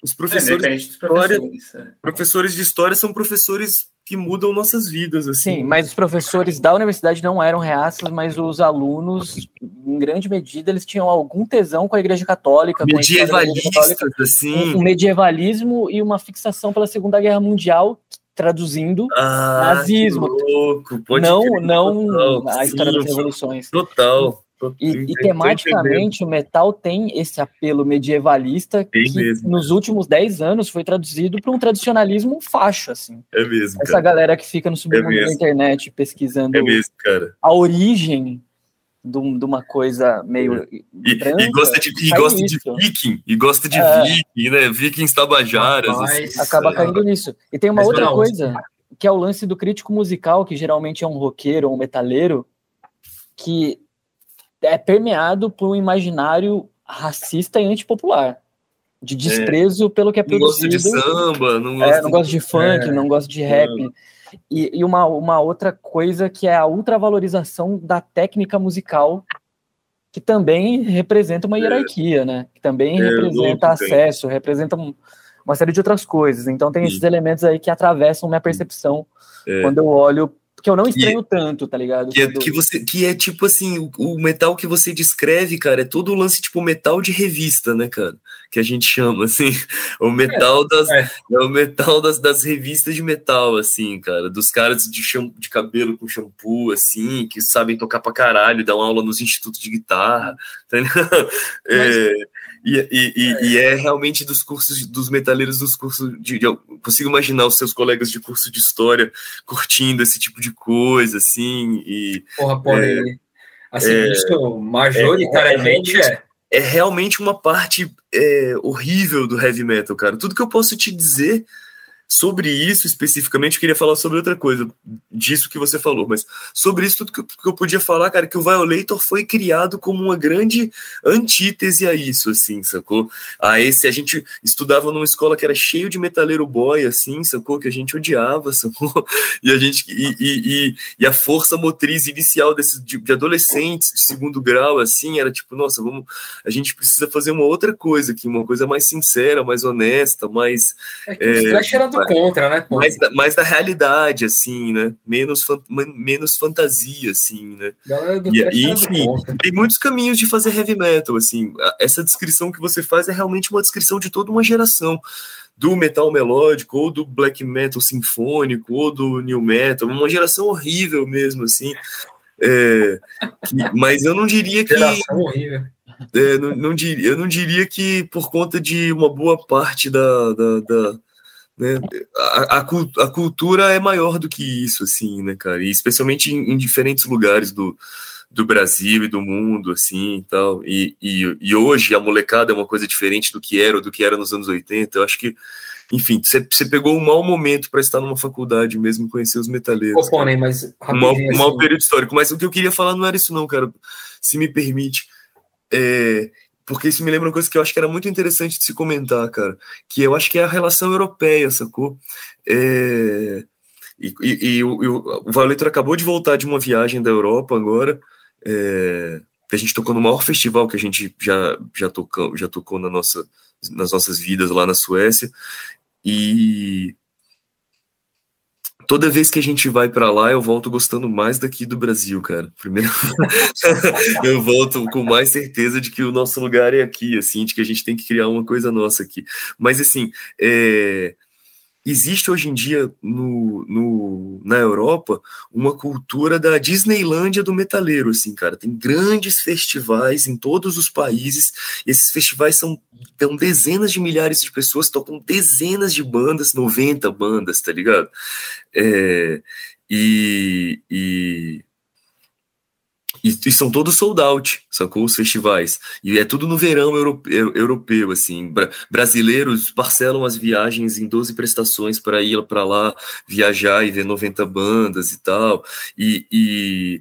os professores, é, de história, professores, é. professores de história são professores que mudam nossas vidas. Assim. Sim, mas os professores da universidade não eram reaças, mas os alunos, em grande medida, eles tinham algum tesão com a Igreja Católica. Medievalistas, assim. Um, um medievalismo e uma fixação pela Segunda Guerra Mundial, traduzindo ah, nazismo. Louco. Pode não, não total, a história sim, das revoluções. Total. E, e, tematicamente o metal tem esse apelo medievalista tem que mesmo. nos últimos 10 anos foi traduzido para um tradicionalismo facho, assim. É mesmo. Essa cara. galera que fica no submundo é da internet pesquisando é mesmo, a origem de, uma coisa meio. E, branca, e gosta, de, e gosta de viking, e gosta de é. viking, né? Vikings tabajaras. Assim. Acaba caindo nisso. E tem uma Mas outra coisa, que é o lance do crítico musical, que geralmente é um roqueiro ou um metaleiro, que é permeado por um imaginário racista e antipopular. De desprezo é. pelo que é produzido. Não gosta de samba, não gosta, é, não gosta de, de funk, é. não gosta de rap. E, e, uma, uma outra coisa que é a ultravalorização da técnica musical, que também representa uma é. hierarquia, né? Que também é, representa acesso, representa uma série de outras coisas. Então tem Sim. esses elementos aí que atravessam minha percepção quando eu olho que eu não estranho tanto, tá ligado? Que, é, que, você, que é tipo assim, o, o, metal que você descreve, cara, é todo o lance tipo metal de revista, né, cara? Que a gente chama, assim, o metal é, das. É. é. o metal das, das revistas de metal, assim, cara. Dos caras de, de cabelo com shampoo, assim, que sabem tocar pra caralho, dão aula nos institutos de guitarra, tá ligado? É, e, e, e, e, é realmente dos cursos, dos metaleiros dos cursos de, de, Eu consigo imaginar os seus colegas de curso de história curtindo esse tipo de coisa, assim. E, Porra, pô, é, assim, é, isso majoritariamente é, é. É realmente uma parte é, horrível do heavy metal, cara. Tudo que eu posso te dizer Sobre isso especificamente, eu queria falar sobre outra coisa, disso que você falou, mas sobre isso tudo que eu, que eu podia falar, cara, que o Violator foi criado como uma grande antítese a isso, assim, sacou? A esse, a gente estudava numa escola que era cheio de metaleiro boy, assim, sacou? Que a gente odiava, sacou? E a gente, e, e, e a força motriz inicial desses, de, de, adolescentes de segundo grau, assim, era tipo, nossa, vamos, a gente precisa fazer uma outra coisa aqui, uma coisa mais sincera, mais honesta, mais... É que é, era do contra, né? Mais da, mais da realidade, assim, né? Menos, fan, menos fantasia, assim, né? E, e, enfim, tem muitos caminhos de fazer heavy metal, assim. Essa descrição que você faz é realmente uma descrição de toda uma geração do metal melódico, ou do black metal sinfônico, ou do new metal, uma geração horrível mesmo, assim. É, que, mas eu não diria que. Geração horrível. é, não, não diria, eu não diria que por conta de uma boa parte da, da, da né, a, a, a, cultura é maior do que isso, assim, né, cara? E especialmente em, em diferentes lugares do, do Brasil e do mundo, assim, e tal. E, e, e, hoje a molecada é uma coisa diferente do que era, do que era nos anos 80. Eu acho que, enfim, você, pegou um mau momento para estar numa faculdade mesmo, conhecer os metaleiros. Pô, né, mas um mau, um mau assim. período histórico. Mas o que eu queria falar não era isso não, cara, se me permite. É, porque isso me lembra uma coisa que eu acho que era muito interessante de se comentar, cara, que eu acho que é a relação europeia, sacou? É, e, e, e, o, e o Valetor acabou de voltar de uma viagem da Europa agora, é, a gente tocou no maior festival que a gente já, já, tocou, já tocou na nossa, nas nossas vidas lá na Suécia. E toda vez que a gente vai para lá, eu volto gostando mais daqui do Brasil, cara. Primeiro, eu volto com mais certeza de que o nosso lugar é aqui, assim, de que a gente tem que criar uma coisa nossa aqui. Mas, assim, é existe hoje em dia no, no, na Europa uma cultura da Disneylândia do metaleiro, assim, cara. Tem grandes festivais em todos os países. esses festivais são tão dezenas de milhares de pessoas, tocam dezenas de bandas, 90 bandas, tá ligado? É, e, e e, e, são todos sold out, sacou? Os festivais. E é tudo no verão europeu, europeu assim. Bra brasileiros parcelam as viagens em 12 prestações para ir para lá viajar e ver 90 bandas e tal. E, e,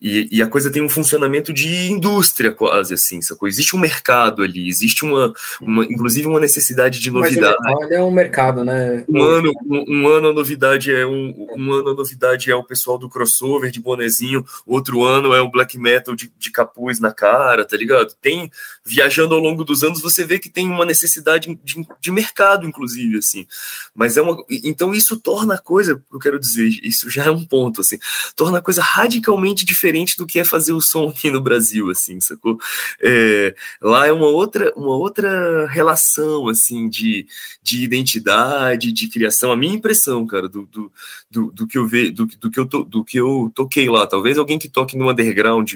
e, e, a coisa tem um funcionamento de indústria quase assim, sacou? Existe um mercado ali, existe uma, uma inclusive uma necessidade de novidade. Mas é um mercado, né? Um ano, um, um, ano a novidade é um, um ano a novidade é o pessoal do crossover de bonezinho, outro ano é o black metal de, de capuz na cara, tá ligado? Tem viajando ao longo dos anos você vê que tem uma necessidade de, de mercado, inclusive assim. Mas é uma então isso torna a coisa, eu quero dizer, isso já é um ponto assim, torna a coisa radicalmente diferente diferente do que é fazer o som aqui no Brasil, assim, sacou? É, lá é uma outra, uma outra relação, assim, de, de identidade, de criação. A minha impressão, cara, do, do, do, do que eu ve, do, do, que eu to, do que eu toquei lá. Talvez alguém que toque no underground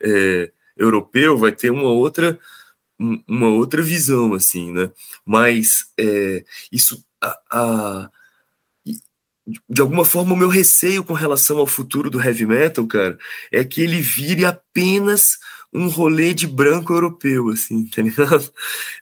é, europeu vai ter uma outra uma outra visão, assim, né? Mas é, isso a, a de alguma forma, o meu receio com relação ao futuro do heavy metal, cara, é que ele vire apenas um rolê de branco europeu, assim, tá ligado?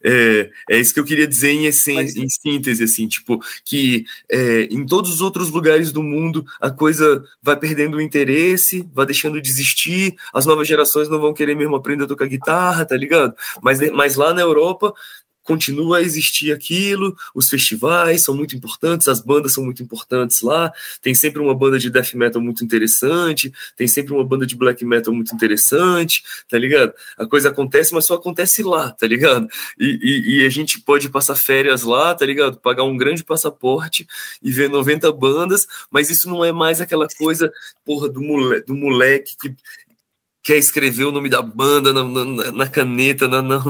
É, é isso que eu queria dizer em, essência, em síntese, assim, tipo, que é, em todos os outros lugares do mundo a coisa vai perdendo o interesse, vai deixando de existir, as novas gerações não vão querer mesmo aprender a tocar guitarra, tá ligado? Mas, mas lá na Europa continua a existir aquilo, os festivais são muito importantes, as bandas são muito importantes lá, tem sempre uma banda de death metal muito interessante, tem sempre uma banda de black metal muito interessante, tá ligado? A coisa acontece, mas só acontece lá, tá ligado? E, e, e a gente pode passar férias lá, tá ligado? Pagar um grande passaporte e ver 90 bandas, mas isso não é mais aquela coisa, porra, do moleque, do moleque que quer escrever o nome da banda na, na, na caneta, na, no,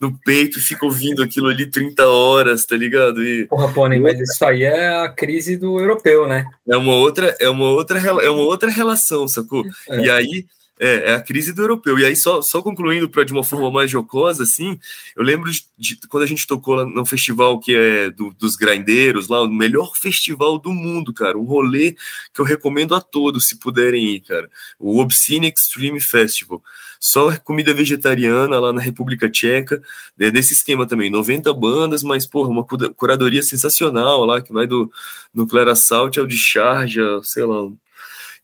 no, peito, e fica ouvindo aquilo ali 30 horas, tá ligado? E, Porra, Pony, mas isso aí é a crise do europeu, né? É uma outra, é uma outra, é uma outra relação, sacou? É. E aí é, é, a crise do europeu. E aí, só, só concluindo para de uma forma mais jocosa, assim, eu lembro de, de, quando a gente tocou lá no festival que é do, dos grindeiros, lá, o melhor festival do mundo, cara. Um rolê que eu recomendo a todos, se puderem ir, cara. O Obscene Extreme Festival. Só comida vegetariana lá na República Tcheca, né, desse esquema também. 90 bandas, mas, porra, uma curadoria sensacional lá, que vai do Nuclear Assault ao de Charja, sei lá.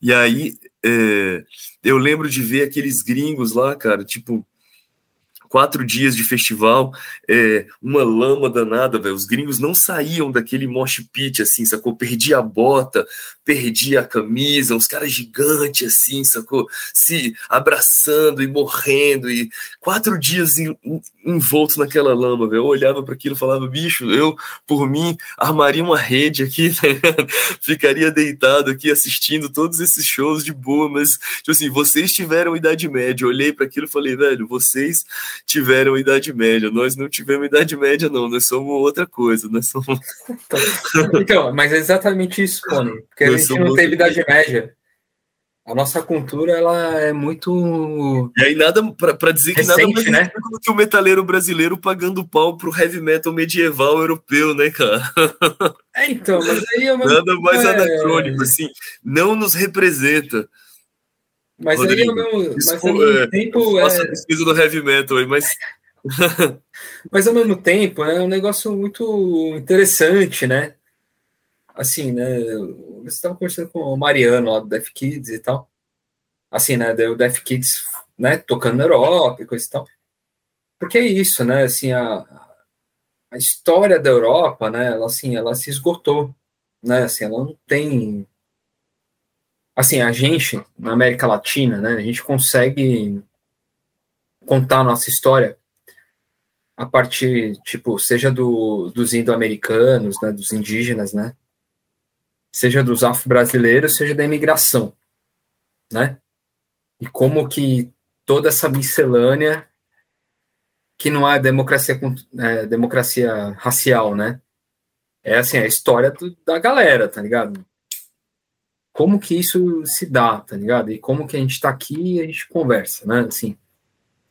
E aí, é, eu lembro de ver aqueles gringos lá, cara, tipo, quatro dias de festival, é, uma lama danada, velho. Os gringos não saíam daquele mosh pit, assim, sacou? Perdia a bota, perdia a camisa, uns caras gigantes, assim, sacou? Se abraçando e morrendo, e quatro dias envoltos naquela lama, velho. Eu olhava para aquilo e falava, bicho, eu, por mim, armaria uma rede aqui, tá ficaria deitado aqui assistindo todos esses shows de boa, mas, tipo assim, vocês tiveram Idade Média. Eu olhei para aquilo e falei, velho, vocês tiveram Idade Média. Nós não tivemos Idade Média, não. Nós somos outra coisa. Nós somos. então, mas é exatamente isso, Pony. Porque nós a gente não teve Idade Média. A nossa cultura ela é muito. E aí, nada para dizer que Recente, nada mais né? do que o metaleiro brasileiro pagando pau pro heavy metal medieval europeu, né, cara? É, então, mas aí é uma... Nada mais é... anacrônico, assim, não nos representa. Mas Rodrigo, aí é meu, mas ao mesmo é, tempo. Faça é... pesquisa do heavy metal aí, mas. mas ao mesmo tempo é um negócio muito interessante, né? Assim, né? Você estava conversando com o Mariano lá do Def Kids e tal. Assim, né? O Def Kids, né? Tocando na Europa e coisa e tal. Porque é isso, né? Assim, a, a história da Europa, né? Ela, assim, ela se esgotou, né? Assim, ela não tem assim, a gente, na América Latina, né, a gente consegue contar a nossa história a partir, tipo, seja do, dos indo-americanos, né, dos indígenas, né, seja dos afro-brasileiros, seja da imigração, né, e como que toda essa miscelânea que não é democracia, é, democracia racial, né, é assim, a história do, da galera, tá ligado? como que isso se dá, tá ligado? E como que a gente tá aqui e a gente conversa, né? Assim,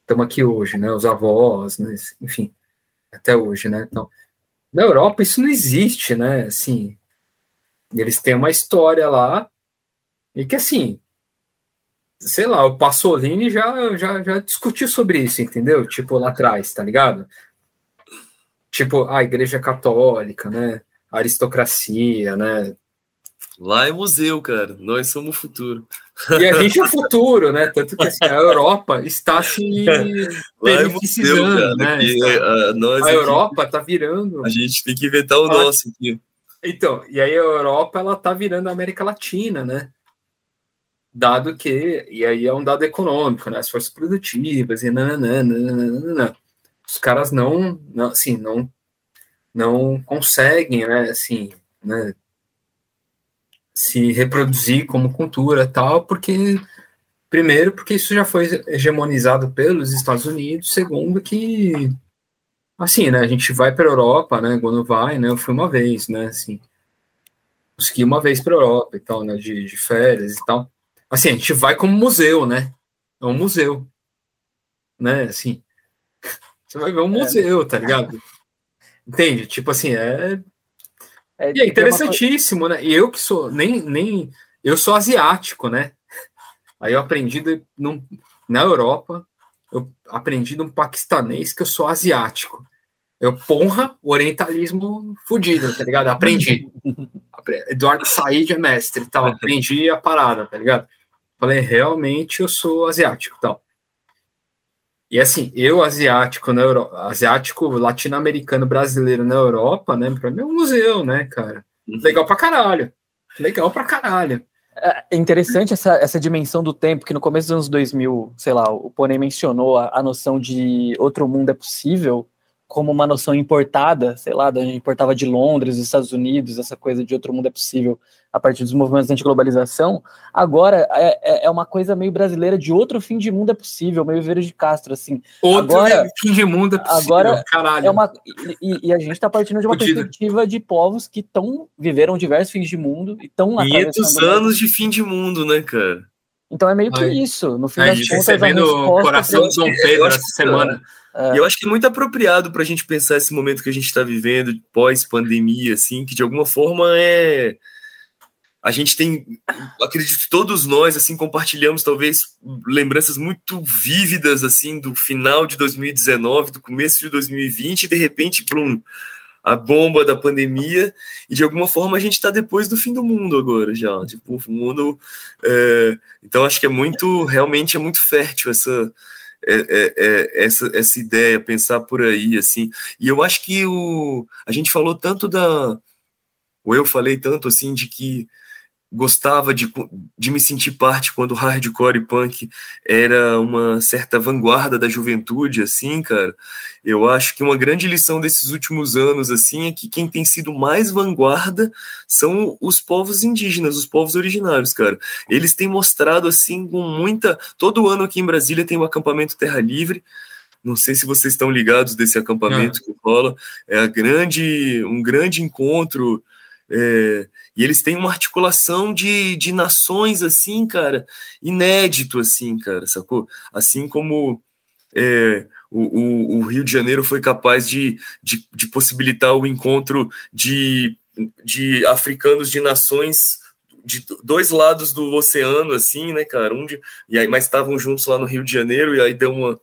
estamos aqui hoje, né? Os avós, né? enfim, até hoje, né? Então, na Europa isso não existe, né? Assim, eles têm uma história lá e que assim, sei lá, o Passolini já, já, já discutiu sobre isso, entendeu? Tipo, lá atrás, tá ligado? Tipo, a Igreja Católica, né? A aristocracia, né? Lá é museu, cara. Nós somos o futuro. E a gente é o futuro, né? Tanto que assim, a Europa está se beneficiando, é né? a, nós a aqui, Europa está virando. A gente tem que inventar o ela... nosso aqui. Então, e aí a Europa ela está virando a América Latina, né? Dado que, e aí é um dado econômico, né? As forças produtivas e nananana, os caras não, não, assim, não, não conseguem, né? Assim, né? se reproduzir como cultura tal, porque primeiro porque isso já foi hegemonizado pelos Estados Unidos, segundo que assim, né, a gente vai para a Europa, né, quando vai, né, eu fui uma vez, né, assim, consegui uma vez para a Europa e tal, né, de, de férias e tal. Assim, a gente vai como museu, né? É um museu, né? Assim, você vai ver um é. museu, tá ligado? Entende? Tipo assim, é é, e é interessantíssimo, né? E eu que sou, nem, nem, eu sou asiático, né? Aí eu aprendi de, num, na Europa, eu aprendi de um paquistanês que eu sou asiático. Eu, porra, orientalismo fudido, tá ligado? Aprendi. Eduardo Said é mestre tal. Aprendi a parada, tá ligado? Falei, realmente eu sou asiático tal. E assim, eu asiático na Europa, asiático, latino-americano, brasileiro na Europa, né? Pra mim é um museu, né, cara? Uhum. Legal pra caralho. Legal pra caralho. É interessante essa, essa dimensão do tempo, que no começo dos anos 2000, sei lá, o Pônei mencionou a, a noção de outro mundo é possível, como uma noção importada, sei lá, da gente importava de Londres, dos Estados Unidos, essa coisa de outro mundo é possível a partir dos movimentos anti-globalização, agora é, é, é uma coisa meio brasileira de outro fim de mundo é possível, meio Vieira de Castro, assim. Outro agora, fim de mundo é possível, agora caralho. É uma, e, e a gente está partindo de uma perspectiva de povos que tão, viveram diversos fins de mundo e estão 500 anos de fim de mundo, né, cara? Então é meio que Ai. isso, no fim Ai, das contas. Recebendo o coração do Dom Pedro essa semana. É. E eu acho que é muito apropriado para a gente pensar esse momento que a gente está vivendo, pós-pandemia, assim, que de alguma forma é. A gente tem, acredito todos nós, assim, compartilhamos talvez lembranças muito vívidas, assim, do final de 2019, do começo de 2020, e de repente, plum, a bomba da pandemia, e de alguma forma a gente está depois do fim do mundo agora já. Tipo, o mundo. É, então, acho que é muito, realmente é muito fértil essa é, é, é, essa, essa ideia, pensar por aí, assim. E eu acho que o, a gente falou tanto da. Ou eu falei tanto assim de que gostava de, de me sentir parte quando hardcore e punk era uma certa vanguarda da juventude, assim, cara. Eu acho que uma grande lição desses últimos anos, assim, é que quem tem sido mais vanguarda são os povos indígenas, os povos originários, cara. Eles têm mostrado, assim, com muita. Todo ano aqui em Brasília tem o um acampamento Terra Livre. Não sei se vocês estão ligados desse acampamento que rola. É a grande, um grande encontro É, e eles têm uma articulação de, de nações, assim, cara, inédito, assim, cara, sacou? Assim como é, o, o, o, Rio de Janeiro foi capaz de, de, de possibilitar o encontro de, de africanos de nações de dois lados do oceano, assim, né, cara? Um de, e aí, mas estavam juntos lá no Rio de Janeiro, e aí deu uma,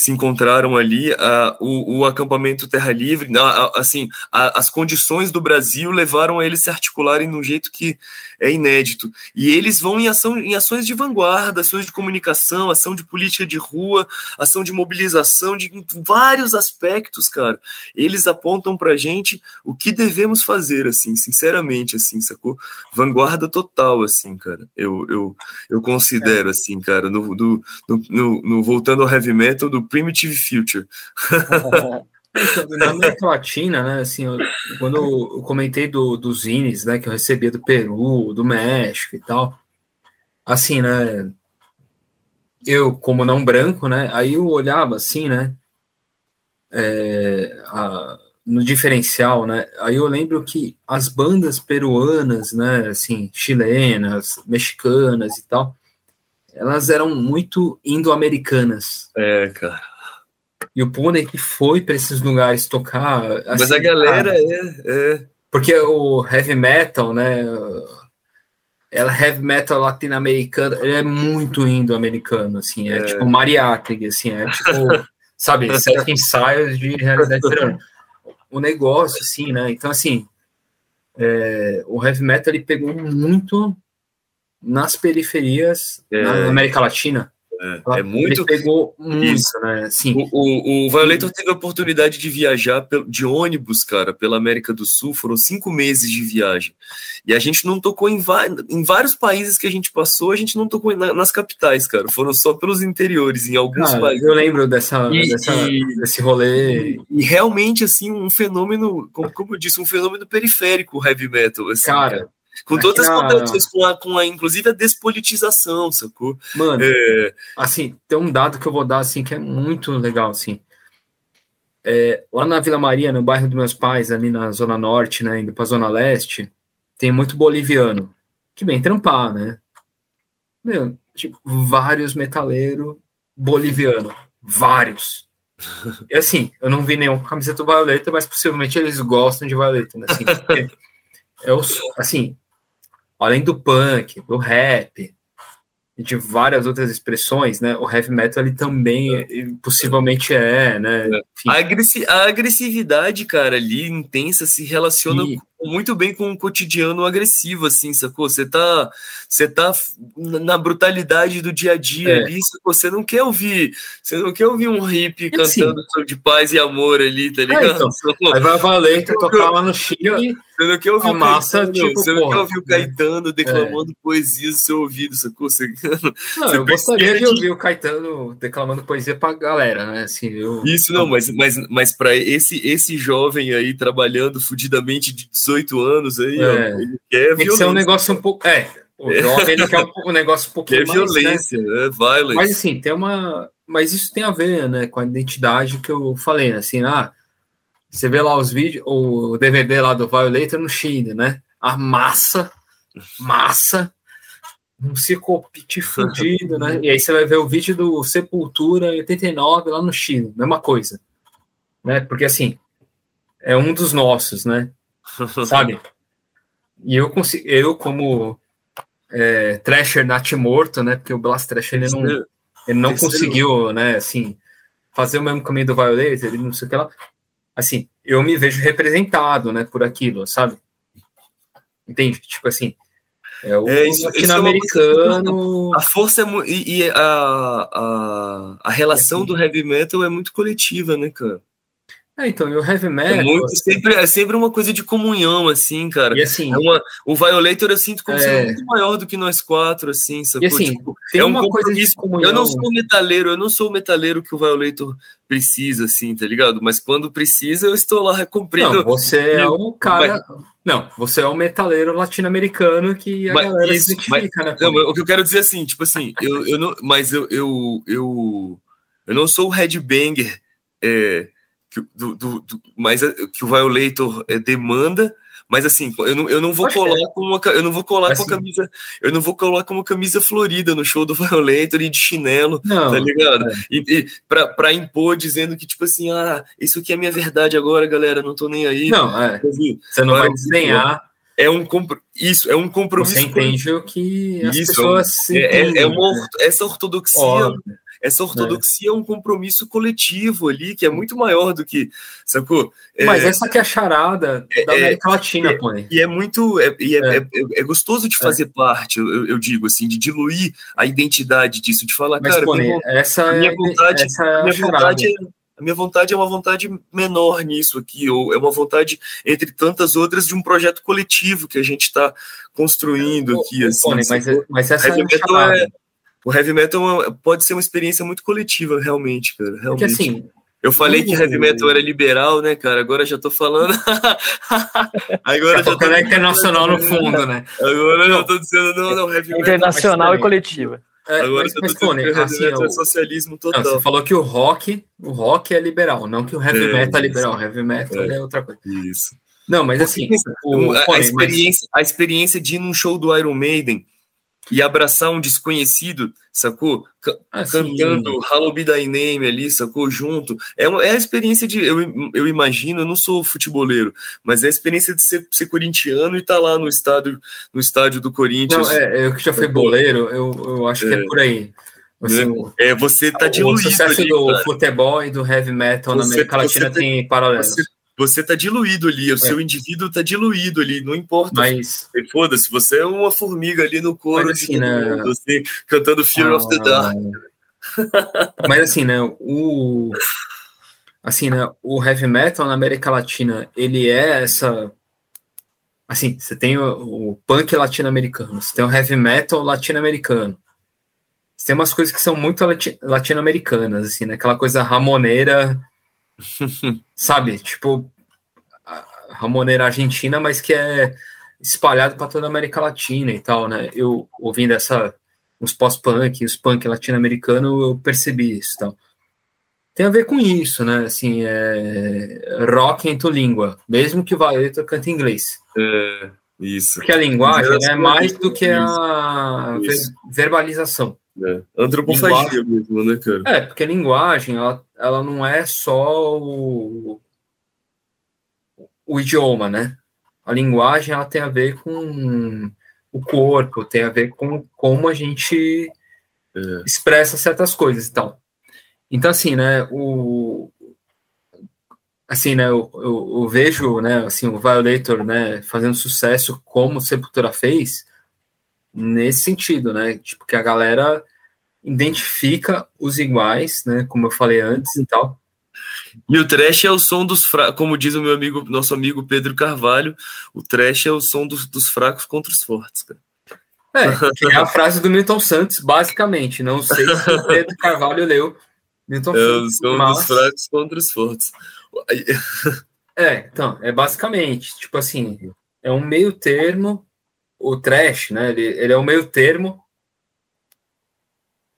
se encontraram ali, a, o, o, acampamento Terra Livre, a, assim, a, as condições do Brasil levaram a eles se articularem de um jeito que é inédito. E eles vão em, ação, em ações de vanguarda, ações de comunicação, ação de política de rua, ação de mobilização, de vários aspectos, cara. Eles apontam pra gente o que devemos fazer, assim, sinceramente, assim, sacou? Vanguarda total, assim, cara. Eu, eu, eu considero, é. assim, cara, no, no, no, no voltando ao heavy metal, do Primitive Future. Na América Latina, né, assim, eu, quando eu comentei do, dos zines, né, que eu recebia do Peru, do México e tal, assim, né, eu, como não branco, né, aí eu olhava assim, né, é, a, no diferencial, né, aí eu lembro que as bandas peruanas, né, assim, chilenas, mexicanas e tal, elas eram muito indo-americanas. É, cara. E o Pune que foi para esses lugares tocar. Assim, Mas a galera é, é. Porque o heavy metal, né? Ela heavy metal latino-americano, ele é muito indo-americano, assim, é, é. tipo mariátegui, assim, é tipo, sabe, sete ensaios de realidade O negócio, assim, né? Então, assim, é, o heavy metal ele pegou muito nas periferias é. na América Latina. É, é muito. Ele pegou muito, isso. né? Sim. O, o, o Violator teve a oportunidade de viajar de ônibus, cara, pela América do Sul. Foram cinco meses de viagem. E a gente não tocou em, em vários países que a gente passou, a gente não tocou na, nas capitais, cara. Foram só pelos interiores, em alguns ah, países. Eu lembro dessa, e, dessa e, desse rolê. E, e, realmente, assim, um fenômeno, como, como eu disse, um fenômeno periférico, o heavy metal. Assim, cara. cara com todas as contradições, com, a, com a, inclusive a despolitização, sacou? Mano, é... assim, tem um dado que eu vou dar, assim, que é muito legal, assim. É, lá na Vila Maria, no bairro dos meus pais, ali na Zona Norte, né, indo pra Zona Leste, tem muito boliviano, que vem trampar, né? Meu, tipo, vários metaleiros boliviano, vários. E assim, eu não vi nenhum camiseta violeta, mas possivelmente eles gostam de violeta, né? Assim, é o, assim, além do punk, do rap, e de várias outras expressões, né? O heavy metal ele também é. possivelmente é, né? É. A, agressi a, agressividade, cara, ali intensa se relaciona muito bem com um cotidiano agressivo, assim, sacou? Você tá, você tá na brutalidade do dia a dia é. ali, sacou? Você não quer ouvir, você não quer ouvir um hippie é cantando sobre paz e amor ali, tá é, ligado? É, então. Aí vai valer que tocar lá no Chile. Você não quer ouvir a massa, Caetano, tipo, você não porra, quer ouvir o Caetano né? declamando é. poesias no seu ouvido, sacou? Você, não, você eu gostaria de ouvir o Caetano declamando poesia pra galera, né? Assim, eu... Isso não, mas, mas, mas para esse, esse jovem aí trabalhando fudidamente de 18 18 anos aí, é. ó, ele quer Tem que ser um negócio um pouco. É, o é. jovem ele quer um, negócio um pouquinho quer mais. violência, né? é violence. Mas assim, tem uma. Mas isso tem a ver, né, com a identidade que eu falei, né? Assim, ah, você vê lá os vídeos, o DVD lá do Violator no Chile, né? A massa, massa, um circopite fudido, né? E aí você vai ver o vídeo do Sepultura 89 lá no Chile, mesma coisa, né? Porque assim, é um dos nossos, né? sabe? E eu, consigo, eu como é, Thrasher Nat morto, né? Porque o Blast Thrasher ele não, ele não conseguiu, né? Assim, fazer o mesmo caminho do Violator, ele não sei o que lá. Assim, eu me vejo representado, né? Por aquilo, sabe? Entende? Tipo assim, é o é, latino-americano. É a força é, e, e a, a, a relação é assim. do heavy metal é muito coletiva, né, cara? É, então, e o heavy metal. É, muito, sempre, é sempre uma coisa de comunhão, assim, cara. E assim. É uma, o Violator eu sinto como é... sendo muito maior do que nós quatro, assim, sacou? E assim, tipo, tem é um uma coisa de comunhão. Eu não sou metaleiro, eu não sou o metaleiro que o Violator precisa, assim, tá ligado? Mas quando precisa, eu estou lá cumprindo. Não, você é um cara. Mas... Não, você é um metaleiro latino-americano que a mas, galera isso, identifica, mas, né? Não, o que eu quero dizer assim, tipo assim, eu, eu não. Mas eu, eu, eu, eu não sou o headbanger. É, que, do, do, do, mais que o Violator é, demanda, Mas assim, eu não, eu não vou colar com uma, eu não vou colar assim, com a camisa, eu não vou colar com uma camisa florida no show do Violator e de chinelo, não, tá ligado? É. E, e pra, pra impor dizendo que, tipo assim, ah, isso aqui é minha verdade agora, galera, não tô nem aí. Não, é. Você não vai desenhar. É um isso é um compromisso. Você entende o que as isso, pessoas é, é, é uma, né? essa ortodoxia Óbvio essa ortodoxia é. é. um compromisso coletivo ali, que é muito maior do que, sacou? É, Mas essa que é a charada é, da América é, Latina, pô. E é muito, é, é, gostoso de fazer parte, eu, eu, digo assim, de diluir a identidade disso, de falar, Mas, cara, pô, minha, essa minha vontade, essa minha vontade é a minha vontade é uma vontade menor nisso aqui, ou é uma vontade, entre tantas outras, de um projeto coletivo que a gente está construindo aqui. Assim, mas, mas, essa é, o heavy metal é pode ser uma experiência muito coletiva, realmente, cara. Realmente. Porque assim. Eu falei que heavy metal era liberal, né, cara? Agora já tô falando. Agora já tô... é internacional no fundo, né? Agora eu tô dizendo, não, não, heavy metal. Internacional e coletiva. É, Agora mas, mas, Cone, assim, o... é socialismo total. Não, você falou que o rock, o rock é liberal, não que o heavy é, metal é liberal. O heavy metal é. é outra coisa. Isso. Não, mas assim, o, a, a, experiência, mas... a experiência de ir num show do Iron Maiden e abraçar um desconhecido, sacou? C assim, cantando Hello Be Thy Name ali, sacou? Junto. É, uma, é a experiência de. Eu, eu imagino, eu não sou futeboleiro, mas é a experiência de ser, ser corintiano e estar tá lá no estádio, no estádio do Corinthians. Não, é, eu que já fui boleiro, eu, eu acho que é, é por aí. Assim, é, você tá diluído. O sucesso ali, do cara. futebol e do heavy metal você, na América Latina tem paralelos. Você você tá diluído ali, o é. seu indivíduo tá diluído ali, não importa. Mas. Foda-se, você é uma formiga ali no coro, assim, né? cantando Fear ah, of the ah. Dark. Mas assim, né? O. Assim, né? O heavy metal na América Latina, ele é essa. Assim, você tem o, o punk latino-americano, você tem o heavy metal latino-americano. Você tem umas coisas que são muito latino-americanas, assim, né? Aquela coisa ramoneira sabe? Tipo, Ramoneira Argentina, mas que é espalhado para toda a América Latina e tal, né? Eu ouvindo essa os pós-punk, os punk latino-americano, eu percebi isso, tal. Tem a ver com isso, né? Assim, é rock em tua língua, mesmo que o Valeto cante inglês. É, isso. Porque a linguagem é mais do que a isso. verbalização. É. Antropofagia mesmo, né, cara? É, porque a linguagem, ela, ela não é só o, o idioma, né? A linguagem, ela tem a ver com o corpo, tem a ver com como a gente é. expressa certas coisas e tal. Então, assim, né, o... Assim, né, eu, eu, eu vejo, né, assim, o Violator, né, fazendo sucesso como Sepultura fez, nesse sentido, né? Tipo, que a galera identifica os iguais, né? Como eu falei antes e tal. E o trash é o som dos fracos, como diz o meu amigo, nosso amigo Pedro Carvalho, o trash é o som dos, dos fracos contra os fortes, cara. É, é a frase do Milton Santos, basicamente. Não sei se o Pedro Carvalho leu Milton é Santos. O som mas... dos fracos contra os fortes. É, então, é basicamente, tipo assim, é um meio termo o trash, né? Ele, ele é o meio termo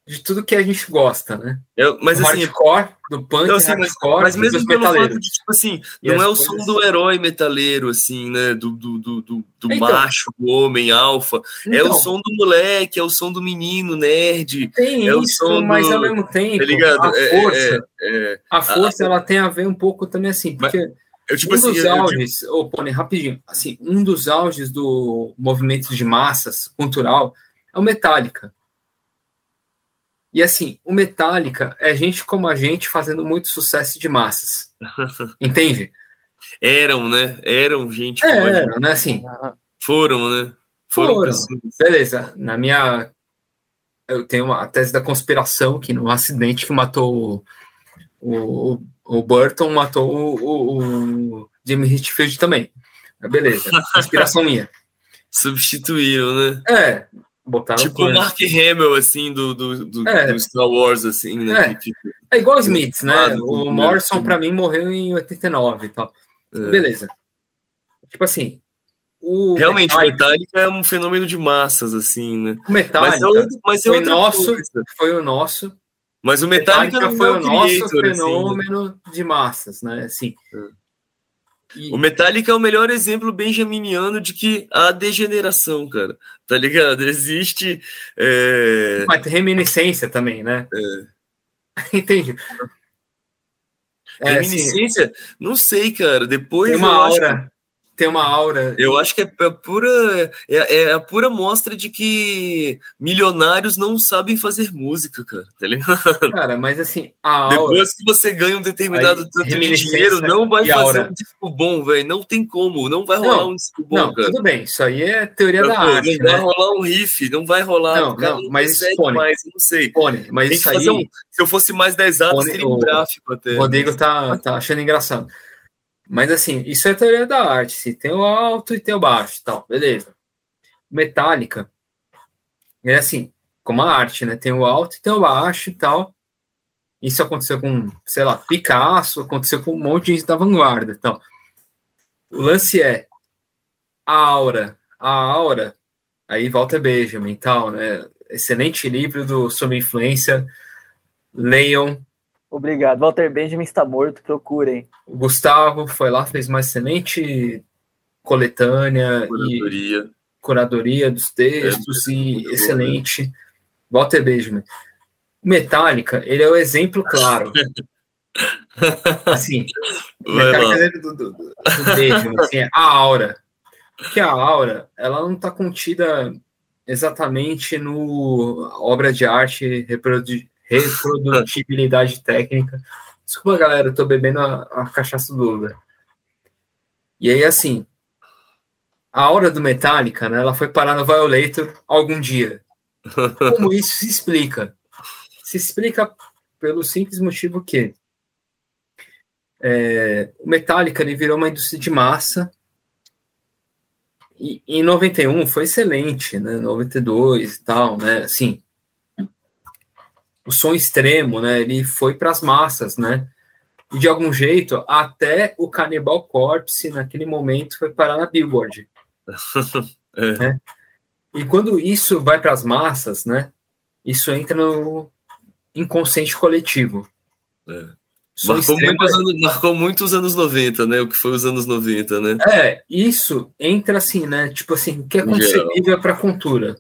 de tudo que a gente gosta, né? Eu, mas do assim, hardcore, do punk, eu, assim, hardcore, mas, mas mesmo pelo fato de, tipo assim, e não é o som do herói metaleiro, assim, né? Do, do, do, do, do então, macho, do homem alfa. Então, é o então. som do moleque, é o som do menino nerd. Tem é isso, mas ao mesmo tempo, tá ligado? a é, força, é, é, a força, a, ela tem a ver um pouco também assim, porque mas, eu, tipo um assim, dos auges, ô, oh, Pony, rapidinho, assim, um dos auges do movimento de massas cultural é o Metallica. E assim, o Metallica é gente como a gente fazendo muito sucesso de massas. Entende? Eram, né? Eram gente como é, eram, né? Assim, foram, né? Foram. foram. Beleza. Na minha. Eu tenho uma tese da conspiração que no acidente que matou o, o, o Burton matou o, o, Jimmy Hitfield também. Beleza, inspiração minha. Substituíram, né? É, botaram Tipo o Mark Hamill, assim, do, do, do, é. do, Star Wars, assim, né? É, que, é igual o Smith, né? O Morrison, para mim, morreu em 89 e tal. É. Beleza. Tipo assim, o Realmente, Metallica, Metallica é um fenômeno de massas, assim, né? O Metallica mas é, mas é foi, nosso, foi o nosso mas o Metallica, Metallica foi o nosso fenômeno assim, né? de massas, né? Assim, é. E... O Metallica é o melhor exemplo benjaminiano de que há degeneração, cara. Tá ligado? Existe. É... Mas reminiscência também, né? É. Entendi. É, reminiscência? Assim, não sei, cara. Depois. Tem uma aura tem uma aura. Eu acho que é pura é, é, a pura mostra de que milionários não sabem fazer música, cara. Tá ligado? Cara, mas assim, a aura. Depois que você ganha um determinado Aí, tanto de dinheiro, não vai fazer aura. um disco bom, velho. Não tem como, não vai rolar não, um disco bom, não, cara. Tudo bem, isso aí é teoria da arte. Não né? vai rolar um riff, não vai rolar. Não, cara, não, mas mais, não sei. Pone, mas isso aí. Um, se eu fosse mais 10 anos, seria um gráfico até. O Rodrigo tá, tá achando engraçado. Mas assim, isso é teoria da arte. Se tem o alto e tem o baixo, tal, beleza. Metálica é assim, como a arte, né? Tem o alto e tem o baixo e tal. Isso aconteceu com, sei lá, Picasso, aconteceu com um monte de gente da vanguarda. Então, o lance é a aura, a aura. Aí volta Benjamin, tal, né? Excelente livro do sobre influência. Leiam, Obrigado. Walter Benjamin está morto, procurem. O Gustavo foi lá, fez uma excelente coletânea curadoria, e curadoria dos textos é, e excelente. Bom, né? Walter Benjamin. Metallica, ele é o exemplo claro. assim, Metallica é do, do, do, Benjamin, assim, é a aura. Porque a aura, ela não está contida exatamente no obra de arte reprodu reprodutibilidade técnica. Desculpa, galera, eu tô bebendo a, a cachaça do Lula. E aí, assim, a aura do Metallica, né, ela foi parar no Violator algum dia. Como isso se explica? Se explica pelo simples motivo que é, o Metallica ele virou uma indústria de massa e em 91 foi excelente, né? 92 e tal, né? Assim, o som extremo, né? Ele foi para as massas, né? E de algum jeito, até o Cannibal Corpse, naquele momento, foi parar na Billboard. é. né? E quando isso vai para as massas, né? Isso entra no inconsciente coletivo. É. Marcou, muitos anos, marcou muitos anos 90, né? O que foi os anos 90, né? É, isso entra assim, né? Tipo assim, o que é concebível para a cultura.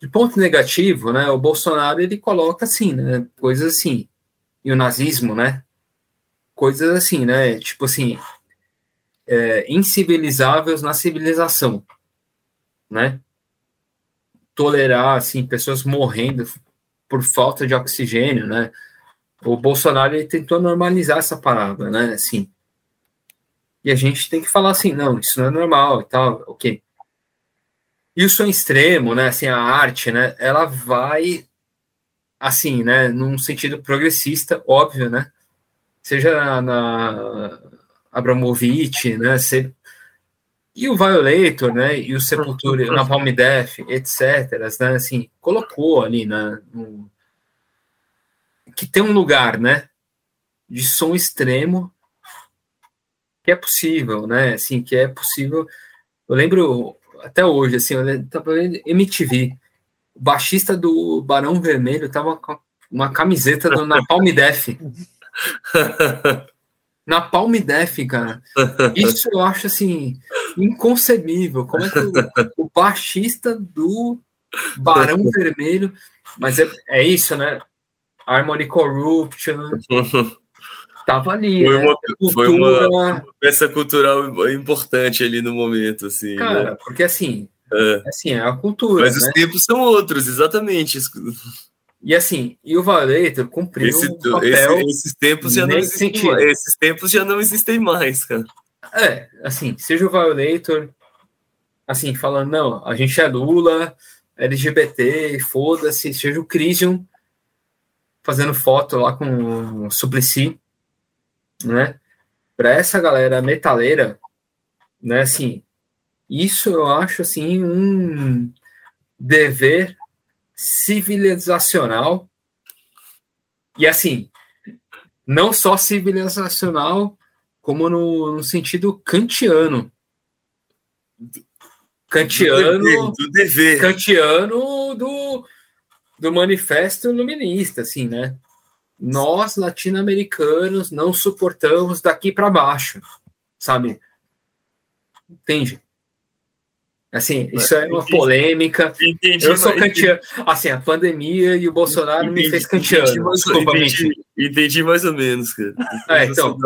De ponto negativo, né, o Bolsonaro ele coloca assim, né, coisas assim, e o nazismo, né, coisas assim, né, tipo assim, é, incivilizáveis na civilização, né, tolerar assim pessoas morrendo por falta de oxigênio, né, o Bolsonaro ele tentou normalizar essa parada, né, assim, e a gente tem que falar assim, não, isso não é normal e tal, ok. E o som extremo, né, assim, a arte, né, ela vai, assim, né, num sentido progressista, óbvio, né, seja na, na Abramovich, né, se, e o Violator, né, e o Sepultura, na Palm Death, etc., né, assim, colocou ali, né, no, que tem um lugar, né, de som extremo que é possível, né, assim, que é possível, eu lembro até hoje, assim, eu tava vendo MTV. O baixista do Barão Vermelho tava com uma camiseta do, na Palm Def. na Palm Def, cara. Isso eu acho, assim, inconcebível. Como é que o, o baixista do Barão Vermelho... Mas é, é isso, né? Harmony Corruption... Tava ali. Foi, né? uma, foi uma, uma, peça cultural importante ali no momento, assim. Né? Cara, né? porque assim, é. assim, é a cultura. Mas né? os tempos são outros, exatamente. E assim, e o Violator cumpriu esse, um papel esse, esses tempos já não existem Esses tempos já não existem mais, cara. É, assim, seja o Violator, assim, falando, não, a gente é Lula, LGBT, foda-se, seja o Crisium fazendo foto lá com o Suplicy, né? Para essa galera metaleira, né? Assim, isso eu acho assim um dever civilizacional e assim não só civilizacional como no, no sentido kantiano kantiano do dever, do dever. kantiano do, do manifesto iluminista assim né nós latino-americanos não suportamos daqui para baixo. sabe? Entende? Assim, isso é uma polêmica. Entendi, eu sou kantiano. Assim, a pandemia e o Bolsonaro entendi, me fez kantiano. Entendi, Desculpa, entendi, entendi, mais ou menos, cara. É, então,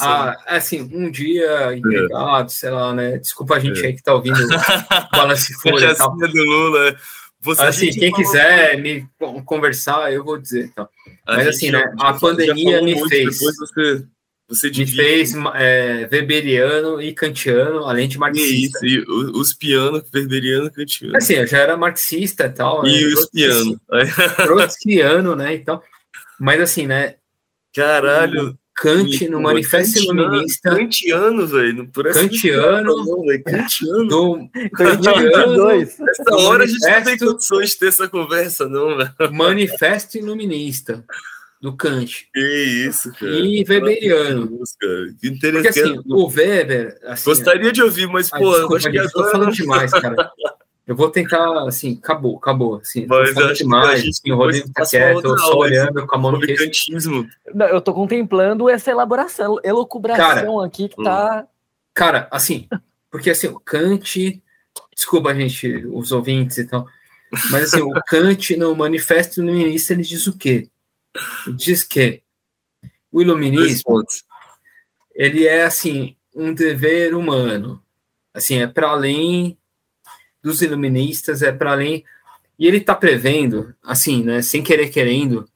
ah, assim, um dia empregado, é. sei lá, né? Desculpa a gente é. aí que tá ouvindo o Balance Folha e tal. do Lula. Você assim, quem quiser me conversar, eu vou dizer. Então. Mas assim, né? A pandemia me fez. Depois você você me fez é, weberiano e kantiano, além de marxista. Isso, e os pianos, weberiano e kantiano. Assim, eu já era marxista e tal. E né? os pianos. Trotskiano, né, então... Mas assim, né... Caralho... Kant no Manifesto Iluminista. Kantiano, velho. Kantiano. Kantiano. Do, kantiano. Essa hora a gente não tem condições de ter essa conversa, não, velho. Manifesto Iluminista do Kant. Que isso, cara. E Weberiano. Que interessante. Porque assim, o Weber. Assim, Gostaria de ouvir, mas, pô, desculpa, acho que agora... tô falando demais, cara. Eu vou tentar, assim, acabou, acabou. Assim, mas eu acho demais, que assim, o Rodrigo tá quieto, eu só olhando com a mão no queixo. Não, eu tô contemplando essa elaboração, elucubração cara, aqui que tá. Cara, assim, porque assim, o Kant. Desculpa, gente, os ouvintes e tal. Mas assim, o Kant no Manifesto no início ele diz o quê? diz que o iluminismo ele é assim um dever humano, assim é para além dos iluministas, é para além e ele está prevendo, assim, né, sem querer querendo,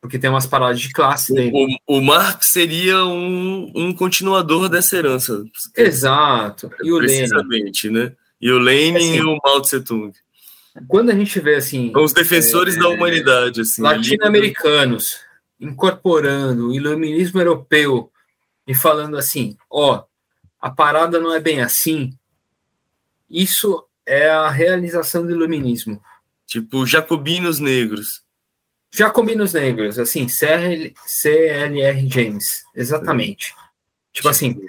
porque tem umas paradas de classe dele. O, o Marx seria um, um continuador dessa herança. Exato. E o Precisamente, Lenin. né? E o Lenin assim, e o Mao Tse Tung. Quando a gente vê assim. Os defensores é, da humanidade, assim. Latino-americanos incorporando o iluminismo europeu e falando assim: ó, a parada não é bem assim. Isso é a realização do iluminismo. Tipo, jacobinos negros. Jacobinos negros, assim, CLR James, exatamente. Tipo assim,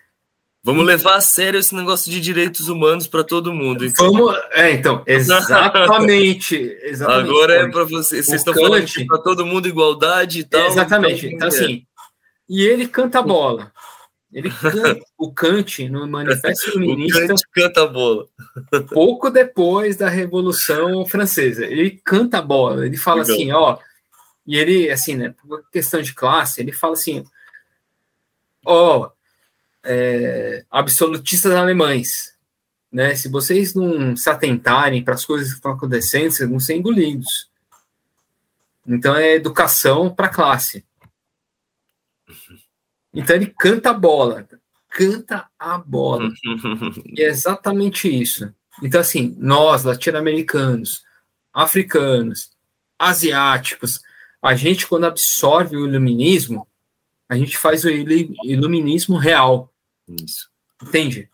Vamos levar a sério esse negócio de direitos humanos para todo mundo. Então. Vamos, é, então, exatamente. exatamente Agora é para vocês. Vocês estão falando para todo mundo igualdade e tal. Exatamente. Então, então assim, e ele canta a bola. Ele canta, o Kant no Manifesto Iluminista. o Kant canta a bola. pouco depois da Revolução Francesa, ele canta a bola. Ele fala Legal. assim, ó, e ele assim, né, por questão de classe, ele fala assim, ó, é, absolutistas alemães. Né? Se vocês não se atentarem para as coisas que estão acontecendo, vocês vão ser engolidos. Então é educação para a classe. Então ele canta a bola, canta a bola. e é exatamente isso. Então, assim, nós, latino-americanos, africanos, asiáticos, a gente, quando absorve o iluminismo, a gente faz o iluminismo real. Isso. Entende?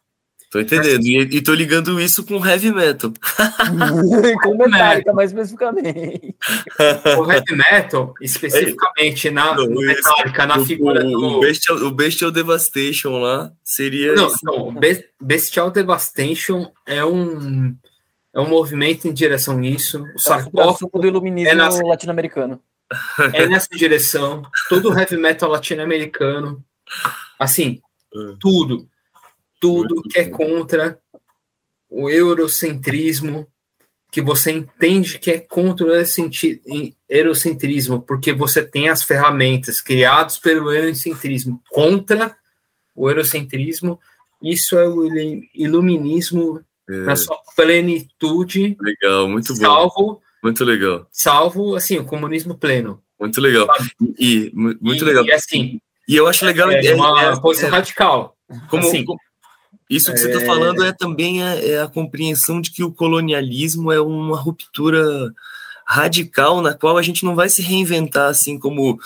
Tô entendendo. E, e tô ligando isso com heavy metal. com Metallica, mais especificamente. O heavy metal, especificamente na não, Metallica, na figura o, do... O Bestial, o Bestial Devastation lá seria... Não, não, Bestial Devastation é um, é um movimento em direção a isso. O é sarcófago do iluminismo é nessa, latino-americano. É nessa direção. Todo o heavy metal latino-americano. Assim, tudo. Tudo que é contra o eurocentrismo, que você entende que é contra o eurocentrismo, porque você tem as ferramentas criadas pelo eurocentrismo contra o eurocentrismo. Isso é o iluminismo é. na sua plenitude. Legal, muito bom. Salvo, muito legal. Salvo, assim, o comunismo pleno. Muito legal. E, muito e, legal. E, assim, e eu acho legal. É, uma é, posição é, radical. Como, assim, como, isso que você está falando é também a, é a compreensão de que o colonialismo é uma ruptura radical na qual a gente não vai se reinventar assim como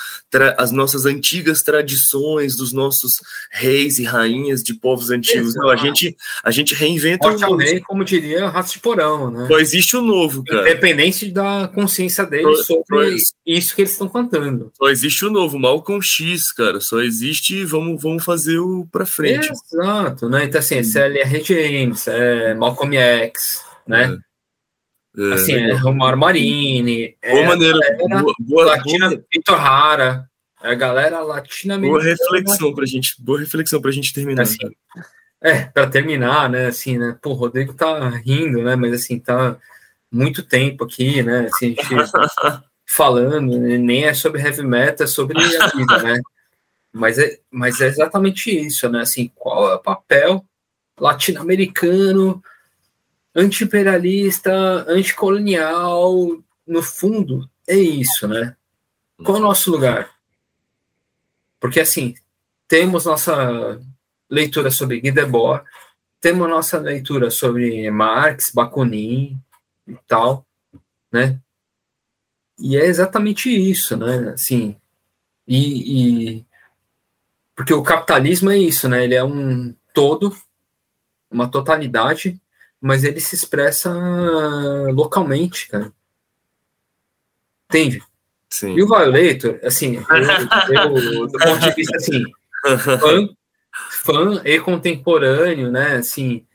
as nossas antigas tradições dos nossos reis e rainhas de povos antigos. Não, a gente a gente reinventa o novo. Como diria raça de porão, né? Só existe o novo, cara. Independente da consciência deles só, sobre só, isso que eles estão cantando. Só existe o novo, Malcolm X, cara. Só existe, vamos vamos fazer o para frente. Exato, né? Então assim, esse é LR James, é Malcolm X, né? É. É, assim, é, Romário Marini, boa é, maneira, boa, boa, Latina, Vitor Rara. a galera latino-americana. Boa reflexão pra gente, boa reflexão pra gente terminar. Assim, é, para terminar, né, assim, né, pô, o Rodrigo tá rindo, né, mas assim, tá muito tempo aqui, né, assim, a gente falando, né, nem é sobre heavy metal, é sobre a vida, né, mas é, mas é exatamente isso, né, assim, qual é o papel latino-americano, anti-imperialista, anticolonial, no fundo, é isso, né, qual é o nosso lugar? Porque, assim, temos nossa leitura sobre Guy Debord, temos nossa leitura sobre Marx, Bakunin e tal, né? E é exatamente isso, né? Assim, e, e, porque o capitalismo é isso, né? Ele é um todo, uma totalidade, mas ele se expressa localmente, cara. Entende? Sim. E o Violator, assim, eu, eu, do ponto de vista assim, fã, fã e contemporâneo, né? Assim,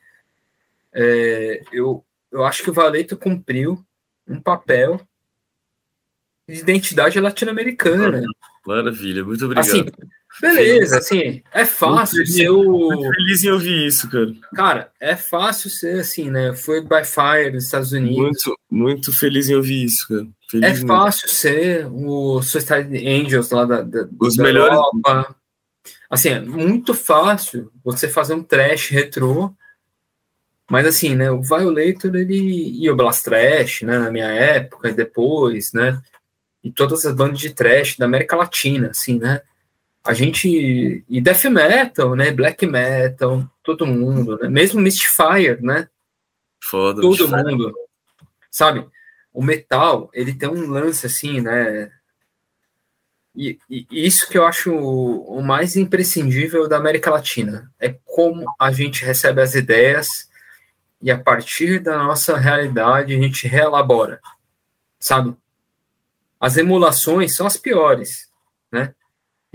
é, eu, eu acho que o Violator cumpriu um papel de identidade latino-americana. Maravilha, muito obrigado. Assim, beleza, assim, é fácil muito ser o. Muito feliz em ouvir isso, cara. Cara, é fácil ser assim, né? Foi by Fire nos Estados Unidos. Muito, muito feliz em ouvir isso, cara. Feliz é fácil ser o Suicide Angels lá da, da, Os da melhores. Europa. Assim, é muito fácil você fazer um trash retrô, mas assim, né, o Violator ele, e o Blast Trash, né, na minha época e depois, né, e todas as bandas de trash da América Latina, assim, né, a gente, e death metal, né, black metal, todo mundo, né, mesmo Mystifier, né, Foda, todo mundo, sabe, o metal, ele tem um lance assim, né? E, e, isso que eu acho o, mais imprescindível da América Latina é como a gente recebe as ideias e a partir da nossa realidade a gente reelabora, sabe? As emulações são as piores, né?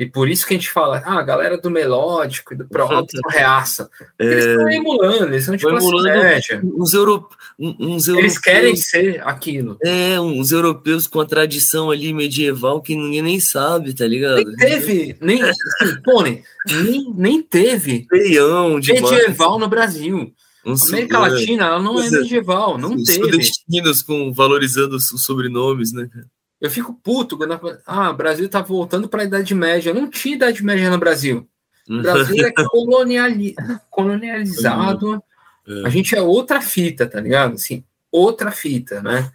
E por isso que a gente fala, ah, a galera do melódico e do pro reaça. É... Eles estão emulando, eles são tipo classe média. Uns, euro... uns europeus. Eles querem ser aquilo. É, uns europeus com a tradição ali medieval que ninguém nem sabe, tá ligado? Nem teve, nem, assim, Pone, nem, nem teve Feião medieval no Brasil. Um, América é, Latina, ela não é, é medieval, não teve. Os com valorizando os sobrenomes, né, cara? Eu fico puto quando ah, o Brasil tá voltando para a Idade Média. Não tinha Idade Média no Brasil. O Brasil é coloniali colonializado. É. A gente é outra fita, tá ligado? Assim, outra fita, né?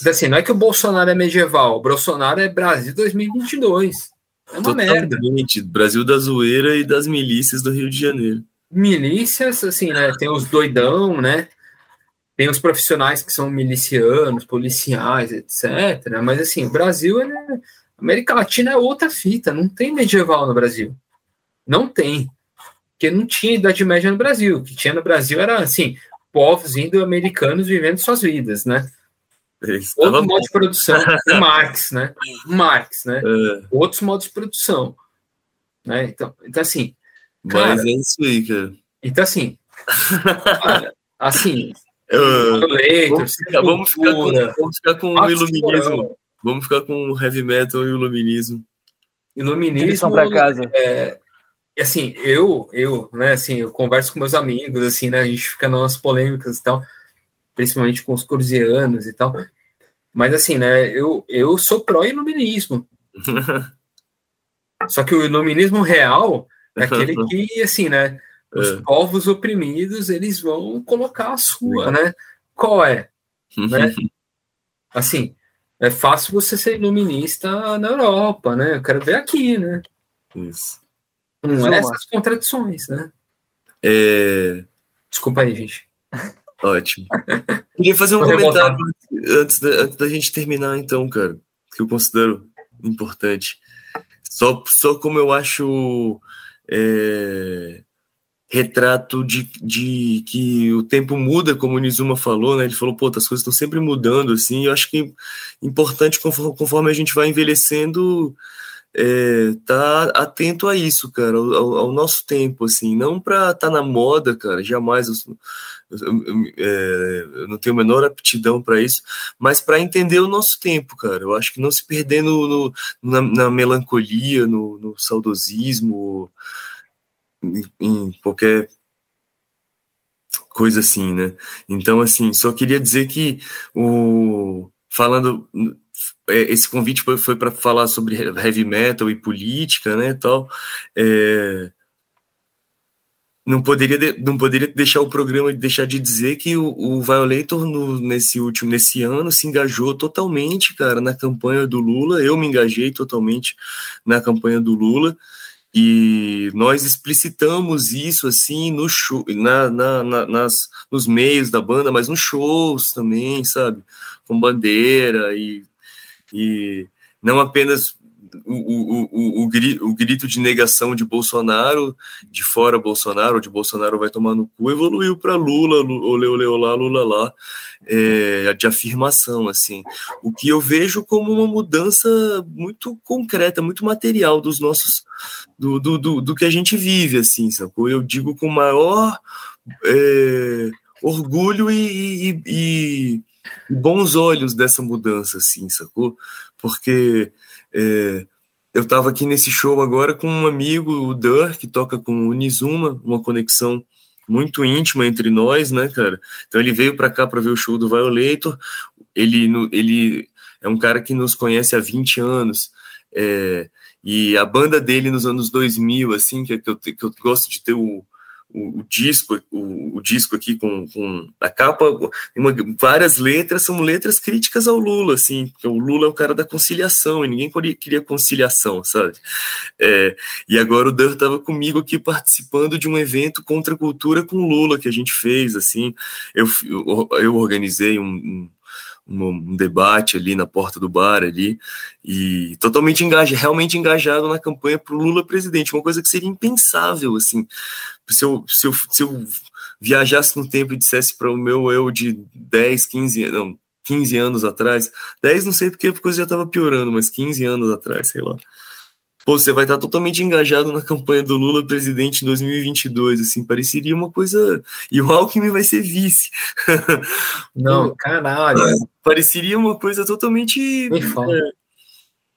Então, assim, não é que o Bolsonaro é medieval, o Bolsonaro é Brasil 2022. É uma Totalmente. merda. Brasil da zoeira e das milícias do Rio de Janeiro. Milícias, assim, né? Tem os doidão, né? Tem os profissionais que são milicianos, policiais, etc. Mas assim, o Brasil, ele é... América Latina é outra fita, não tem medieval no Brasil. Não tem. Porque não tinha Idade Média no Brasil. O que tinha no Brasil era assim, povos indo-americanos vivendo suas vidas, né? Outro modo de produção, Marx, né? Marx, né? É. Outros modos de produção. Né? Então, então assim. Cara, Mas é isso aí, cara. Então, assim. assim, Uh, vamos, ficar, vamos, ficar com, vamos ficar com o iluminismo. Vamos ficar com o heavy metal e o iluminismo. Iluminismo para casa. É, assim, eu, eu, né, assim, eu converso com meus amigos, assim, né, a gente fica nas polêmicas e tal, principalmente com os cursianos e tal. Mas assim, né, eu, eu sou pró-iluminismo. Só que o iluminismo real é aquele que, assim, né, os é. povos oprimidos eles vão colocar a sua, né? Qual é? né? Assim, é fácil você ser iluminista na Europa, né? Eu quero ver aqui, né? Isso. Não é essas contradições, né? É... Desculpa aí, gente. Ótimo. Queria fazer um comentário antes da, antes da gente terminar, então, cara, que eu considero importante. Só, só como eu acho é, retrato de, de que o tempo muda, como o Nizuma falou, né? Ele falou, pô, as coisas estão sempre mudando, assim. Eu acho que é importante, conforme, a gente vai envelhecendo, é, tá atento a isso, cara, ao, ao nosso tempo, assim, não para estar tá na moda, cara, jamais eu, eu, eu, é, eu, não tenho a menor aptidão para isso, mas para entender o nosso tempo, cara. Eu acho que não se perder no, no na, na, melancolia, no, no saudosismo, em, qualquer coisa assim, né? Então, assim, só queria dizer que o falando é, esse convite foi, foi para falar sobre heavy metal e política, né, tal. É, não poderia não poderia deixar o programa deixar de dizer que o, o Violator no, nesse último nesse ano se engajou totalmente, cara, na campanha do Lula. Eu me engajei totalmente na campanha do Lula e nós explicitamos isso assim no show, na, na, na, nas, nos meios da banda, mas nos shows também, sabe, com bandeira e e não apenas o, o, o, o, grito de negação de Bolsonaro, de fora Bolsonaro, de Bolsonaro vai tomar no cu, evoluiu para Lula, olê, olê, olá, Lula lá, é, de afirmação, assim. O que eu vejo como uma mudança muito concreta, muito material dos nossos, do, do, do, do que a gente vive, assim, sacou? Eu digo com maior é, orgulho e, e, e bons olhos dessa mudança, assim, sacou? Porque é, eu estava aqui nesse show agora com um amigo, o Dur, que toca com o Nizuma, uma conexão muito íntima entre nós, né, cara? Então ele veio para cá para ver o show do Violator. Ele, ele é um cara que nos conhece há 20 anos. É, e a banda dele nos anos 2000, assim, que, que, eu, que eu gosto de ter o, o, o disco, o, o, disco aqui com, com a capa, uma, várias letras são letras críticas ao Lula, assim, porque o Lula é o cara da conciliação e ninguém queria conciliação, sabe? É, e agora o Dan estava comigo aqui participando de um evento contra a cultura com Lula que a gente fez, assim, eu, eu, eu organizei um um, debate ali na porta do bar ali e totalmente engajado, realmente engajado na campanha para o Lula presidente, uma coisa que seria impensável assim se eu, se eu, se eu viajasse no tempo e dissesse para o meu eu de 10, 15, não, 15 anos atrás, 10 não sei porque a coisa já estava piorando, mas 15 anos atrás, sei lá. Pô, você vai estar totalmente engajado na campanha do Lula presidente em 2022, assim, pareceria uma coisa... E o Alckmin vai ser vice. Não, caralho. Pareceria uma coisa totalmente... É,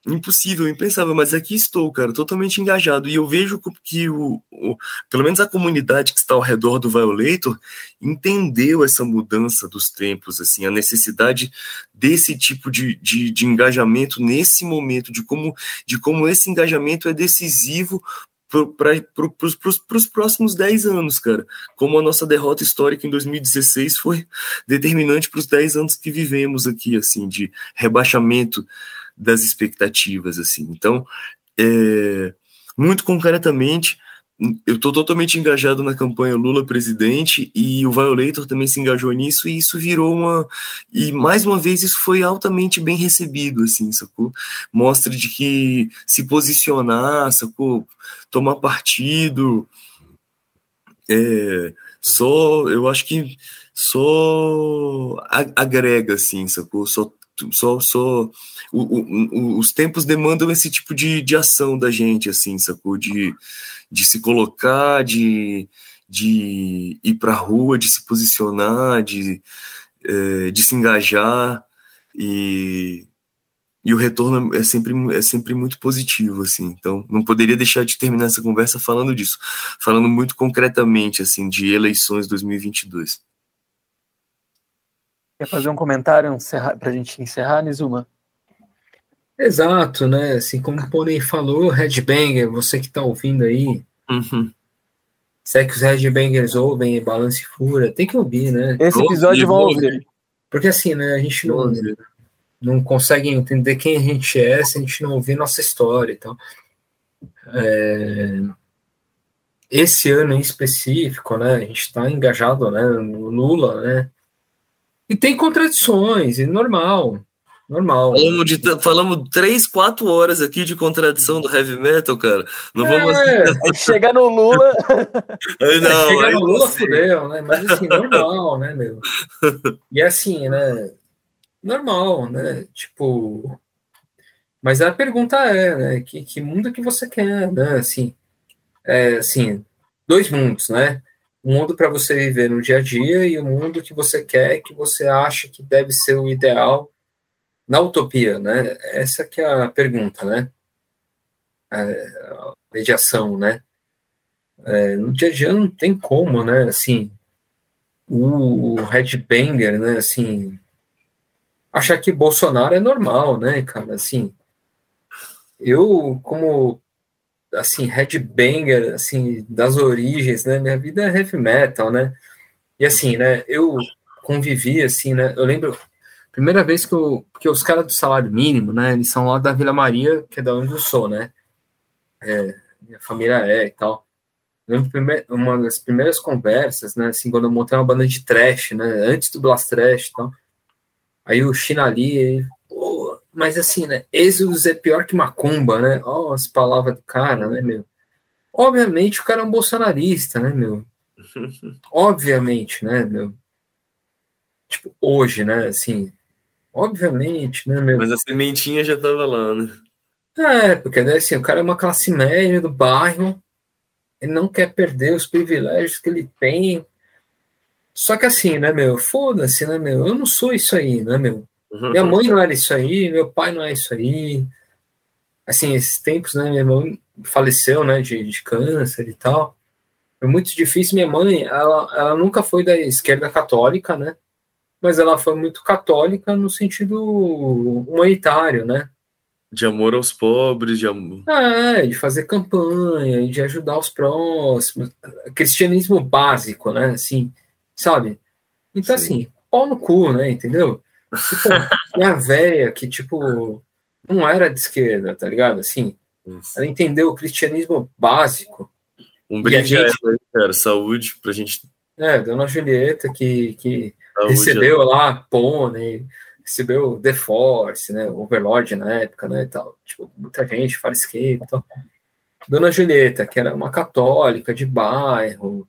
impossível, impensável, mas aqui estou, cara, totalmente engajado. E eu vejo que o, o, pelo menos a comunidade que está ao redor do Violator entendeu essa mudança dos tempos, assim, a necessidade desse tipo de, de, de engajamento nesse momento, de como, de como esse engajamento é decisivo para pro, os próximos 10 anos, cara. Como a nossa derrota histórica em 2016 foi determinante para os 10 anos que vivemos aqui, assim, de rebaixamento das expectativas, assim. Então, é, muito concretamente, eu estou totalmente engajado na campanha Lula presidente e o Violator também se engajou nisso e isso virou uma e mais uma vez isso foi altamente bem recebido assim, sacou? Mostra de que se posicionar, sacou? Tomar partido é, só eu acho que só agrega assim, sacou? Só só, só o, o, os tempos demandam esse tipo de, de ação da gente, assim, sacou? De, de se colocar, de, de ir para a rua, de se posicionar, de, é, de se engajar e, e o retorno é sempre, é sempre muito positivo, assim. Então, não poderia deixar de terminar essa conversa falando disso, falando muito concretamente, assim, de eleições 2022. Quer fazer um comentário para a gente encerrar, Nizuma? Exato, né? Assim como o Pony falou, Headbanger, você que está ouvindo aí, uhum. se é que os Headbangers ouvem Balance Fura, tem que ouvir, né? Esse episódio vão ouvir. Porque assim, né, a gente não, não consegue entender quem a gente é se a gente não ouvir nossa história. Então, é, esse ano em específico, né, a gente está engajado né, no Lula, né? E tem contradições, é normal. Normal. Falamos, de, falamos três, quatro horas aqui de contradição do heavy metal, cara. Não é, vamos. Chegar no Lula. aí não, Chegar aí no Lula fudeu, né? Mas assim, normal, né, meu? E assim, né? Normal, né? Tipo. Mas a pergunta é, né, que, que mundo que você quer, né, assim, é, assim, dois mundos, né, um mundo para você viver no dia a dia e o um mundo que você quer, que você acha que deve ser o ideal na utopia, né, essa que é a pergunta, né, é, a mediação, né, é, no dia a dia não tem como, né, assim, o, o headbanger, né, assim, achar que Bolsonaro é normal, né, cara, assim, eu, como, assim, headbanger, assim, das origens, né, minha vida é heavy metal, né, e assim, né, eu convivi, assim, né, eu lembro, primeira vez que eu, porque os caras do salário mínimo, né, eles são lá da Vila Maria, que é da onde eu sou, né, é, minha família é e tal, lembro uma das primeiras conversas, né, assim, quando eu montei uma banda de trash, né, antes do Blast Trash e tal, aí o Chinali, mas assim, né? Êxodos é pior que macumba, né? Ó, oh, as palavras do cara, né, meu? Obviamente o cara é um bolsonarista, né, meu? Obviamente, né, meu? Tipo, hoje, né, assim, obviamente, né, meu? Mas a sementinha já tava lá, né? É, porque né, assim, o cara é uma classe média do bairro, ele não quer perder os privilégios que ele tem. Só que assim, né, meu? Foda-se, né, meu? Eu não sou isso aí, né, meu? Uhum. Minha mãe não era isso aí, meu pai não é isso aí. Assim, esses tempos, né, minha irmã faleceu, né, de, de câncer e tal. Foi muito difícil. Minha mãe, ela, ela nunca foi da esquerda católica, né? Mas ela foi muito católica no sentido humanitário, né? De amor aos pobres, de amor. É, de fazer campanha, de ajudar os próximos. Cristianismo básico, né? Assim, sabe? Então, Sim. assim, pau no cu, né? Entendeu? Tipo, minha velha que, tipo, não era de esquerda, tá ligado? Assim, Isso. ela entendeu o cristianismo básico. Um brinde gente, a ela, cara, saúde pra gente. É, Dona Julieta, que, que recebeu lá Pônei, recebeu The Force, né, Overlord na época, né, e tal. Tipo, muita gente fala esquerda e tal. Dona Julieta, que era uma católica de bairro,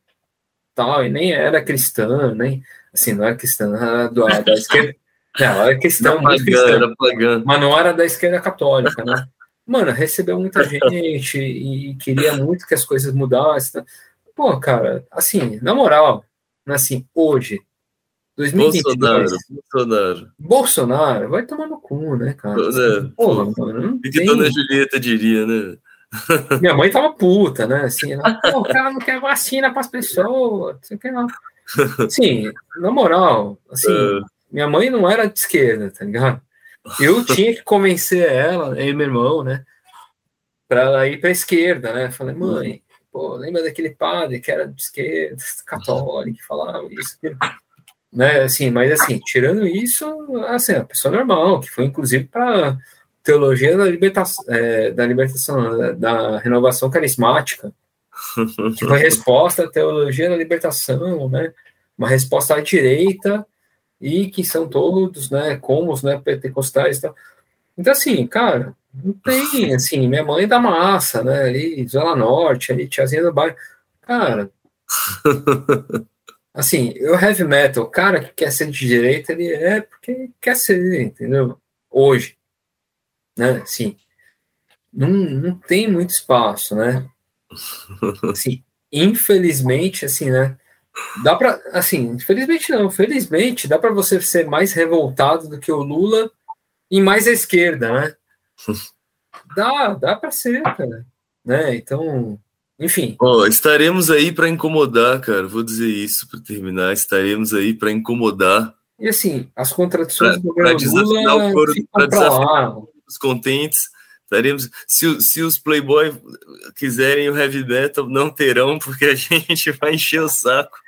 tal, e nem era cristã, nem, assim, não era cristã, era do, da esquerda, não, é muito cristã, mas não era da esquerda católica, né? Mano, recebeu muita gente e queria muito que as coisas mudassem. Tá? Pô, cara, assim, na moral, assim, hoje, 2022, Bolsonaro, Bolsonaro. Bolsonaro, vai tomar no cu, né, cara? É, porra, mano, o que tem... Dona Julieta diria, né? Minha mãe tava puta, né? Assim, ela, pô, o cara não quer vacina para as pessoas, não sei o que não. Sim, na moral, assim, é. Minha mãe não era de esquerda, tá ligado? Eu tinha que convencer ela, e meu irmão, né? Pra ela ir pra esquerda, né? Falei, mãe, pô, lembra daquele padre que era de esquerda, católico, que falava isso, aquilo. Né? Assim, mas assim, tirando isso, assim, a pessoa normal, que foi inclusive para teologia da libertação, é, da libertação, da, da renovação carismática, que foi resposta à teologia da libertação, né? Uma resposta à direita e que são todos, né, como os né, pentecostais e tal. Então, assim, cara, não tem, assim, minha mãe é da massa, né, ali, Zona Norte, ali, tiazinha do bairro, cara, assim, o heavy metal, o cara que quer ser de direita, ele é porque quer ser, entendeu? Hoje, né, assim, não, não tem muito espaço, né, assim, infelizmente, assim, né, Dá para, assim, infelizmente não, felizmente dá para você ser mais revoltado do que o Lula e mais à esquerda, né? Dá, dá para ser, cara. Né? Então, enfim. Estaremos aí para incomodar, cara. Vou dizer isso para terminar. Estaremos aí para incomodar. E assim, as contradições pra, do governo Lula coro, ficam para lá. Os contentes Estaremos, se, se os Playboy quiserem o heavy metal, não terão, porque a gente vai encher o saco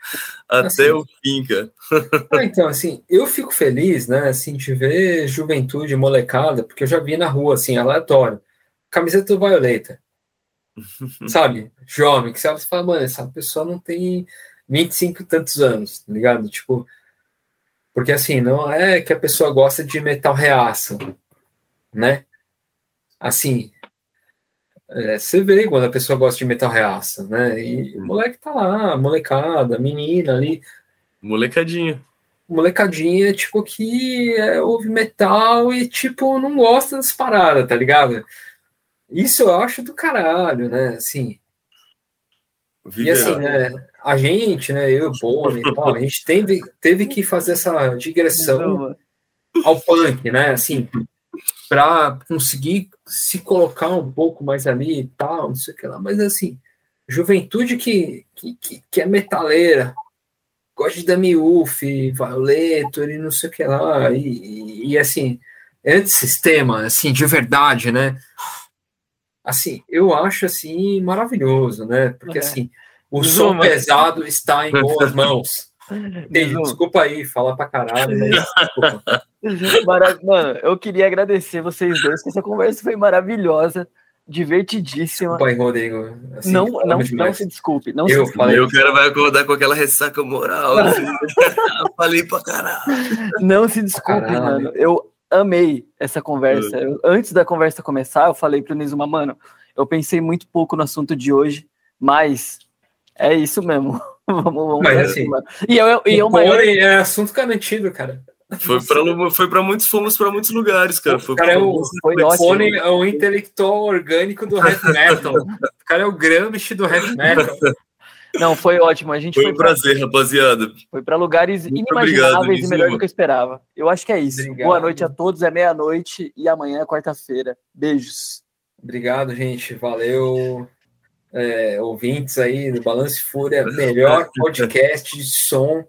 até assim, o fim, cara. Ah, então, assim, eu fico feliz, né, assim, de ver juventude molecada, porque eu já vi na rua, assim, aleatório, camiseta do Violeta, sabe? Jovem, que você fala, mano, essa pessoa não tem 25 e tantos anos, tá ligado? Tipo, porque assim, não é que a pessoa gosta de metal reaça, né? assim, é, você vê quando a pessoa gosta de metal reaça, né? E o moleque tá lá, molecada, menina ali. Molecadinha. molecadinha, tipo, que é, ouve metal e, tipo, não gosta das paradas, tá ligado? Isso eu acho do caralho, né? Assim. E assim, né? A gente, né? Eu, Boni e tal, a gente teve, teve que fazer essa digressão ao punk, né? Assim, para conseguir se colocar um pouco mais ali e tal, não sei o que lá. Mas assim, juventude que, que, que é metaleira, gosta de Dami Uff, Violator e não sei o que lá, e, e, e assim, antissistema, assim, de verdade, né? Assim, eu acho, assim, maravilhoso, né? Porque, é. assim, o som pesado está em boas mãos. desculpa aí, falar pra caralho, mas Mano, eu queria agradecer vocês dois, que essa conversa foi maravilhosa divertidíssima. Desculpa aí, Rodrigo. Assim, não, não, não se desculpe. Não eu se falei. O cara vai acordar com aquela ressaca moral. Assim. falei pra caralho. Não se desculpe, caralho. mano. Eu amei essa conversa. Eu, antes da conversa começar, eu falei pro Nizuma, mano, eu pensei muito pouco no assunto de hoje, mas é isso mesmo. vamos, vamos mas, assim, e eu, e eu maior... é assunto garantido, cara. Foi para foi para muitos fomos para muitos lugares, cara. Foi o cara é o, foi o é o intelectual orgânico do heavy metal. o cara é o Gramsci do heavy metal. Não, foi ótimo. A gente foi, foi um prazer, pra... rapaziada. Foi para lugares Muito inimagináveis obrigado, e melhor do que eu esperava. Eu acho que é isso. Obrigado. Boa noite a todos. É meia-noite e amanhã é quarta-feira. Beijos. Obrigado, gente. Valeu. É, ouvintes aí do Balance Fúria, melhor podcast de som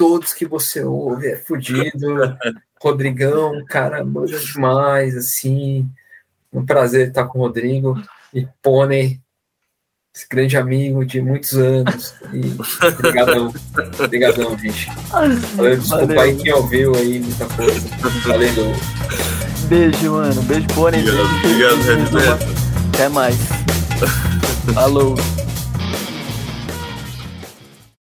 todos que você ouve é fudido. Rodrigão, cara, manda demais, assim. Um prazer estar com o Rodrigo e Pônei, esse grande amigo de muitos anos. E obrigadão, obrigadão, gente. Valeu, desculpa Valeu. aí quem ouviu aí muita coisa. Valeu. Beijo, mano. Beijo, Pônei. Obrigado, obrigado, Até mais. Falou.